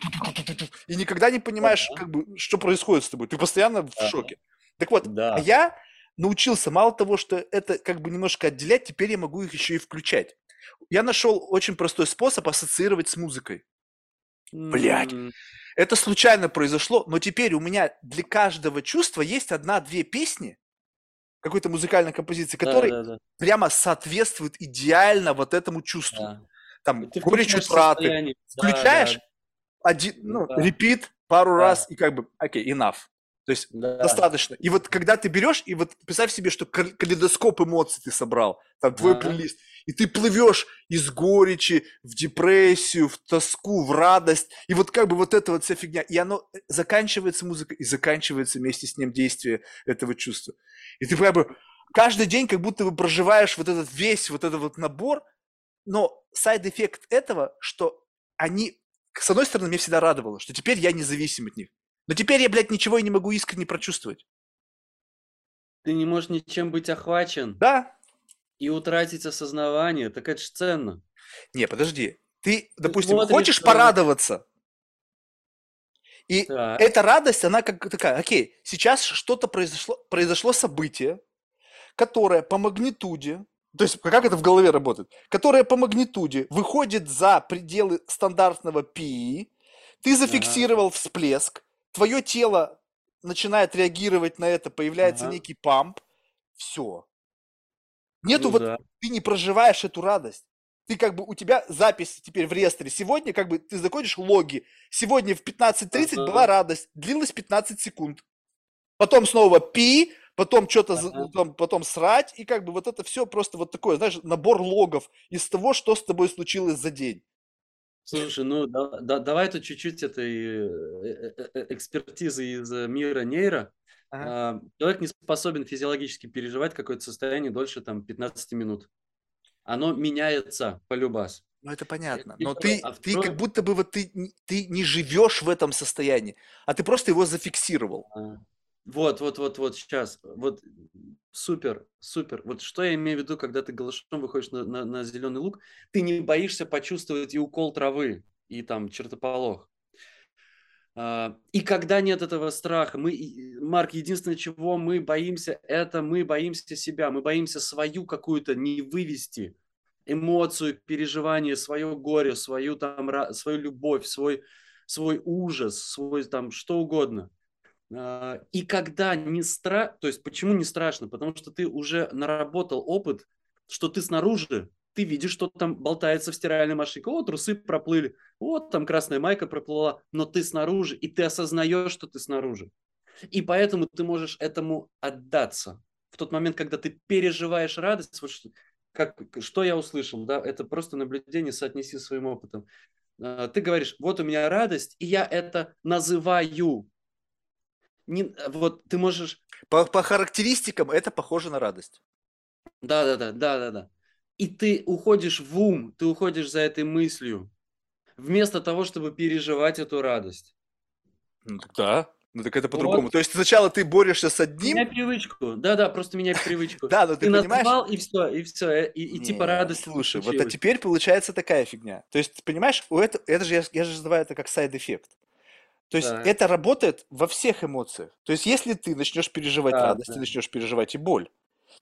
И никогда не понимаешь, да. как бы, что происходит с тобой. Ты постоянно в шоке. Так вот, да. я научился, мало того, что это как бы немножко отделять, теперь я могу их еще и включать. Я нашел очень простой способ ассоциировать с музыкой. Блять. Это случайно произошло, но теперь у меня для каждого чувства есть одна-две песни, какой-то музыкальной композиции, Да, который да, да, прямо соответствует идеально вот этому чувству. да. Там горечь утраты. Да, включаешь да, один, Ну ну, да. репит пару Да. раз и как бы, окей, enough. То есть да. достаточно. И вот когда ты берешь, и вот представь себе, что кал- калейдоскоп эмоций ты собрал, там твой плейлист, и ты плывешь из горечи в депрессию, в тоску, в радость, и вот как бы вот эта вот вся фигня, и оно э, заканчивается музыка, и заканчивается вместе с ним действие этого чувства. И ты как бы каждый день как будто бы проживаешь вот этот весь вот этот вот набор, но side effect этого, что они, с одной стороны, меня всегда радовало, что теперь я независим от них. Но теперь я, блядь, ничего и не могу искренне прочувствовать. Ты не можешь ничем быть охвачен Да? и утратить осознавание. Так это ж ценно. Не, подожди. Ты, допустим, смотришь, хочешь что- порадоваться, и Так. эта радость, она как такая, окей, сейчас что-то произошло, произошло событие, которое по магнитуде, то есть как это в голове работает, которое по магнитуде выходит за пределы стандартного пи, ты зафиксировал всплеск, твое тело начинает реагировать на это, появляется Ага. некий памп, все. Нету Ну вот, да. ты не проживаешь эту радость. Ты как бы, у тебя запись теперь в реестре. Сегодня как бы ты заходишь логи. Сегодня в 15.30 Ага. была радость. Длилась 15 секунд. Потом снова пи, потом что-то, Ага. потом, потом срать. И как бы вот это все просто вот такое, знаешь, набор логов из того, что с тобой случилось за день. Слушай, ну да- да- давай тут чуть-чуть этой э, э, э, экспертизы из мира нейро. Ага. А, Человек не способен физиологически переживать какое-то состояние дольше там 15 минут. Оно меняется полюбас. Ну это понятно. Но ты, а ты как будто бы вот ты, ты не живешь в этом состоянии, а ты просто его зафиксировал. А, Вот, вот, вот, вот, сейчас. Вот супер, супер. Вот что я имею в виду, когда ты голышом выходишь на, на, зеленый луг, ты не боишься почувствовать и укол травы, и там чертополох. А, И когда нет этого страха, мы, Марк, единственное, чего мы боимся, это мы боимся себя, мы боимся свою какую-то не вывести эмоцию, переживание, свое горе, свою там свою любовь, свой свой ужас, свой там что угодно. А, И когда не страшно, то есть почему не страшно? Потому что ты уже наработал опыт, что ты снаружи, ты видишь, что там болтается в стиральной машинке. О, трусы проплыли, вот там красная майка проплыла, но ты снаружи, и ты осознаешь, что ты снаружи. И поэтому ты можешь этому отдаться. В тот момент, когда ты переживаешь радость, вот что, как, что я услышал, да, это просто наблюдение, соотнеси своим опытом. А, Ты говоришь, вот у меня радость, и я это называю. Не, вот ты можешь По, по характеристикам это похоже на радость. Да, да, да, да, да, да. И ты уходишь в ум, ты уходишь за этой мыслью, вместо того, чтобы переживать эту радость. Ну так да. Ну так это Вот. по-другому. То есть сначала ты борешься с Меняй одним, привычку. Да, да, просто меняй привычку. да, но ты, Ты понимаешь, назвал, и все, и все, и, и типа радость. Слушай, вот а теперь получается такая фигня. То есть, понимаешь, у это, это же я, я же называю это как side effect. То есть Так. это работает во всех эмоциях. То есть если ты начнешь переживать Да, радость, да. ты начнешь переживать и боль.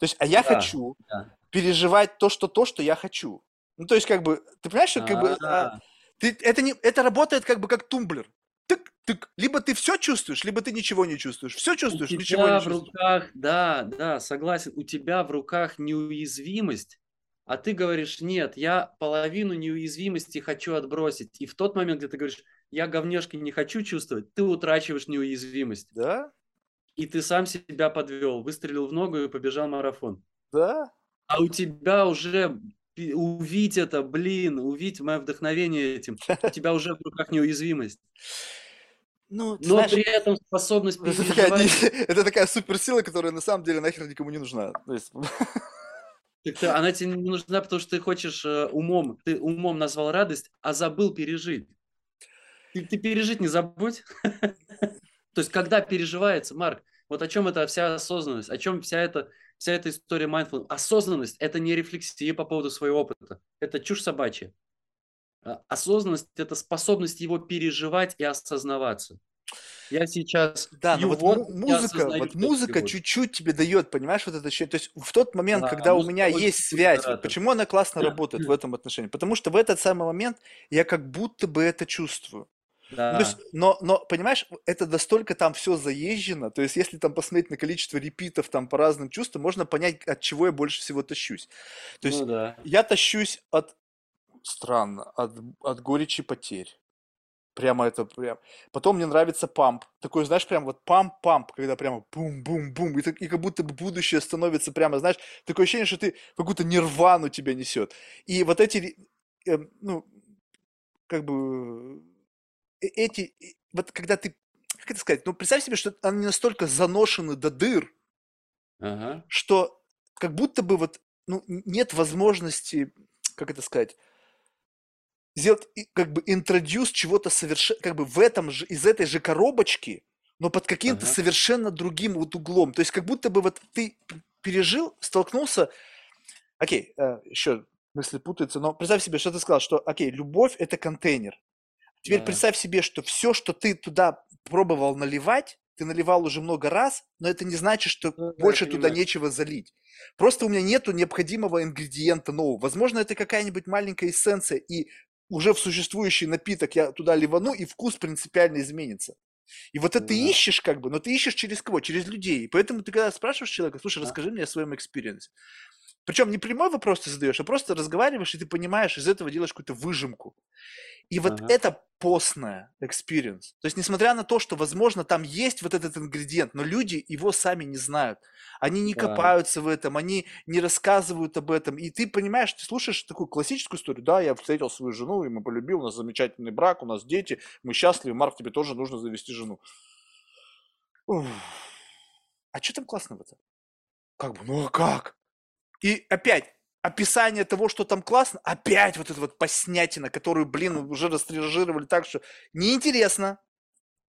То есть, а я Да, хочу да. переживать то, что то, что я хочу. Ну, то есть, как бы, ты понимаешь, что как бы, а, А, ты, это, не, это работает как бы как тумблер. Тык, тык. Либо ты все чувствуешь, либо ты ничего не чувствуешь. Все У чувствуешь, ничего тебя не в чувствуешь. руках, да, да, согласен, у тебя в руках неуязвимость, а ты говоришь, нет, я половину неуязвимости хочу отбросить. И в тот момент, где ты говоришь, я говнешки не хочу чувствовать, ты утрачиваешь неуязвимость. Да, И ты сам себя подвел, выстрелил в ногу и побежал марафон. да. А у тебя уже увидеть это, блин, увидеть мое вдохновение этим, у тебя уже в руках неуязвимость. Ну, Но знаешь, при этом способность это такая, это такая суперсила, которая на самом деле нахер никому не нужна. Так она тебе не нужна, потому что ты хочешь э, умом, ты умом назвал радость, а забыл пережить. Ты, ты пережить не забудь. То есть, когда переживается, Марк, вот о чем это вся осознанность, о чем вся эта, вся эта история mindfulness. Осознанность – это не рефлексия по поводу своего опыта, это чушь собачья. А Осознанность – это способность его переживать и осознаваться. Я сейчас Да, но вот музыка, вот музыка чуть-чуть тебе дает, понимаешь, вот это ощущение. То есть в тот момент, Да, когда у меня есть связь, вот почему она классно работает в этом отношении? Потому что в этот самый момент я как будто бы это чувствую. Ну, то есть, Да. но, но, понимаешь, это настолько там все заезжено, то есть, если там посмотреть на количество репитов там по разным чувствам, можно понять, от чего я больше всего тащусь. То есть, Ну да. я тащусь от, странно, от, от горечи потерь. Прямо это прям. Потом мне нравится памп. Такой, знаешь, прям вот памп-памп, когда прямо бум-бум-бум. И, так- и как будто бы будущее становится прямо, знаешь, такое ощущение, что ты в какую-то нирвану тебя несет. И вот эти, эм, ну, как бы, э, эти, э, вот когда ты, как это сказать, ну, представь себе, что они настолько заношены до дыр, Ага. что как будто бы вот, ну, нет возможности, как это сказать, сделать как бы интродюс чего-то совершенно, как бы в этом же, из этой же коробочки, но под каким-то Ага. совершенно другим вот углом. То есть как будто бы вот ты пережил, столкнулся, окей, еще мысли путаются, но представь себе, что ты сказал, что, окей, любовь – это контейнер. Теперь Да. представь себе, что все, что ты туда пробовал наливать, ты наливал уже много раз, но это не значит, что Ну да, больше туда нечего залить. Просто у меня нету необходимого ингредиента нового. Возможно, это какая-нибудь маленькая эссенция, и уже в существующий напиток я туда ливану, и вкус принципиально изменится. И вот это ты Да. ищешь как бы, но ты ищешь через кого? Через людей. И поэтому ты когда спрашиваешь человека, слушай, Да. расскажи мне о своем experience е. Причем не прямой вопрос ты задаешь, а просто разговариваешь, и ты понимаешь, из этого делаешь какую-то выжимку. И вот Ага. это постная experience. То есть, несмотря на то, что, возможно, там есть вот этот ингредиент, но люди его сами не знают. Они не Да. копаются в этом, они не рассказывают об этом. И ты понимаешь, ты слушаешь такую классическую историю. Да, я встретил свою жену, и мы полюбил, у нас замечательный брак, у нас дети, мы счастливы. Марк, тебе тоже нужно завести жену. Ух. А что там классно в этом? Как бы, ну а как? И опять, описание того, что там классно, опять вот эта вот поснятина, которую, блин, уже растиражировали так, что неинтересно.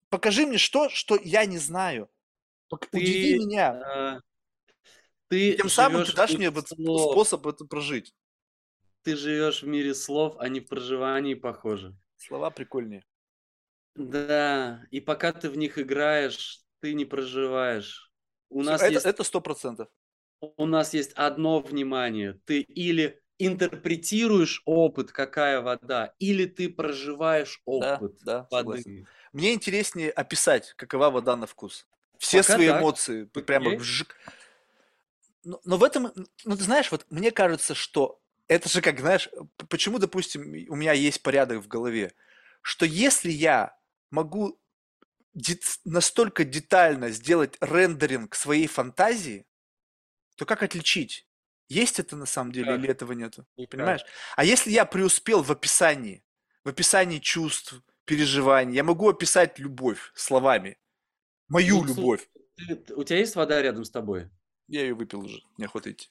Покажи мне что, что я не знаю. Пок- Удиви Ты, меня. э, ты Тем самым ты дашь мне вот слов. способ это прожить. Ты живешь в мире слов, они в проживании похожи. Слова прикольнее. Да, и пока ты в них играешь, ты не проживаешь. У нас Это есть это сто процентов. У нас есть одно внимание. Ты или интерпретируешь опыт, какая вода, или ты проживаешь опыт да, согласен. воды. Мне интереснее описать, какова вода на вкус. Все Пока свои так. эмоции, п- прямо Окей. вжик. Но, но в этом, ну ты знаешь, вот мне кажется, что это же как, знаешь, почему, допустим, у меня есть порядок в голове, что если я могу дет- настолько детально сделать рендеринг своей фантазии, то как отличить, есть это на самом деле Как? или этого нету? Никак. Понимаешь? А если я преуспел в описании, в описании чувств, переживаний, я могу описать любовь словами, мою Ну, любовь. ты- у тебя есть вода рядом с тобой? Я ее выпил уже, неохота идти.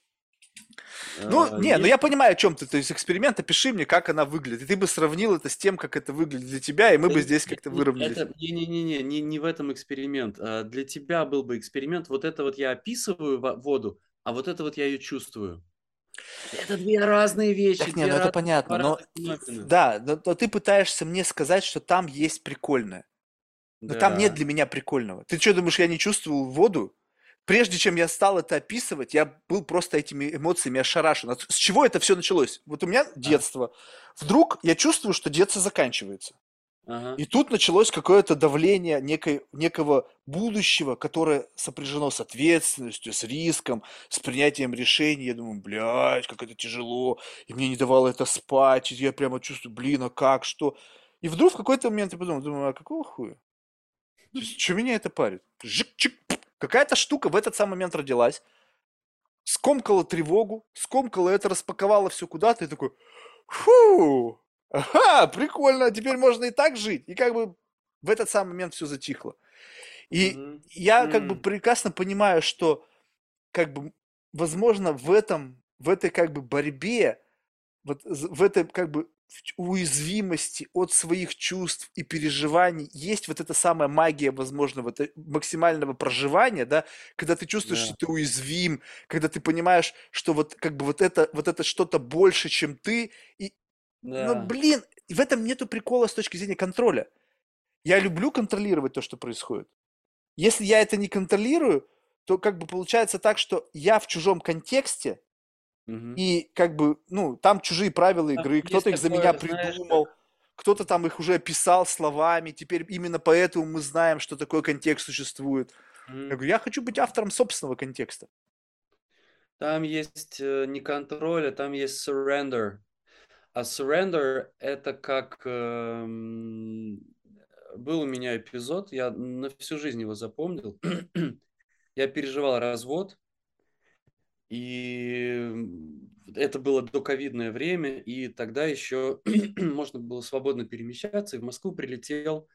Ну, Э, не, ну есть- я понимаю, о чем ты. То есть эксперимент, опиши мне, как она выглядит. И ты бы сравнил это с тем, как это выглядит для тебя, и мы бы Это- здесь как-то выровнялись. Не-не-не, не, не в этом эксперимент. А, Для тебя был бы эксперимент. Вот это вот я описываю во- воду, а вот это вот я ее чувствую. Это две разные вещи. Так не, две ну это понятно, но да, но, но ты пытаешься мне сказать, что там есть прикольное. Но там нет Да. для меня прикольного. Ты что, думаешь, я не чувствовал воду? Прежде чем я стал это описывать, я был просто этими эмоциями ошарашен. От- С чего это все началось? Вот у меня детство. Вдруг я чувствую, что детство заканчивается. И тут началось какое-то давление некой, некого будущего, которое сопряжено с ответственностью, с риском, с принятием решений. Я думаю, блядь, как это тяжело. И мне не давало это спать. И я прямо чувствую, блин, а как, что? И вдруг в какой-то момент я подумал, думаю, а какого хуя? Что меня это парит? Жик-чик. Какая-то штука в этот самый момент родилась, скомкала тревогу, скомкала это, распаковала все куда-то и такой, фу, ага, прикольно, теперь можно и так жить. И как бы в этот самый момент все затихло. И Мгм. я как бы прекрасно понимаю, что как бы возможно в этом, в этой как бы борьбе, вот в этой как бы уязвимости от своих чувств и переживаний есть вот эта самая магия, возможно, вот э- максимального проживания, да, когда ты чувствуешь, Да. что ты уязвим, когда ты понимаешь, что вот как бы вот это, вот это что-то больше, чем ты, и, ну, Да. блин, в этом нету прикола с точки зрения контроля. Я люблю контролировать то, что происходит. Если я это не контролирую, то как бы получается так, что я в чужом контексте, Мгм. и как бы, ну, там чужие правила игры, кто-то их за меня такое, знаешь, придумал. кто-то там их уже описал словами, теперь именно поэтому мы знаем, что такой контекст существует. Я Мгм. говорю, я хочу быть автором собственного контекста. Там есть э, не контроль, а там есть surrender. А surrender это как эм, был у меня эпизод, я на всю жизнь его запомнил. Я переживал развод, и это было доковидное время, и тогда еще можно было свободно перемещаться, и в Москву прилетел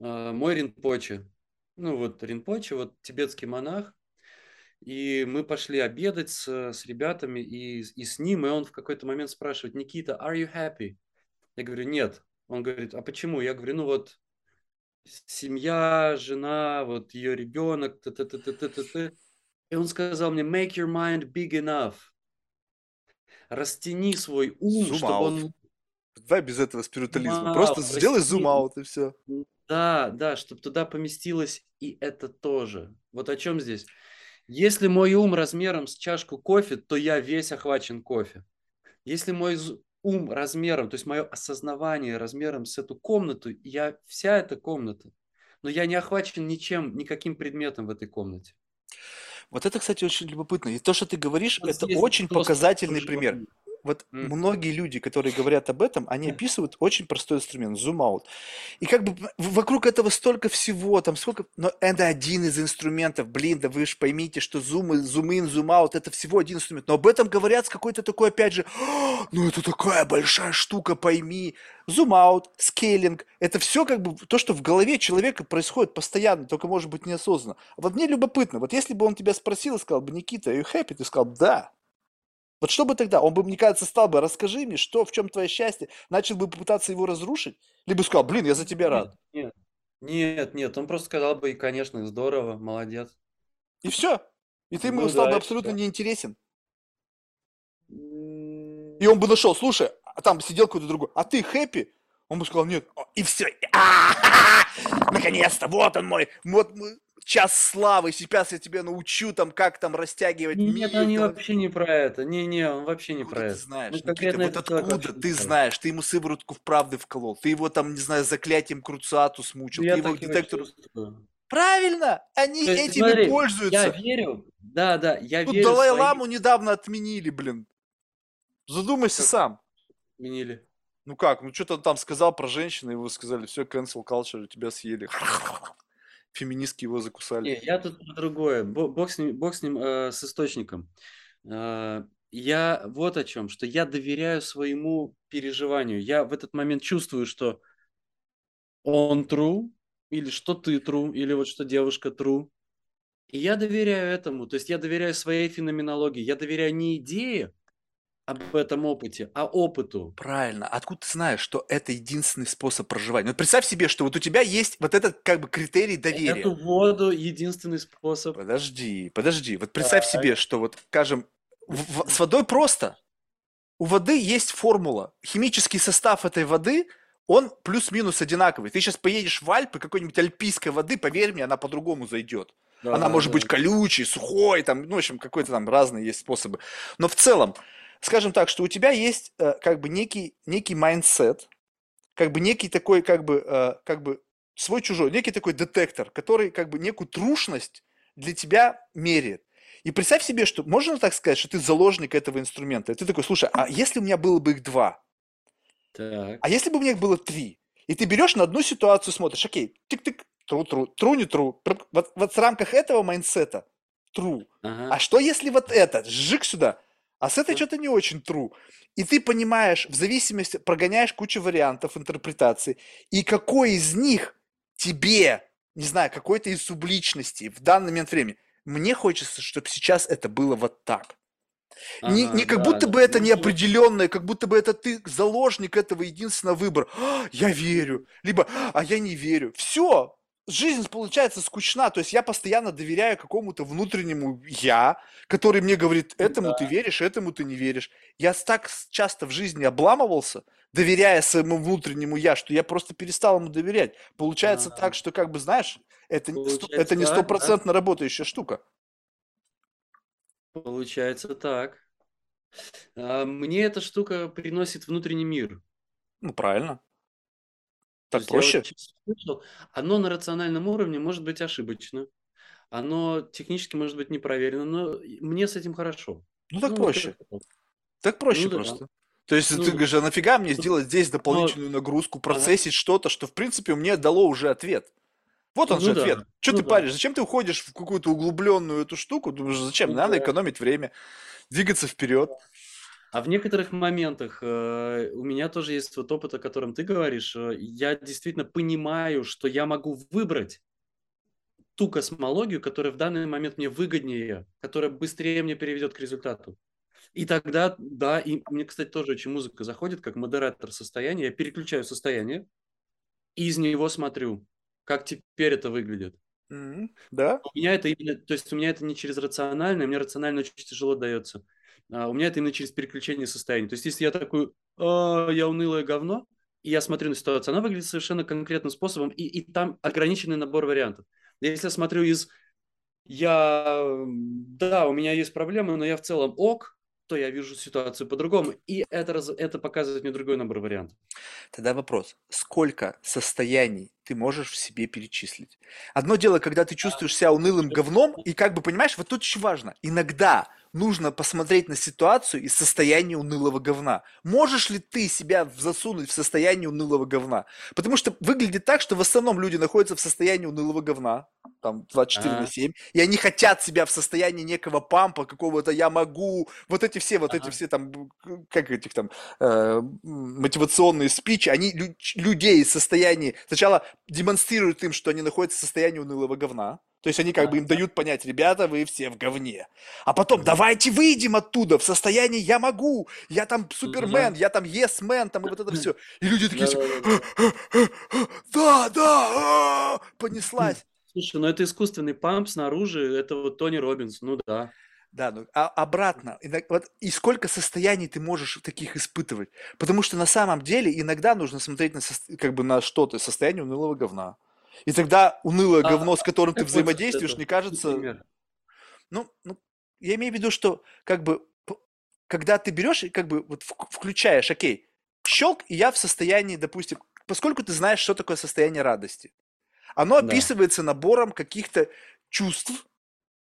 э, мой Ринпоче. Ну вот Ринпоче, вот тибетский монах, и мы пошли обедать с, с ребятами и, и с ним, и он в какой-то момент спрашивает, Никита, are you happy? Я говорю, нет. Он говорит, а почему? Я говорю, ну вот семья, жена, вот ее ребенок, т -т -т -т -т -т -т. и он сказал мне, make your mind big enough. Растяни свой ум, Zoom чтобы out. он... Давай без этого спиритуализма. Вау, Просто сделай растяни. зум-аут и все. Да, да, чтобы туда поместилось и это тоже. Вот о чем здесь? Если мой ум размером с чашку кофе, то я весь охвачен кофе. Если мой ум размером, то есть мое осознавание размером с эту комнату, я вся эта комната. Но я не охвачен ничем, никаким предметом в этой комнате. Вот это, кстати, очень любопытно. И то, что ты говоришь, Вот это очень показательный пример. Вот М. многие люди, которые говорят об этом, они описывают очень простой инструмент зум-аут. И как бы вокруг этого столько всего, там сколько... Но это один из инструментов. Блин, да вы же поймите, что зум, зум-ин, зум-аут это всего один инструмент. Но об этом говорят с какой-то такой, опять же, «А, ну это такая большая штука, пойми. Зум-аут, скейлинг, это все как бы то, что в голове человека происходит постоянно, только может быть неосознанно. Вот мне любопытно, вот если бы он тебя спросил и сказал бы, Никита, are you happy? Ты сказал, да. Вот что бы тогда? Он бы, мне кажется, стал бы, расскажи мне, что, в чем твое счастье, начал бы попытаться его разрушить, либо сказал, блин, я за тебя рад. Нет, нет, нет. Он просто сказал бы, и, конечно, здорово, молодец. И все. И ты ему Ну стал да, бы абсолютно всё. неинтересен. И он бы нашел, слушай, а там сидел какой-то другой, а ты хэппи? Он бы сказал, нет. И все. Наконец-то, вот он мой, вот мой час славы, сейчас я тебя научу там, как там растягивать Нет, мир. они там. вообще не про это. Не-не, он вообще не Откуда про ты это. знаешь? Ну, Никита, вот откуда ты знаешь? Ты ему сыворотку в правды вколол, ты его там, не знаю, заклятием Круциату смучил, Ну, ты я его детектору... чувствую. Правильно! Они То есть, этим и смотри, я пользуются. верю, да, да, я Тут верю Далай-ламу своим... недавно отменили, блин. Задумайся Как сам. Отменили. Ну как, ну что-то он там сказал про женщину, его сказали, все, cancel culture, тебя съели. Феминистки его закусали. Не, я тут про другое. Бо- Бог с ним, бог с, ним э, с источником. Э, я вот о чем, что я доверяю своему переживанию. Я в этот момент чувствую, что он true, или что ты true, или вот что девушка true. И я доверяю этому. То есть я доверяю своей феноменологии. Я доверяю не идее об этом опыте, а опыту. Правильно. Откуда ты знаешь, что это единственный способ проживания? Ну, представь себе, что вот у тебя есть вот этот как бы критерий доверия. Эту воду единственный способ. Подожди, подожди. Вот представь Так. себе, что вот, скажем, в- в- с водой просто. У воды есть формула. Химический состав этой воды, он плюс-минус одинаковый. Ты сейчас поедешь в Альпы какой-нибудь альпийской воды, поверь мне, она по-другому зайдет. Да, Она может да. быть колючей, сухой, там, ну, в общем, какой-то там разные есть способы. Но в целом, скажем так, что у тебя есть э, как бы некий, некий mindset, как бы некий такой, как бы, э, как бы свой-чужой, некий такой детектор, который как бы некую трушность для тебя меряет. И представь себе, что можно так сказать, что ты заложник этого инструмента. И ты такой, слушай, а если у меня было бы их два? Так. А если бы у меня их было три? И ты берешь на одну ситуацию, смотришь, окей, тык-тык, true-true, true не true. Вот, вот в рамках этого mindset а true. Ага. А что если вот это, сжиг сюда, а с этой что-то не очень true. И ты понимаешь, в зависимости, прогоняешь кучу вариантов интерпретации, и какой из них тебе, не знаю, какой-то из субличностей в данный момент времени, мне хочется, чтобы сейчас это было вот так. Не, Ага, не как да, будто да. бы это Ну, неопределенное, как будто бы это ты заложник этого единственного выбора. «А, я верю, либо а я не верю. Все, жизнь получается скучна. То есть я постоянно доверяю какому-то внутреннему я, который мне говорит, этому ты веришь, этому ты не веришь. Я так часто в жизни обламывался, доверяя своему внутреннему я, что я просто перестал ему доверять. Получается Ага. так, что как бы знаешь, это, Получается это не так, да. стопроцентно работающая штука. Получается так. А, Мне эта штука приносит внутренний мир. Ну правильно. Так проще? слышал, оно на рациональном уровне может быть ошибочно, оно технически может быть непроверено, но мне с этим хорошо. Ну так ну, проще. Так проще ну, просто. Да. То есть ну, ты говоришь, а нафига мне сделать здесь дополнительную но... нагрузку, процессить ага. что-то, что в принципе мне дало уже ответ. Вот он ну, же да. ответ. Что ну, ты да. паришь? Зачем ты уходишь в какую-то углубленную эту штуку? Думаешь, зачем? Ну, Надо да. экономить время, двигаться вперед. А в некоторых моментах э, у меня тоже есть вот опыт, о котором ты говоришь. Э, я действительно понимаю, что я могу выбрать ту космологию, которая в данный момент мне выгоднее, которая быстрее мне переведет к результату. И тогда, да, и мне, кстати, тоже очень музыка заходит, как модератор состояния. Я переключаю состояние и из него смотрю, как теперь это выглядит. Mm-hmm. Да. У меня это именно, то есть у меня это не через рациональное, мне рационально очень тяжело дается. А у меня это именно через переключение состояния. То есть если я такой, а, я унылое говно, и я смотрю на ситуацию, она выглядит совершенно конкретным способом, и, и там ограниченный набор вариантов. Если я смотрю из я, да, у меня есть проблемы, но я в целом ок, то я вижу ситуацию по-другому. И это, это показывает мне другой набор вариантов. Тогда вопрос. Сколько состояний ты можешь в себе перечислить? Одно дело, когда ты чувствуешь себя унылым говном, и как бы, понимаешь, вот тут очень важно. Иногда нужно посмотреть на ситуацию из состояния унылого говна. Можешь ли ты себя засунуть в состояние унылого говна? Потому что выглядит так, что в основном люди находятся в состоянии унылого говна, там 24 ага. на 7, и они хотят себя в состоянии некого пампа, какого-то я могу, вот эти все, вот ага. эти все там, как этих там, э, мотивационные спичи, они лю- людей из состояния, сначала демонстрируют им, что они находятся в состоянии унылого говна, то есть они как бы им дают понять, ребята, вы все в говне. А потом, давайте выйдем оттуда в состоянии я могу, я там супермен, я там man, там и вот это все. И люди такие, да, да, а, понеслась. Слушай, ну это искусственный памп снаружи, это вот Тони Робинс, ну да. Да, ну а обратно, вот и сколько состояний ты можешь таких испытывать? Потому что на самом деле иногда нужно смотреть на, как бы на что-то, состояние унылого говна. И тогда унылое а, говно, с которым ты взаимодействуешь, не кажется... Ну, ну, я имею в виду, что как бы когда ты берешь и как бы вот включаешь, окей, щелк, и я в состоянии, допустим, поскольку ты знаешь, что такое состояние радости, оно да. описывается набором каких-то чувств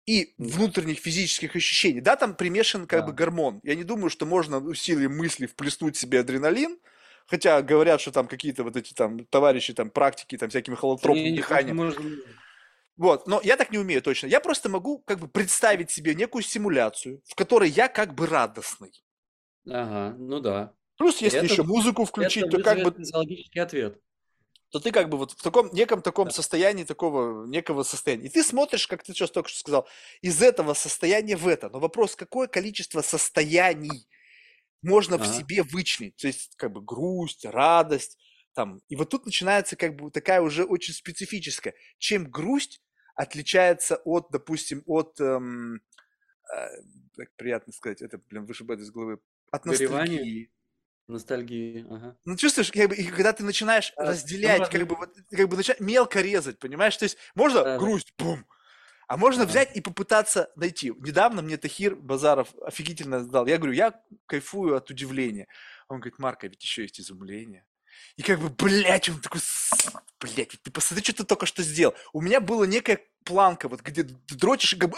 и внутренних физических ощущений. Да, там примешан как да. бы гормон. Я не думаю, что можно усилием мысли вплеснуть себе адреналин, хотя говорят, что там какие-то вот эти там товарищи, там практики, там всякими холотропным дыханием. Можно... Вот, но я так не умею точно. Я просто могу как бы представить себе некую симуляцию, в которой я как бы радостный. Ага, ну да. Плюс, если это, еще музыку включить, то как бы... физиологический ответ то ты как бы вот в таком неком таком да. состоянии такого некого состояния. И ты смотришь, как ты сейчас только что сказал, из этого состояния в это. Но вопрос, какое количество состояний можно ага. в себе вычленить? То есть как бы грусть, радость, там. И вот тут начинается как бы такая уже очень специфическая. Чем грусть отличается от, допустим, от, эм, э, приятно сказать, это, блин, вышибает из головы, от ностальгии. Ностальгии, ага. Ну, чувствуешь, как бы, и когда ты начинаешь а, разделять, ну, как бы, вот, как бы начать мелко резать, понимаешь? То есть можно да, грусть, бум, а можно взять и попытаться найти. Недавно мне Тахир Базаров офигительно сдал. Я говорю, я кайфую от удивления. Он говорит, Марк, а ведь еще есть изумление. И как бы, блядь, он такой, блядь, ты посмотри, что ты только что сделал. У меня была некая планка, вот где ты дрочишь, и как бы,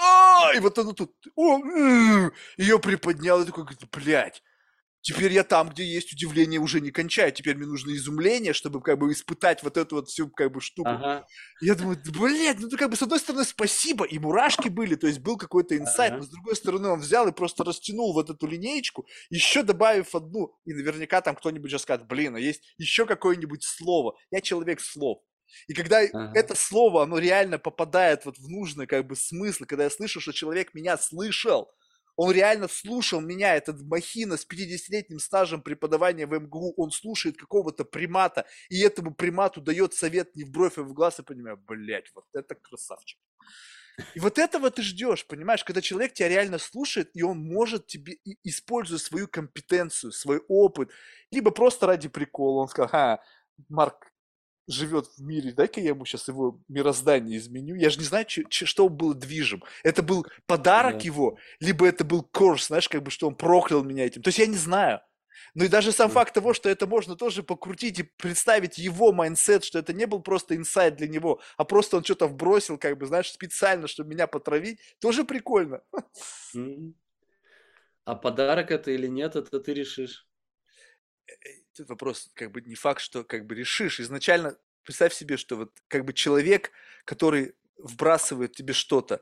и вот оно тут, ее приподнял, и такой, блядь, Теперь я там, где есть удивление, уже не кончаю. Теперь мне нужно изумление, чтобы как бы испытать вот эту вот всю как бы штуку. Ага. Я думаю, блядь, ну как бы с одной стороны спасибо, и мурашки были, то есть был какой-то инсайт, ага. но с другой стороны он взял и просто растянул вот эту линеечку, еще добавив одну, и наверняка там кто-нибудь же скажет, блин, а есть еще какое-нибудь слово. Я человек слов. И когда ага. это слово, оно реально попадает вот в нужный как бы смысл, когда я слышу, что человек меня слышал, он реально слушал меня, этот махина с 50-летним стажем преподавания в МГУ, он слушает какого-то примата, и этому примату дает совет не в бровь, а в глаз, и понимаю, блядь, вот это красавчик. И вот этого ты ждешь, понимаешь, когда человек тебя реально слушает, и он может тебе, используя свою компетенцию, свой опыт, либо просто ради прикола, он сказал, ха, Марк, живет в мире, дай-ка я ему сейчас его мироздание изменю. Я же не знаю, ч- ч- что было движим. Это был подарок да. его, либо это был курс, знаешь, как бы, что он проклял меня этим. То есть я не знаю. Ну и даже сам М. факт того, что это можно тоже покрутить и представить его mindset, что это не был просто инсайт для него, а просто он что-то вбросил, как бы, знаешь, специально, чтобы меня потравить, тоже прикольно. А подарок это или нет, это ты решишь. Э, э, Тут вопрос, как бы не факт, что как бы решишь. Изначально представь себе, что вот как бы человек, который вбрасывает тебе что-то,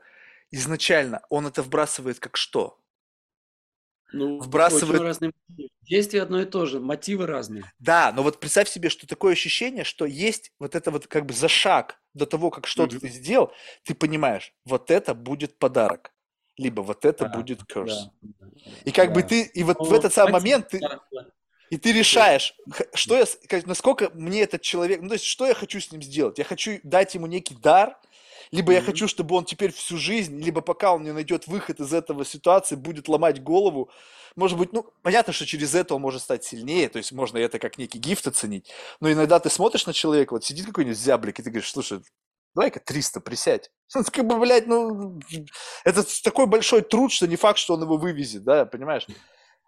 изначально он это вбрасывает как что? Ну, Вбрасывает разные мотивы. Действие одно и то же, мотивы разные. Да, но вот представь себе, что такое ощущение, что есть вот это вот как бы за шаг до того, как что-то Мгм. ты сделал, ты понимаешь, вот это будет подарок, либо вот это Да, будет curse. да, да, И как бы да. ты, и вот в Но этот самый момент ты, да, да. И ты решаешь, что я, насколько мне этот человек, ну то есть что я хочу с ним сделать? Я хочу дать ему некий дар, либо я Мгм. хочу, чтобы он теперь всю жизнь, либо пока он не найдет выход из этого ситуации, будет ломать голову. Может быть, ну, понятно, что через это он может стать сильнее, то есть можно это как некий гифт оценить. Но иногда ты смотришь на человека, вот сидит какой-нибудь зяблик, и ты говоришь, слушай, давай-ка 300 присядь. Как бы, блядь, ну, это такой большой труд, что не факт, что он его вывезет, да, понимаешь?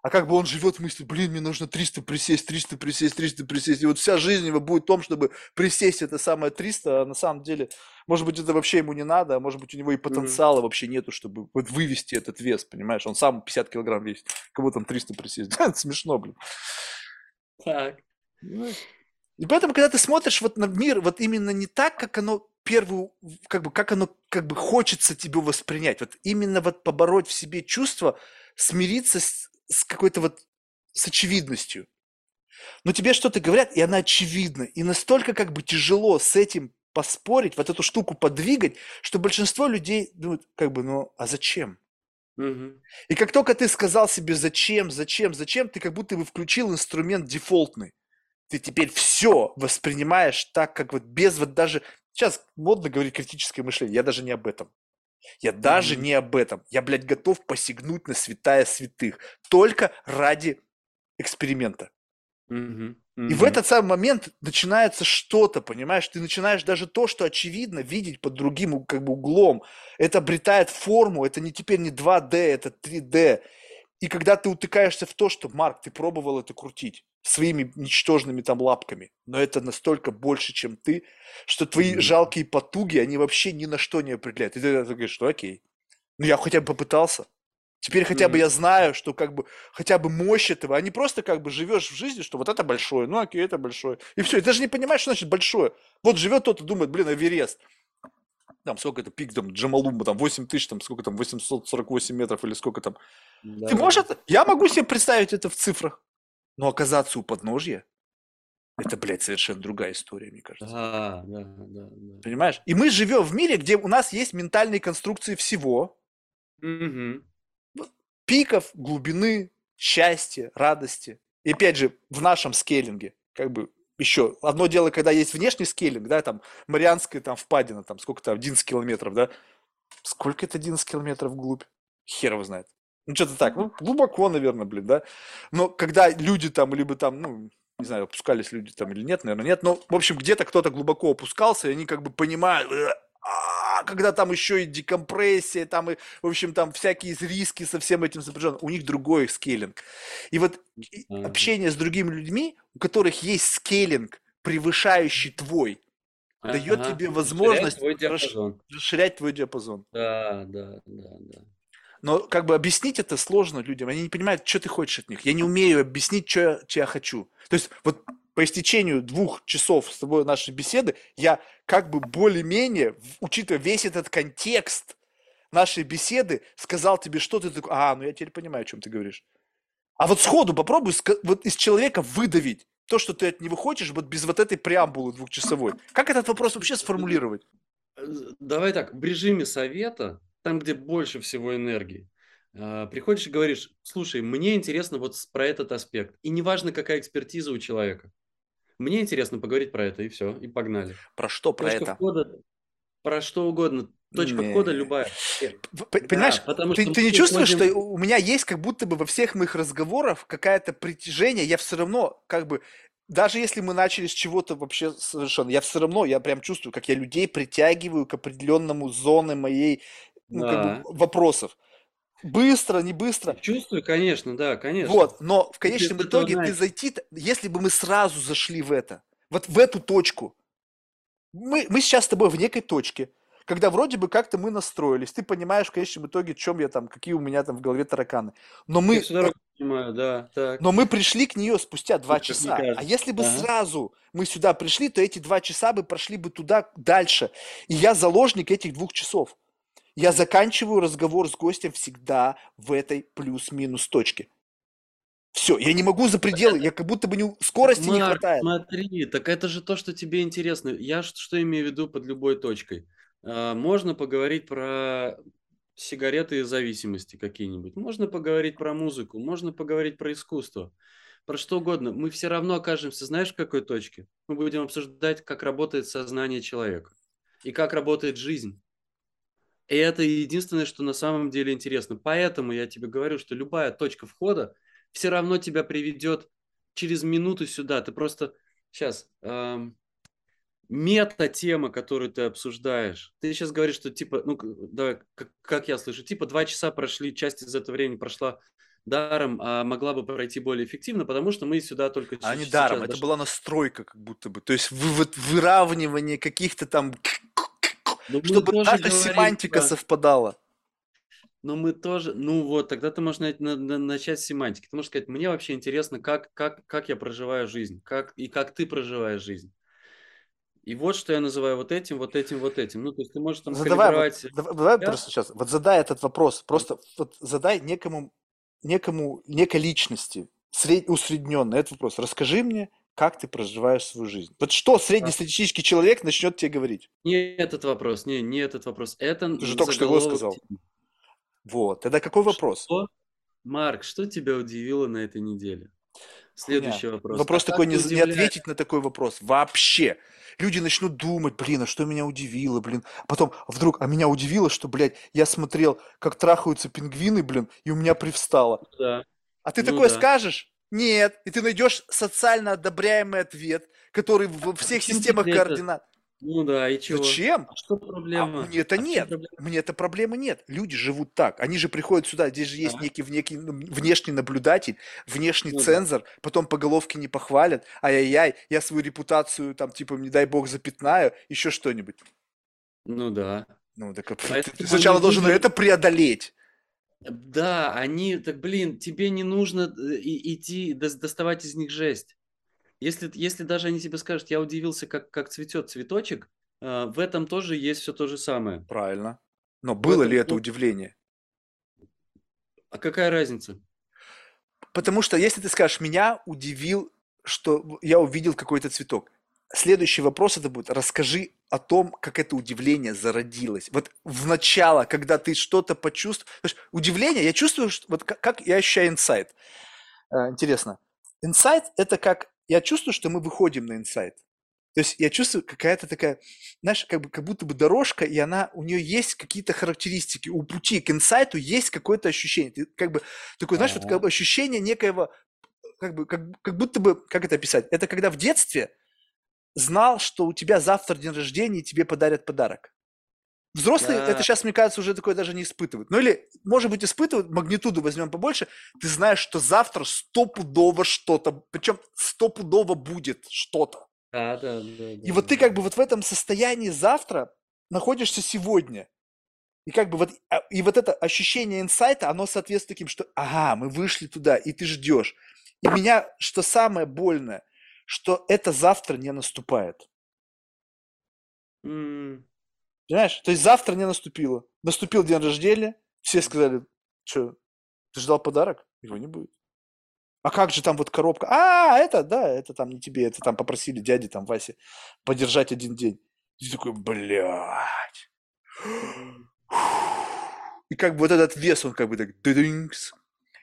А как бы он живет в мысли, блин, мне нужно 300 присесть, 300 присесть, 300 присесть. И вот вся жизнь его будет в том, чтобы присесть это самое 300, а на самом деле, может быть, это вообще ему не надо, а может быть, у него и потенциала вообще нету, чтобы вот вывести этот вес, понимаешь? Он сам 50 килограмм весит, кого там 300 присесть. Это смешно, блин. Так. Ну, И поэтому, когда ты смотришь вот на мир, вот именно не так, как оно первую, как бы, как оно, как бы хочется тебе воспринять, вот именно вот побороть в себе чувство, смириться с, с какой-то вот, с очевидностью. Но тебе что-то говорят, и она очевидна, и настолько как бы тяжело с этим поспорить, вот эту штуку подвигать, что большинство людей думают, как бы, ну, а зачем? Мгм. И как только ты сказал себе зачем, зачем, зачем, ты как будто бы включил инструмент дефолтный. Ты теперь все воспринимаешь так, как вот без вот даже... Сейчас модно говорить критическое мышление, я даже не об этом. Я даже не об этом. Я, блядь, готов посягнуть на святая святых. Только ради эксперимента. И в этот самый момент начинается что-то, понимаешь? Ты начинаешь даже то, что очевидно, видеть под другим как бы углом. Это обретает форму, это не теперь не 2D, это 3D. И когда ты утыкаешься в то, что, Марк, ты пробовал это крутить своими ничтожными там лапками, но это настолько больше, чем ты, что твои жалкие потуги, они вообще ни на что не определяют. И ты тогда говоришь, что окей, ну я хотя бы попытался. Теперь хотя бы я знаю, что как бы хотя бы мощь этого, а не просто как бы живешь в жизни, что вот это большое, ну окей, это большое. И все, и даже не понимаешь, что значит большое. Вот живет тот и думает, блин, Эверест. Там сколько это пик, там Джамалумба, там 8 тысяч, там сколько там, 848 метров или сколько там. Да, Ты можешь это? Я могу себе представить это в цифрах. Но оказаться у подножья, это, блядь, совершенно другая история, мне кажется. Да, да, да, да. Понимаешь? И мы живем в мире, где у нас есть ментальные конструкции всего, Мгм. пиков, глубины, счастья, радости. И опять же, в нашем скейлинге, как бы еще одно дело, когда есть внешний скейлинг, да, там Марианская там впадина, там сколько там, 11 километров, да. Сколько это 11 километров вглубь? Хер его знает. Ну, что-то так, ну, глубоко, наверное, блин, да. Но когда люди там, либо там, ну, не знаю, опускались люди там или нет, наверное, нет, но, в общем, где-то кто-то глубоко опускался, и они как бы понимают, «Э, а, когда там еще и декомпрессия, там и, в общем, там всякие риски со всем этим сопряжены, у них другой скейлинг. И вот общение с другими людьми, у которых есть скейлинг, превышающий твой, дает тебе возможность расширять твой диапазон. Да, да, да, да. Но как бы объяснить это сложно людям. Они не понимают, что ты хочешь от них. Я не умею объяснить, что я, чё я хочу. То есть вот по истечению двух часов с тобой нашей беседы я как бы более-менее, учитывая весь этот контекст нашей беседы, сказал тебе, что ты такой, а, ну я теперь понимаю, о чем ты говоришь. А вот сходу попробуй вот из человека выдавить то, что ты от него хочешь, вот без вот этой преамбулы двухчасовой. Как этот вопрос вообще сформулировать? Э, Давай так, в режиме совета, там, где больше всего энергии, а, приходишь и говоришь, слушай, мне интересно вот про этот аспект. И неважно, какая экспертиза у человека. Мне интересно поговорить про это, и все, и погнали. Про что про Точка это? входа, про что угодно. Точка входа Не. любая. Э, П- п- Да, Понимаешь, потому ты, что ты не чувствуешь, что приходим- у меня есть как будто бы во всех моих разговорах какое-то притяжение, я все равно как бы, даже если мы начали с чего-то вообще совершенно, я все равно, я прям чувствую, как я людей притягиваю к определенному зоне моей ну, как бы, вопросов. быстро, не быстро. Чувствую, конечно, да, конечно. Вот, но в ты конечном этого итоге ты зайти, если бы мы сразу зашли в это, вот в эту точку, мы, мы сейчас с тобой в некой точке, когда вроде бы как-то мы настроились, ты понимаешь в конечном итоге, в чем я там, какие у меня там в голове тараканы. Но Я мы, всю дорогу понимаю, да, так. но мы пришли к нее спустя два мне часа. А если бы Ага. сразу мы сюда пришли, то эти два часа бы прошли бы туда дальше. И я заложник этих двух часов. Я заканчиваю разговор с гостем всегда в этой плюс-минус точке. Все, я не могу за пределы, я как будто бы не, скорости не Марк, хватает. смотри, так это же то, что тебе интересно. Я что имею в виду под любой точкой? А, Можно поговорить про сигареты и зависимости какие-нибудь. Можно поговорить про музыку, можно поговорить про искусство, про что угодно. Мы все равно окажемся, знаешь, в какой точке? Мы будем обсуждать, как работает сознание человека и как работает жизнь. И это единственное, что на самом деле интересно. Поэтому я тебе говорю, что любая точка входа все равно тебя приведет через минуту сюда. Ты просто сейчас мета-тема, которую ты обсуждаешь. Ты сейчас говоришь, что типа, ну, давай, как, как я слышу, типа два часа прошли, часть из этого времени прошла даром, а могла бы пройти более эффективно, потому что мы сюда только А не даром, это дошли. была настройка как будто бы. То есть вы, вот выравнивание каких-то там, Но мы чтобы наша говорим семантика про- совпадала. Но мы тоже, ну вот, тогда ты можешь на- на- на- начать с семантики. Ты можешь сказать, мне вообще интересно, как, как, как я проживаю жизнь, как, и как ты проживаешь жизнь. И вот что я называю вот этим, вот этим, вот этим. Ну, то есть ты можешь там Задавай, вот, калибровать... давай, давай себя. просто сейчас, вот задай этот вопрос, просто вот задай некому, некому, некой личности, сред, усредненно этот вопрос. Расскажи мне, как ты проживаешь свою жизнь. Вот что среднестатистический человек начнет тебе говорить? Не этот вопрос, не, не этот вопрос. Это Ты же только что его сказал. Вот, тогда какой вопрос? Что? Марк, что тебя удивило на этой неделе? Следующий вопрос. Вопрос А как такой, не, не ответить на такой вопрос вообще. Люди начнут думать, блин, а что меня удивило, блин. А потом вдруг, а меня удивило, что, блядь, я смотрел, как трахаются пингвины, блин, и у меня привстало. Да. А ты Ну такое да. скажешь? Нет. И ты найдешь социально одобряемый ответ, который во всех зачем системах координат. Ну да, и чего? Зачем? А что А проблема? мне это А нет. проблема? Мне это проблемы нет. Люди живут так. Они же приходят сюда, здесь же есть Так. некий, некий ну, внешний наблюдатель, внешний Ну да. цензор, потом по головке не похвалят. Ай-яй-яй, я свою репутацию там, типа, не дай бог, запятнаю, еще что-нибудь. Ну да. Ну, так а А ты типа сначала люди- должен это преодолеть. Да, они, так блин, тебе не нужно э, идти дос- доставать из них жесть. Если, если даже они тебе скажут, я удивился, как, как цветет цветочек, э, в этом тоже есть все то же самое. Правильно. Но было этом, ли это ну- удивление? А какая разница? Потому что если ты скажешь, меня удивил, что я увидел какой-то цветок. Следующий вопрос это будет, расскажи о том, как это удивление зародилось. Вот в начало, когда ты что-то что Удивление, я чувствую, что, вот как, как я ощущаю инсайт. Э, Интересно. Инсайт это как, я чувствую, что мы выходим на инсайт. То есть я чувствую какая-то такая, знаешь, как, бы, как будто бы дорожка, и она, у нее есть какие-то характеристики. У пути к инсайту есть какое-то ощущение. Ты как бы, такое, знаешь, вот Ага. как бы ощущение некоего, как бы, как, как будто бы, как это описать? Это когда в детстве знал, что у тебя завтра день рождения, и тебе подарят подарок. Взрослые Да. это сейчас, мне кажется, уже такое даже не испытывают. Ну или, может быть, испытывают, магнитуду возьмем побольше, ты знаешь, что завтра стопудово что-то, причем стопудово будет что-то. Да, да, да. И вот ты как бы вот в этом состоянии завтра находишься сегодня. И как бы вот, а, и вот это ощущение инсайта, оно соответствует таким, что ага, мы вышли туда, и ты ждешь. И меня, что самое больное, что это завтра не наступает. М, Понимаешь? То есть завтра не наступило. Наступил день рождения, все сказали, что, ты ждал подарок? Его не будет. А как же там вот коробка? А, это, да, это там не тебе, это там попросили дяди, там, Васе, подержать один день. И ты такой, блядь. И как бы вот этот вес, он как бы так.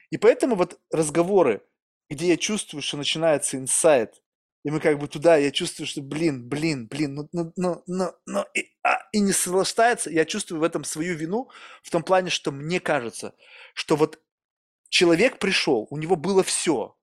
И поэтому вот разговоры, где я чувствую, что начинается инсайт, и мы как бы туда, я чувствую, что блин, блин, блин, ну, ну, ну, ну, ну и, а, и не соглашается, я чувствую в этом свою вину, в том плане, что мне кажется, что вот человек пришел, у него было все.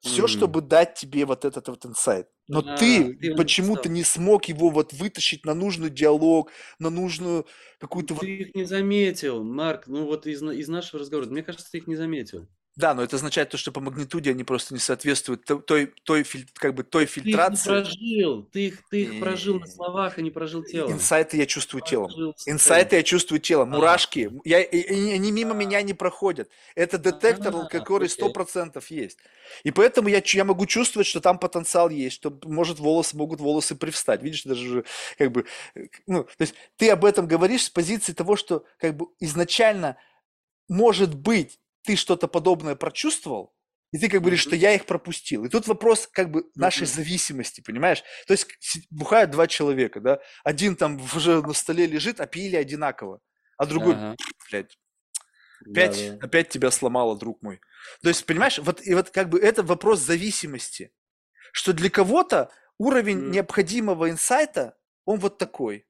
все, чтобы дать тебе вот этот вот инсайт. Но А, ты ты почему-то не смог его вот вытащить на нужный диалог, на нужную какую-то вот... Ты их не заметил, Марк. Ну вот из, из нашего разговора. Мне кажется, ты их не заметил. Да, но это означает то, что по магнитуде они просто не соответствуют то- той, той, как бы той Ты их фильтрации. прожил. Ты их, ты их прожил на словах, а не прожил телом. Инсайты я чувствую телом. Инсайты я чувствую телом. Мурашки. Я, они мимо меня не проходят. Это детектор, А, который окей. 100% есть. И поэтому я, я могу чувствовать, что там потенциал есть, что может волосы, могут волосы привстать. Видишь, даже как бы, э, ну, то есть ты об этом говоришь с позиции того, что как бы изначально, может быть, ты что-то подобное прочувствовал, и ты как бы говоришь, что я их пропустил. И тут вопрос как бы нашей зависимости, понимаешь? То есть бухают два человека, да? Один там уже на столе лежит, а пили одинаково. А другой, Ага. блядь, опять, Да, да. опять тебя сломало, друг мой. То есть, понимаешь, вот, и вот как бы это вопрос зависимости. Что для кого-то уровень М. необходимого инсайта, он вот такой.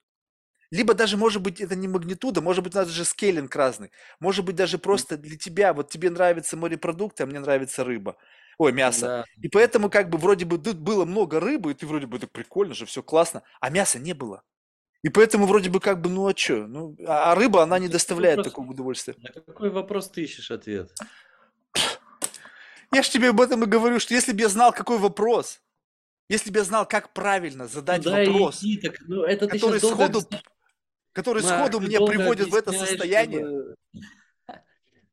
Либо даже, может быть, это не магнитуда, может быть, даже скейлинг разный. Может быть, даже просто для тебя, вот тебе нравятся морепродукты, а мне нравится рыба. Ой, мясо. Да. И поэтому как бы вроде бы тут было много рыбы, и ты вроде бы так прикольно же, все классно, а мяса не было. И поэтому вроде бы как бы, ну а что? Ну, а а рыба, она не доставляет вопрос. такого удовольствия. На какой вопрос ты ищешь ответ? Я же тебе об этом и говорю, что если бы я знал, какой вопрос, если бы я знал, как правильно задать и вопрос, иди, так, ну, это который сходу, объясняешь. Который Марк, сходу долго приводит в это состояние, чтобы-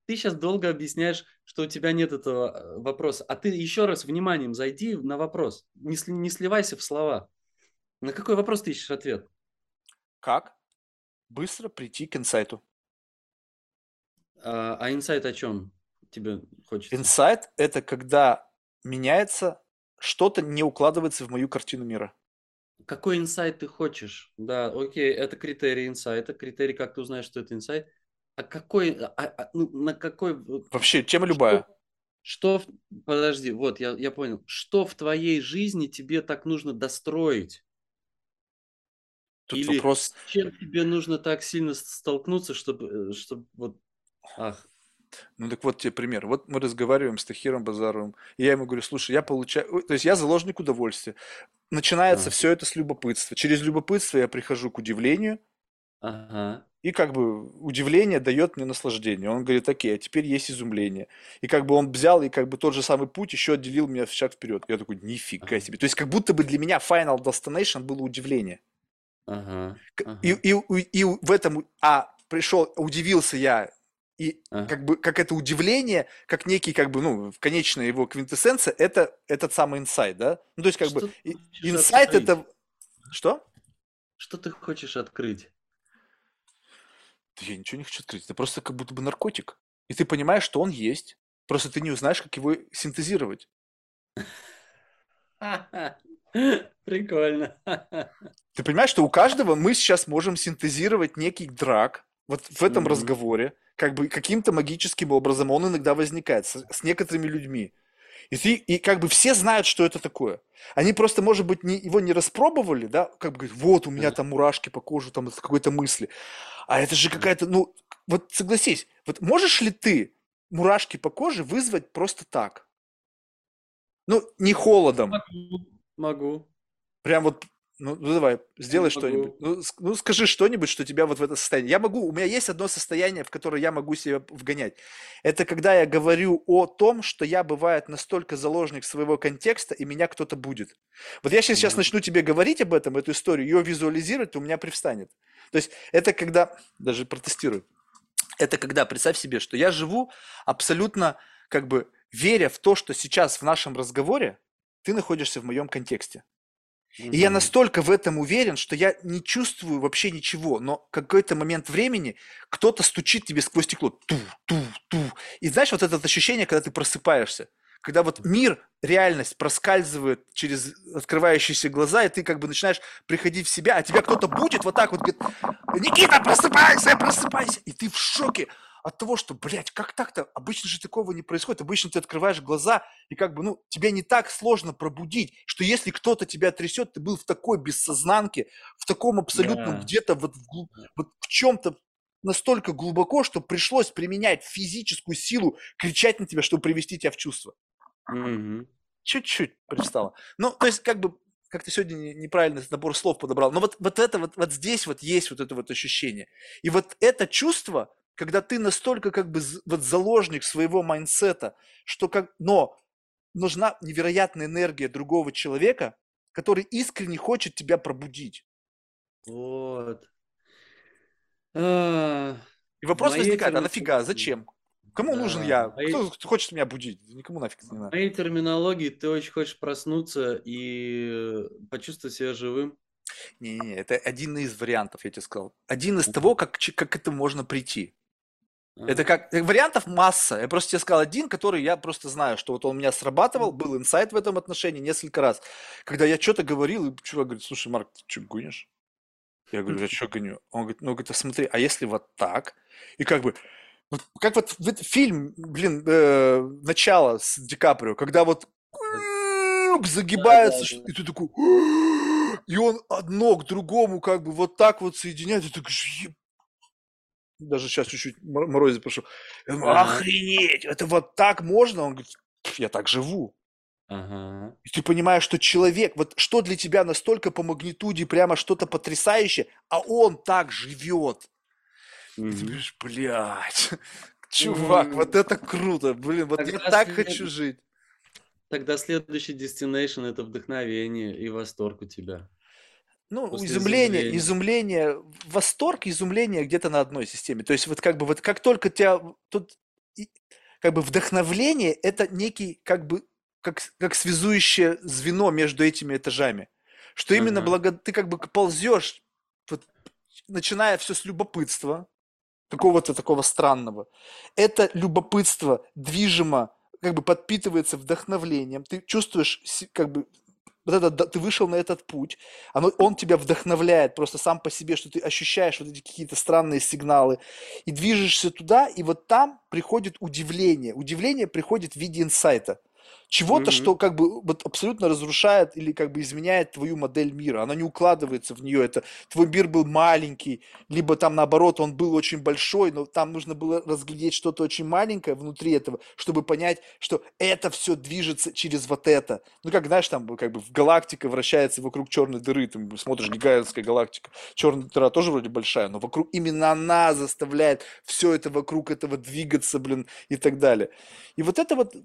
Ты сейчас долго объясняешь, что у тебя нет этого э, вопроса. А ты еще раз вниманием зайди на вопрос. Не, сли- не сливайся в слова. На какой вопрос ты ищешь ответ? как быстро прийти к инсайту. А, а инсайт о чем тебе хочется? Инсайт – это когда меняется, что-то не укладывается в мою картину мира. Какой инсайт ты хочешь? Да, окей, это критерий инсайта. Критерий, как ты узнаешь, что это инсайт. А какой, а- а- ну, на какой... Вообще, тема Что- любая. Что, в- подожди, вот я, я понял. Что в твоей жизни тебе так нужно достроить? Тут Или вопрос, с чем тебе нужно так сильно столкнуться, чтобы, э, чтобы вот, ах, ну так вот тебе пример. Вот мы разговариваем с Тахиром Базаровым, и я ему говорю, слушай, я получаю, то есть я заложник удовольствия. Начинается А. все это с любопытства. Через любопытство я прихожу к удивлению, ага, и как бы удивление дает мне наслаждение. Он говорит, окей, а теперь есть изумление. И как бы он взял, и как бы тот же самый путь еще отделил меня в шаг вперед. Я такой, нифига Ага. себе. То есть как будто бы для меня Final Destination было удивление. ага, ага. И, и, и в этом, а пришел, удивился я, и Ага. как бы, как это удивление, как некий, как бы, ну, конечная его квинтэссенция, это этот самый инсайт, да? Ну, то есть, как Что бы, инсайт это... Что? Что ты хочешь открыть? Да я ничего не хочу открыть, это просто как будто бы наркотик. И ты понимаешь, что он есть, просто ты не узнаешь, как его синтезировать. Прикольно. Ты понимаешь, что у каждого мы сейчас можем синтезировать некий драк вот в этом Мгм. разговоре, как бы каким-то магическим образом он иногда возникает с, с некоторыми людьми. И, ты, и как бы все знают, что это такое. Они просто, может быть, не, его не распробовали, да, как бы говорят, вот у меня там мурашки по коже, там от какой-то мысли. А это же какая-то, ну, вот согласись, вот можешь ли ты мурашки по коже вызвать просто так? Ну, не холодом, Могу. Могу. Прям вот, ну, ну давай, сделай что-нибудь. Ну, ну, скажи что-нибудь, что тебя вот в это состояние. Я могу, у меня есть одно состояние, в которое я могу себя вгонять. Это когда я говорю о том, что я бывает настолько заложник своего контекста, и меня кто-то будет. Вот я сейчас, сейчас начну тебе говорить об этом, эту историю, ее визуализировать, то у меня привстанет. То есть это когда, даже протестирую, это когда, представь себе, что я живу абсолютно как бы веря в то, что сейчас в нашем разговоре ты находишься в моем контексте. И я настолько в этом уверен, что я не чувствую вообще ничего, но какой-то момент времени кто-то стучит тебе сквозь стекло. Ту, ту, ту. И знаешь, вот это ощущение, когда ты просыпаешься, когда вот мир, реальность проскальзывает через открывающиеся глаза, и ты как бы начинаешь приходить в себя, а тебя кто-то будет вот так вот, говорит, Никита, просыпайся, просыпайся. И ты в шоке от того, что, блядь, как так-то? Обычно же такого не происходит. Обычно ты открываешь глаза, и как бы, ну, тебя не так сложно пробудить, что если кто-то тебя трясет, ты был в такой бессознанке, в таком абсолютном Да. где-то вот в, вот в чем-то настолько глубоко, что пришлось применять физическую силу, кричать на тебя, чтобы привести тебя в чувство. Мгм. чуть-чуть привстала. Ну, то есть, как бы, как ты сегодня неправильно набор слов подобрал, но вот, вот это вот, вот здесь вот есть вот это вот ощущение. И вот это чувство, когда ты настолько как бы вот заложник своего майнсета, что как, но нужна невероятная энергия другого человека, который искренне хочет тебя пробудить. Вот. А, И вопрос возникает, а нафига, зачем? Кому да. нужен я? Моей... Кто хочет меня будить? Никому нафиг не надо. В моей терминологии ты очень хочешь проснуться и почувствовать себя живым. Не-не, это один из вариантов, я тебе сказал. Один из того, как, как к этому можно прийти. Это как вариантов масса. Я просто тебе сказал один, который я просто знаю, что вот он у меня срабатывал, был инсайт в этом отношении несколько раз. Когда я что-то говорил, и чувак говорит, слушай, Марк, ты что, гонишь? Я говорю, я что гоню? Он говорит, ну, говорит, а смотри, а если вот так? И как бы, вот, как вот в фильм, блин, э, начало с Ди Каприо, когда вот загибается, да, да, да. и ты такой, и он одно к другому как бы вот так вот соединяет, и ты говоришь, даже сейчас чуть-чуть морозе пошел. Ага. Охренеть, это вот так можно? Он говорит, я так живу. Ага. И ты понимаешь, что человек, вот что для тебя настолько по магнитуде прямо что-то потрясающее, а он так живет. Угу. И ты говоришь, блядь, чувак, угу. вот это круто, блин, вот Тогда я так след... хочу жить. Тогда следующий destination это вдохновение и восторг у тебя. Ну, После изумление, изумления. изумление, восторг, изумление где-то на одной системе. То есть вот как бы вот как только тебя тут как бы вдохновление это некий как бы как, как связующее звено между этими этажами. Что именно uh-huh. благо ты как бы ползешь, вот, начиная все с любопытства, какого-то такого странного. Это любопытство движимо, как бы подпитывается вдохновлением. Ты чувствуешь как бы вот это, ты вышел на этот путь, оно, он тебя вдохновляет просто сам по себе, что ты ощущаешь вот эти какие-то странные сигналы, и движешься туда, и вот там приходит удивление. Удивление приходит в виде инсайта чего-то, mm-hmm. что как бы вот абсолютно разрушает или как бы изменяет твою модель мира. Она не укладывается в нее. Это твой мир был маленький, либо там наоборот он был очень большой, но там нужно было разглядеть что-то очень маленькое внутри этого, чтобы понять, что это все движется через вот это. Ну как знаешь, там как бы галактика вращается вокруг черной дыры, ты смотришь гигантская галактика, черная дыра тоже вроде большая, но вокруг именно она заставляет все это вокруг этого двигаться, блин, и так далее. И вот это вот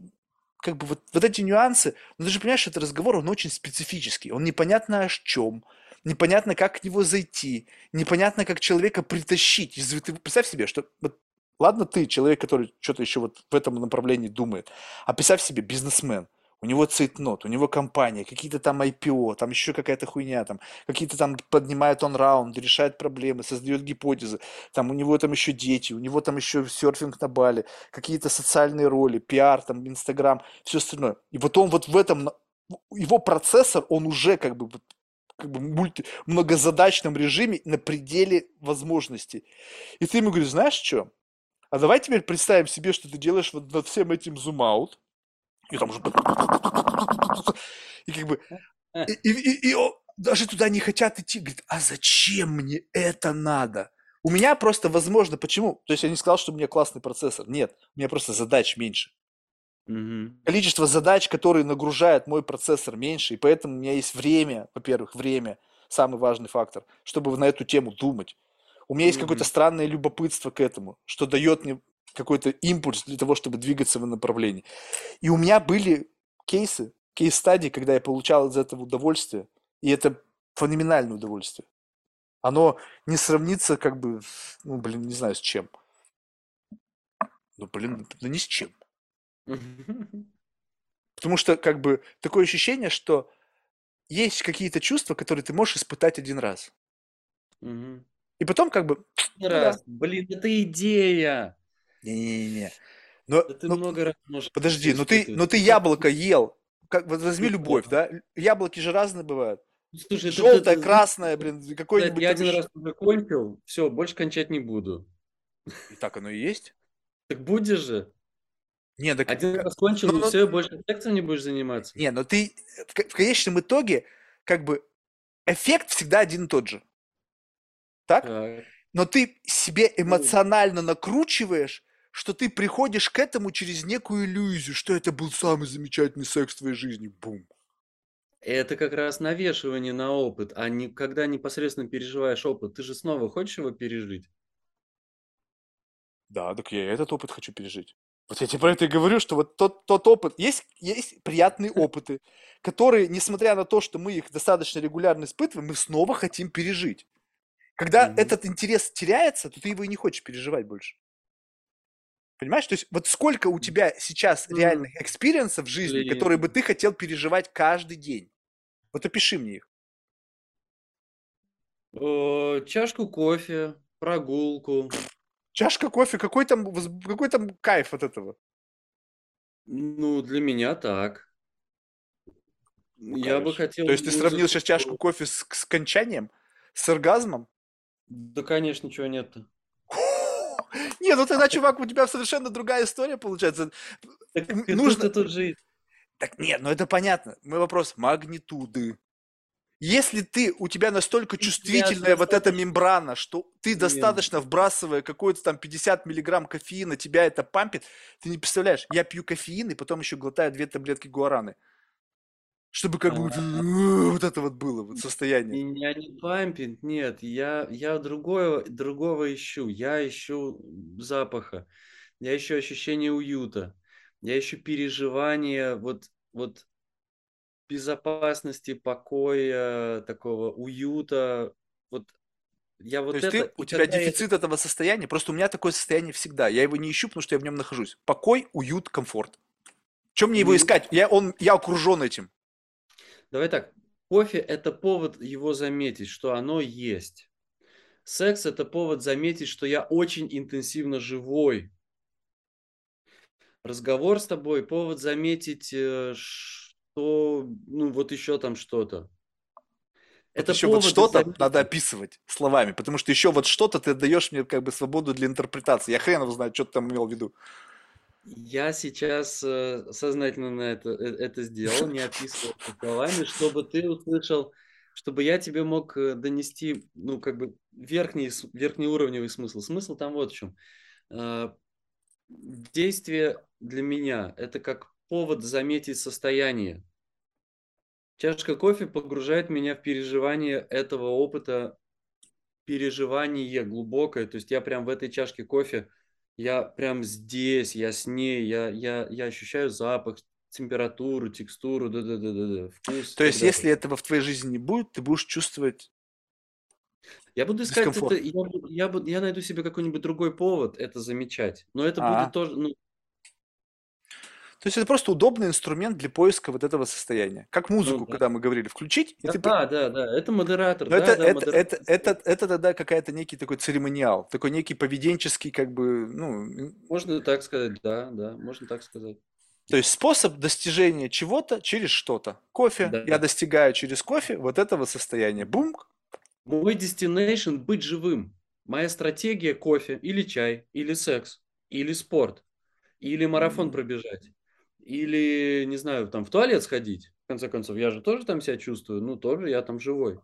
как бы вот, вот эти нюансы, ну ты же понимаешь, что этот разговор, он очень специфический, он непонятно о чем, непонятно, как к него зайти, непонятно, как человека притащить. Ты представь себе, что вот, ладно ты, человек, который что-то еще вот в этом направлении думает, а представь себе бизнесмен, у него цейтнот, у него компания, какие-то там IPO, там еще какая-то хуйня, там какие-то там поднимает он раунд, решает проблемы, создает гипотезы, там у него там еще дети, у него там еще серфинг на Бали, какие-то социальные роли, пиар, там, Инстаграм, все остальное. И вот он вот в этом, его процессор, он уже как бы как бы мульти, многозадачном режиме на пределе возможностей. И ты ему говоришь, знаешь что? А давай теперь представим себе, что ты делаешь вот над всем этим зум-аут, и там уже... И как бы... И, и, и, и даже туда не хотят идти. Говорит, а зачем мне это надо? У меня просто возможно, почему? То есть я не сказал, что у меня классный процессор. Нет, у меня просто задач меньше. Угу. Количество задач, которые нагружает мой процессор, меньше, и поэтому у меня есть время, во-первых, время, самый важный фактор, чтобы на эту тему думать. У меня есть угу. какое-то странное любопытство к этому, что дает мне какой-то импульс для того, чтобы двигаться в направлении. И у меня были кейсы, кейс-стадии, когда я получал из этого удовольствие, и это феноменальное удовольствие. Оно не сравнится как бы, ну, блин, не знаю с чем. Ну, блин, ну не с чем. Потому что как бы такое ощущение, что есть какие-то чувства, которые ты можешь испытать один раз. И потом как бы... Ну раз. Да. Блин, это идея. Не-не-не. Но, да ты но, много раз можешь подожди, но ты, но ты яблоко ел. Как, вот возьми любовь, да? Яблоки же разные бывают. Ну, слушай, Желтое, это, красное, блин, какой-нибудь... Я один раз закончил, все, больше кончать не буду. И так оно и есть? Так будешь же. Не, так... Один раз кончил, ну, и все, больше сексом не будешь заниматься. Не, но ты в конечном итоге, как бы, эффект всегда один и тот же. Так? так. Но ты себе эмоционально накручиваешь, что ты приходишь к этому через некую иллюзию, что это был самый замечательный секс в твоей жизни. Бум. Это как раз навешивание на опыт, а не когда непосредственно переживаешь опыт. Ты же снова хочешь его пережить? Да, так я этот опыт хочу пережить. Вот я тебе про это и говорю, что вот тот, тот опыт, есть, есть приятные опыты, которые, несмотря на то, что мы их достаточно регулярно испытываем, мы снова хотим пережить. Когда mm-hmm. этот интерес теряется, то ты его и не хочешь переживать больше. Понимаешь? То есть вот сколько у тебя сейчас mm-hmm. реальных experience ов в жизни, Блин. которые бы ты хотел переживать каждый день? Вот опиши мне их. О, чашку кофе, прогулку. Чашка кофе, какой там, какой там кайф от этого? Ну, для меня так. Ну, Я бы хотел... То есть ты сравнил сейчас чашку кофе с, с кончанием? С оргазмом? Да, конечно, ничего нет-то. Не, ну тогда, чувак, у тебя совершенно другая история получается. Так, Нужно... тут жить. Так нет, ну это понятно. Мой вопрос магнитуды. Если ты, у тебя настолько чувствительная я вот эта мембрана, что ты нет. достаточно вбрасывая какой-то там 50 миллиграмм кофеина, тебя это пампит, ты не представляешь, я пью кофеин и потом еще глотаю две таблетки гуараны. Чтобы как бы вот это вот было вот состояние. Меня не пампит, нет, я, я другое, другого ищу, я ищу запаха, я ищу ощущение уюта я ищу переживания, вот, вот безопасности, покоя, такого уюта. Вот я вот То это... есть ты, у тебя дефицит я... этого состояния, просто у меня такое состояние всегда. Я его не ищу, потому что я в нем нахожусь. Покой, уют, комфорт. Чем мне его искать? Я, он, я окружен этим. Давай так. Кофе – это повод его заметить, что оно есть. Секс – это повод заметить, что я очень интенсивно живой, разговор с тобой, повод заметить, э, что, ну, вот еще там что-то. Это еще вот что-то заметить. надо описывать словами, потому что еще вот что-то ты даешь мне как бы свободу для интерпретации. Я хрен его знает, что ты там имел в виду. Я сейчас э, сознательно на это, э, это сделал, не описывал словами, чтобы ты услышал, чтобы я тебе мог донести, ну, как бы верхний, верхний уровневый смысл. Смысл там вот в чем действие для меня – это как повод заметить состояние. Чашка кофе погружает меня в переживание этого опыта, переживание глубокое. То есть я прям в этой чашке кофе, я прям здесь, я с ней, я, я, я ощущаю запах, температуру, текстуру, да, да, да, да, да, вкус. То есть, если этого в твоей жизни не будет, ты будешь чувствовать я буду искать это, я, я, я найду себе какой-нибудь другой повод это замечать. Но это а. будет тоже, ну, то есть это просто удобный инструмент для поиска вот этого состояния. Как музыку, ну, да. когда мы говорили, включить. И да, ты... да, да, да, это модератор. Да, это, да, это, модератор. Это, это, это, это тогда какая-то некий такой церемониал, такой некий поведенческий, как бы, ну... Можно так сказать, да, да, можно так сказать. То есть способ достижения чего-то через что-то. Кофе. Да. Я достигаю через кофе вот этого состояния. Бум, мой destination – быть живым. Моя стратегия – кофе или чай, или секс, или спорт, или марафон пробежать, или, не знаю, там в туалет сходить. В конце концов, я же тоже там себя чувствую, ну, тоже я там живой.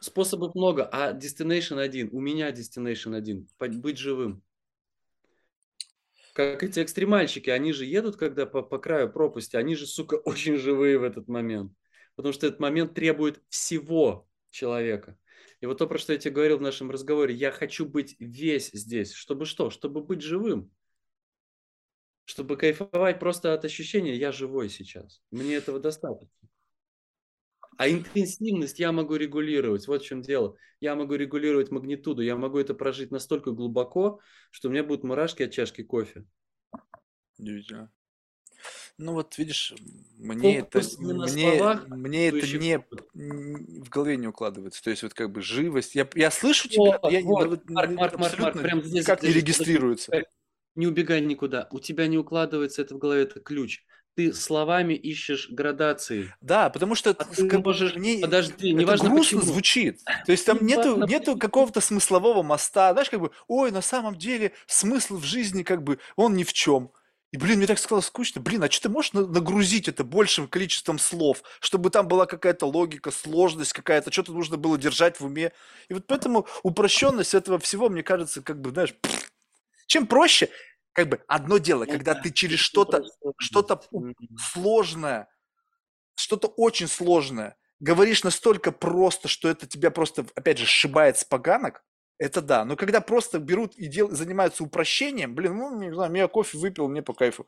Способов много, а destination один. У меня destination один – быть живым. Как эти экстремальщики, они же едут, когда по, по краю пропасти, они же, сука, очень живые в этот момент. Потому что этот момент требует всего человека. И вот то, про что я тебе говорил в нашем разговоре, я хочу быть весь здесь. Чтобы что? Чтобы быть живым. Чтобы кайфовать просто от ощущения, я живой сейчас. Мне этого достаточно. А интенсивность я могу регулировать. Вот в чем дело. Я могу регулировать магнитуду. Я могу это прожить настолько глубоко, что у меня будут мурашки от чашки кофе. Удивительно. Ну вот видишь, мне это, мне, словах, мне это не в голове не укладывается. То есть вот как бы живость. Я, я слышу тебя, вот, я вот, не, Марк, Марк, Марк, Марк, прям здесь, как здесь, не регистрируется. Не убегай никуда. У тебя не укладывается это в голове, это ключ. Ты словами ищешь градации. Да, потому что а ты как, можешь... мне, подожди, неважно грустно почему. звучит. То есть там не нету, нету какого-то смыслового моста. Знаешь, как бы, ой, на самом деле смысл в жизни как бы он ни в чем. И, блин, мне так сказалось скучно. Блин, а что ты можешь нагрузить это большим количеством слов, чтобы там была какая-то логика, сложность какая-то, что-то нужно было держать в уме. И вот поэтому упрощенность этого всего, мне кажется, как бы, знаешь, чем проще, Как бы одно дело, Ну когда да, ты через что-то, что-то сложное, что-то очень сложное, говоришь настолько просто, что это тебя просто, опять же, сшибает с поганок, это да. Но когда просто берут и дел, занимаются упрощением, блин, ну, не знаю, я кофе выпил, мне по кайфу.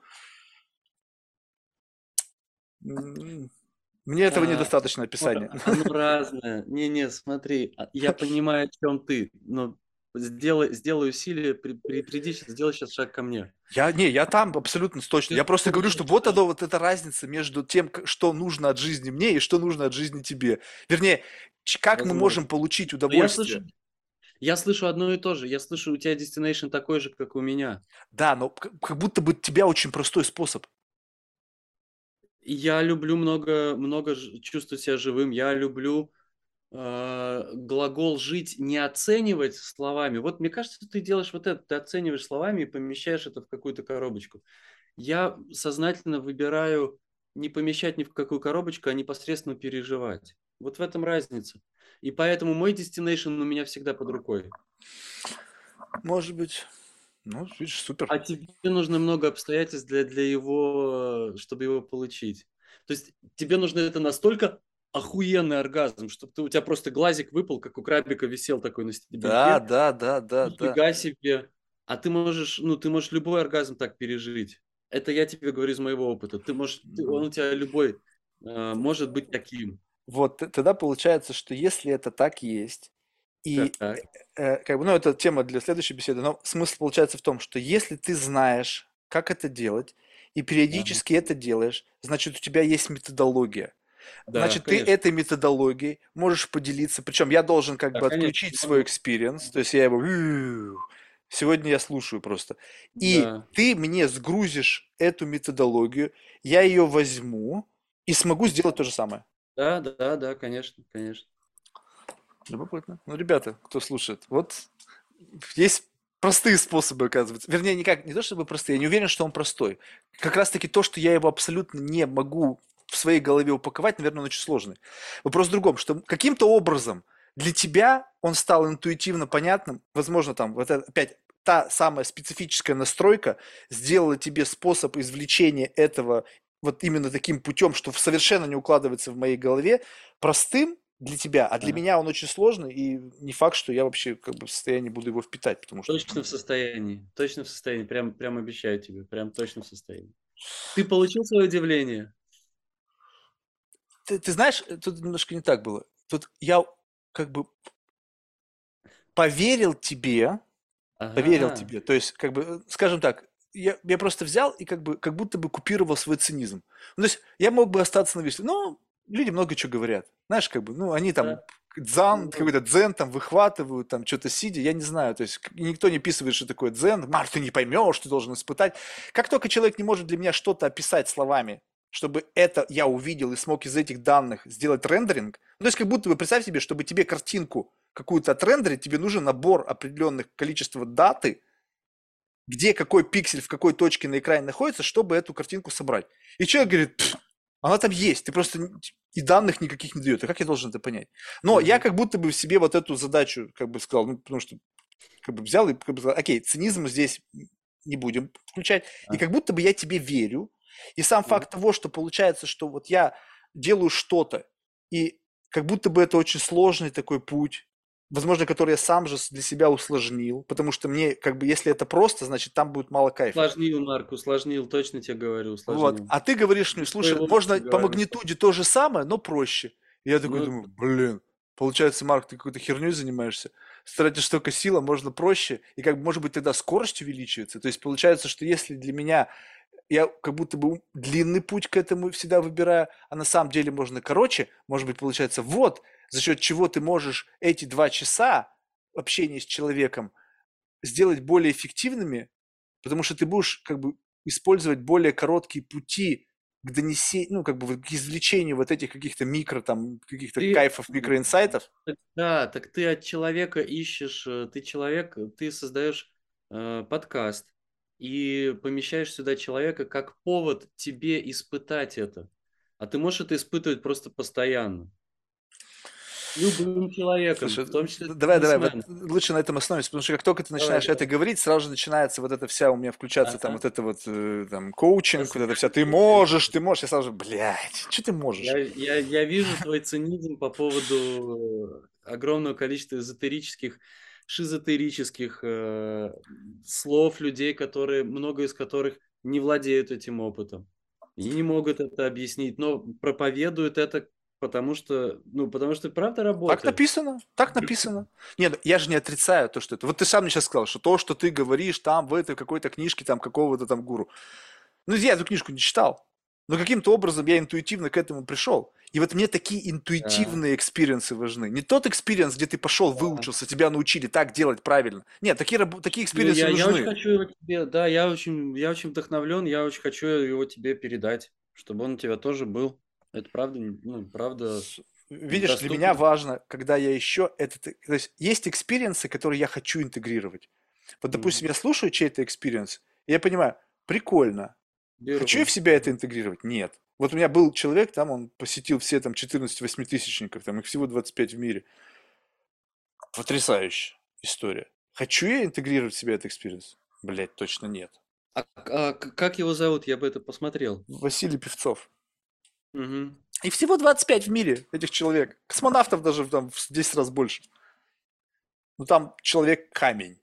Мне этого А, недостаточно Ну, описания. Оно разное. Не-не, смотри, а, я понимаю, о чем ты, но сделай, сделай усилие, при, при- приди, сделай сейчас шаг ко мне. Я, не, я там абсолютно точно. Я просто говорю, что вот оно, вот эта разница между тем, что нужно от жизни мне и что нужно от жизни тебе. Вернее, как мы возможно. можем получить Но я удовольствие. слышу, я слышу одно и то же. Я слышу, у тебя destination такой же, как у меня. Да, но как будто бы у тебя очень простой способ. Я люблю много, много чувствовать себя живым. Я люблю глагол жить не оценивать словами. Вот мне кажется, ты делаешь вот это, ты оцениваешь словами и помещаешь это в какую-то коробочку. Я сознательно выбираю не помещать ни в какую коробочку, а непосредственно переживать. Вот в этом разница. И поэтому мой destination у меня всегда под рукой. Может быть. Ну, видишь, супер. А тебе нужно много обстоятельств для, для его, чтобы его получить. То есть тебе нужно это настолько охуенный оргазм, чтобы ты, у тебя просто глазик выпал, как у крабика висел такой на стебельке. Да, да, да, да, да. Нифига себе. А ты можешь, ну, ты можешь любой оргазм так пережить. Это я тебе говорю из моего опыта. Ты можешь, ты- он у тебя любой э, может быть таким. Вот тогда получается, что если это так есть, и Так. э, как бы, ну, это тема для следующей беседы, но смысл получается в том, что если ты знаешь, как это делать, и периодически это делаешь, значит, у тебя есть методология. Да, Значит, конечно. ты этой методологией можешь поделиться. Причем я должен как Да, бы конечно, отключить свой experience. То есть я его... Сегодня я слушаю просто. И Да. ты мне сгрузишь эту методологию, я ее возьму и смогу сделать то же самое. Да, да, да, конечно, конечно. Любопытно. Ну, ребята, кто слушает, вот есть простые способы, оказывается. Вернее, никак, не то чтобы простые, я не уверен, что он простой. Как раз-таки то, что я его абсолютно не могу в своей голове упаковать, наверное, он очень сложный. Вопрос в другом, что каким-то образом для тебя он стал интуитивно понятным, возможно, там, вот опять, та самая специфическая настройка сделала тебе способ извлечения этого вот именно таким путем, что совершенно не укладывается в моей голове, простым для тебя, а для меня он очень сложный, и не факт, что я вообще как бы в состоянии буду его впитать, потому что... Точно в состоянии. Точно в состоянии. Прям, прям обещаю тебе. Прям точно в состоянии. Ты получил свое удивление? Ты, ты знаешь, э, тут немножко не так было. Тут я как бы поверил тебе, поверил Ага. тебе. То есть, как бы, э, скажем так, я, я просто взял и как бы как будто бы купировал свой цинизм. Ну, то есть я мог бы остаться на весе. Ну, люди много чего говорят. Знаешь, как бы, ну, они там Да. дзан, Ну. какой-то дзен там выхватывают, там что-то сидя, я не знаю. То есть никто не описывает, что такое дзен. Марк, ты не поймешь, ты должен испытать. Как только человек не может для меня что-то описать словами, чтобы это я увидел и смог из этих данных сделать рендеринг, ну, то есть как будто бы, представь себе, чтобы тебе картинку какую-то отрендерить, тебе нужен набор определенных количества даты, где какой пиксель в какой точке на экране находится, чтобы эту картинку собрать. И человек говорит, «Пф, она там есть, ты просто и данных никаких не дает. А как я должен это понять? Но я Мгм. как будто бы в себе вот эту задачу как бы сказал, ну, потому что как бы взял и как бы сказал, окей, цинизм здесь не будем включать. И А. как будто бы я тебе верю. И сам факт того, что получается, что вот я делаю что-то, и как будто бы это очень сложный такой путь, возможно, который я сам же для себя усложнил, потому что мне, как бы, если это просто, значит, там будет мало кайфа. Усложнил, Марк, усложнил, точно тебе говорю, Вот. усложнил. А ты говоришь мне, слушай, Своего можно опыта по говорю. магнитуде то же самое, но проще. И я такой Ну, думаю, блин, получается, Марк, ты какой-то херней занимаешься. Тратишь столько сил, а можно проще. И как бы, может быть, тогда скорость увеличивается. То есть получается, что если для меня я как будто бы длинный путь к этому всегда выбираю, а на самом деле можно короче, может быть, получается, вот, за счет чего ты можешь эти два часа общения с человеком сделать более эффективными, потому что ты будешь как бы использовать более короткие пути к донесению, ну, как бы к извлечению вот этих каких-то микро, там, каких-то Ты- кайфов, микроинсайтов. Да, так ты от человека ищешь, э, ты человек, ты создаешь э, подкаст и помещаешь сюда человека как повод тебе испытать это. А ты можешь это испытывать просто постоянно. любым человеком, Слушай, в том числе давай, давай, вот лучше на этом остановимся, потому что как только ты Давай, начинаешь это давай. говорить, сразу же начинается вот это вся у меня включаться там Ага. вот это вот э, там коучинг, Сейчас вот это вся, ты можешь, ты можешь, я сразу же, блядь, что ты можешь? я я я вижу твой цинизм по поводу огромного количества эзотерических, шизотерических, э, слов людей, которые много из которых не владеют этим опытом и не могут это объяснить, но проповедуют это, потому что, ну, потому что правда Так работает. написано, так написано. Нет, я же не отрицаю то, что это. Вот ты сам мне сейчас сказал, что то, что ты говоришь там в этой какой-то книжке там какого-то там гуру. Ну, я эту книжку не читал. Но каким-то образом я интуитивно к этому пришел. И вот мне такие интуитивные experience ы важны. Не тот experience, где ты пошел, выучился, тебя научили так делать правильно. Нет, такие, такие Ну, experience ы я, я очень нужны. хочу его тебе, да, я очень, я очень вдохновлен, я очень хочу его тебе передать, чтобы он у тебя тоже был. Это правда, ну, правда Видишь, для доступно. меня важно, когда я еще этот... То есть есть experience ы, которые я хочу интегрировать. Вот, допустим, я слушаю чей-то experience, и я понимаю, прикольно. Хочу я в себя это интегрировать? Нет. Вот у меня был человек, там он посетил все там 14 восьмитысячников, там их всего 25 в мире. Потрясающая история. Хочу я интегрировать в себя этот experience? Блять, точно нет. А, а как его зовут? Я бы это посмотрел. Василий Певцов. Мгм. И всего 25 в мире этих человек. Космонавтов даже там в 10 раз больше. Ну там человек камень.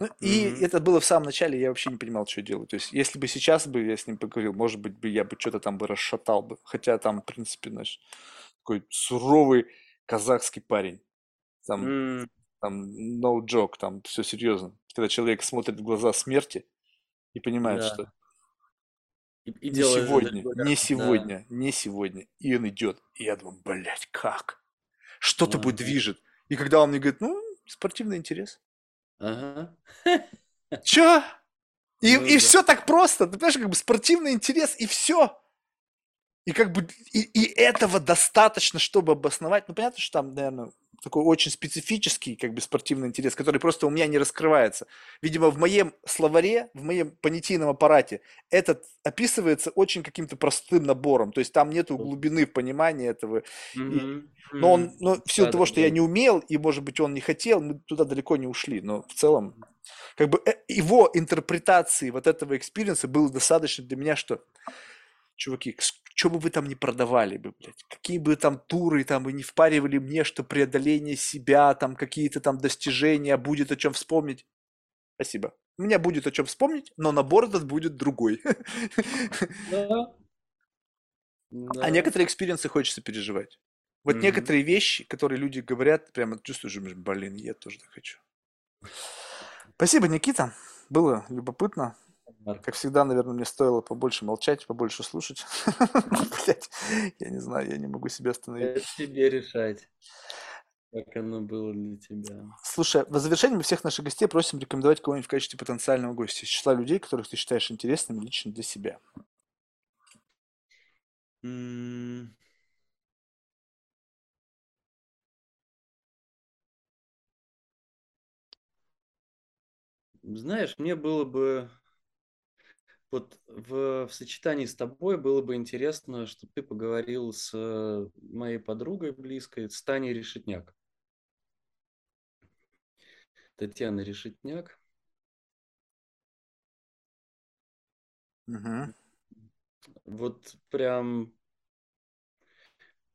Ну, и Мгм. это было в самом начале, я вообще не понимал, что делать. То есть, если бы сейчас бы я с ним поговорил, может быть, бы я бы что-то там бы расшатал бы. Хотя там, в принципе, знаешь, такой суровый казахский парень. Там, М, там no joke, там все серьезно. Когда человек смотрит в глаза смерти и понимает, Да. что И, и не это сегодня, не да. сегодня, не сегодня. И он идет. И я думаю, блядь, как? Что тобой Ага. движет? И когда он мне говорит, ну, спортивный интерес. Ага. Чё? И, Ну и да. все так просто. Ты понимаешь, как бы спортивный интерес, и все. И как бы и, и этого достаточно, чтобы обосновать. Ну, понятно, что там, наверное, такой очень специфический как бы спортивный интерес, который просто у меня не раскрывается. Видимо, в моем словаре, в моем понятийном аппарате этот описывается очень каким-то простым набором. То есть там нету глубины в понимании этого. Мгм. Но он, но в силу Да, того, да, что я да. не умел, и, может быть, он не хотел, мы туда далеко не ушли. Но в целом, как бы э, его интерпретации вот этого experience а было достаточно для меня, что, чуваки, что бы вы там не продавали бы, блядь, какие бы там туры там и не впаривали мне, что преодоление себя, там какие-то там достижения, будет о чем вспомнить. Спасибо. У меня будет о чем вспомнить, но набор этот будет другой. Да. А некоторые experience ы хочется переживать. Вот некоторые вещи, которые люди говорят, прямо чувствуешь, блин, я тоже так хочу. Спасибо, Никита. Было любопытно. Как всегда, наверное, мне стоило побольше молчать, побольше слушать. Блять, я не знаю, я не могу себя остановить. Это тебе решать, как оно было для тебя. Слушай, в завершении мы всех наших гостей просим рекомендовать кого-нибудь в качестве потенциального гостя из числа людей, которых ты считаешь интересными лично для себя. Знаешь, мне было бы вот в, в сочетании с тобой было бы интересно, чтобы ты поговорил с э, моей подругой близкой, с Таней Решетняк. Татьяна Решетняк. Мгм. Вот прям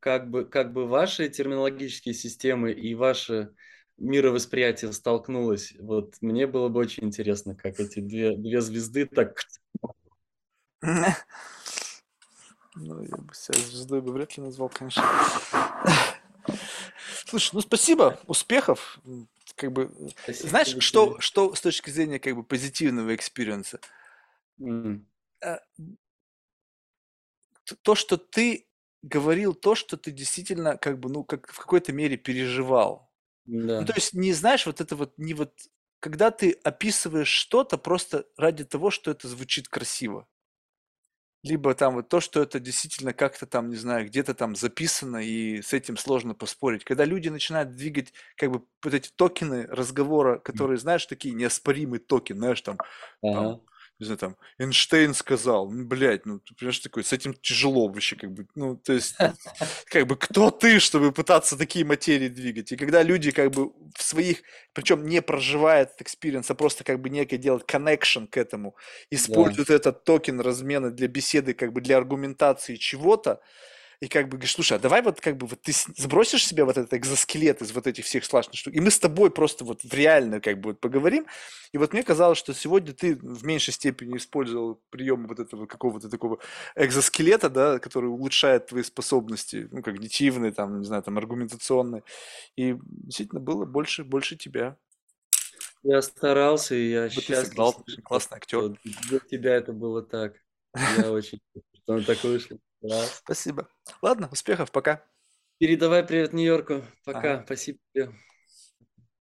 как бы, как бы ваши терминологические системы и ваше мировосприятие столкнулось. Вот мне было бы очень интересно, как эти две, две звезды так... Ну, я бы себя звездой бы вряд ли назвал, конечно. Слушай, ну спасибо, успехов. Как бы, Спасибо знаешь, что, что с точки зрения как бы позитивного experience а? Т- То, что ты говорил, то, что ты действительно как бы, ну, как в какой-то мере переживал. Ну, Да. то есть, не знаешь, вот это вот, не вот, когда ты описываешь что-то просто ради того, что это звучит красиво. Либо там вот то, что это действительно как-то там, не знаю, где-то там записано, и с этим сложно поспорить. Когда люди начинают двигать как бы вот эти токены разговора, которые, знаешь, такие неоспоримый токен, знаешь, там, там Ага. Не знаю, там, Эйнштейн сказал, ну, блядь, ну, ты понимаешь, такой, с этим тяжело вообще, как бы, ну, то есть, как бы, кто ты, чтобы пытаться такие материи двигать? И когда люди, как бы, в своих, причем не проживая этот experience, а просто, как бы, некое делать connection к этому, используют да. этот токен размена для беседы, как бы, для аргументации чего-то, и как бы говоришь, слушай, а давай вот как бы вот ты сбросишь себе вот этот экзоскелет из вот этих всех слаженных штук, и мы с тобой просто вот в реально как бы вот поговорим. И вот мне казалось, что сегодня ты в меньшей степени использовал приемы вот этого какого-то такого экзоскелета, да, который улучшает твои способности, ну, когнитивные, там, не знаю, там, аргументационные. И действительно было больше, больше тебя. Я старался, и я вот счастлив. Ты сыграл, классный актер. Для тебя это было так. Я очень что он так вышло. Спасибо. Ладно, успехов, пока. Передавай привет Нью-Йорку. Пока. Ага. Спасибо тебе.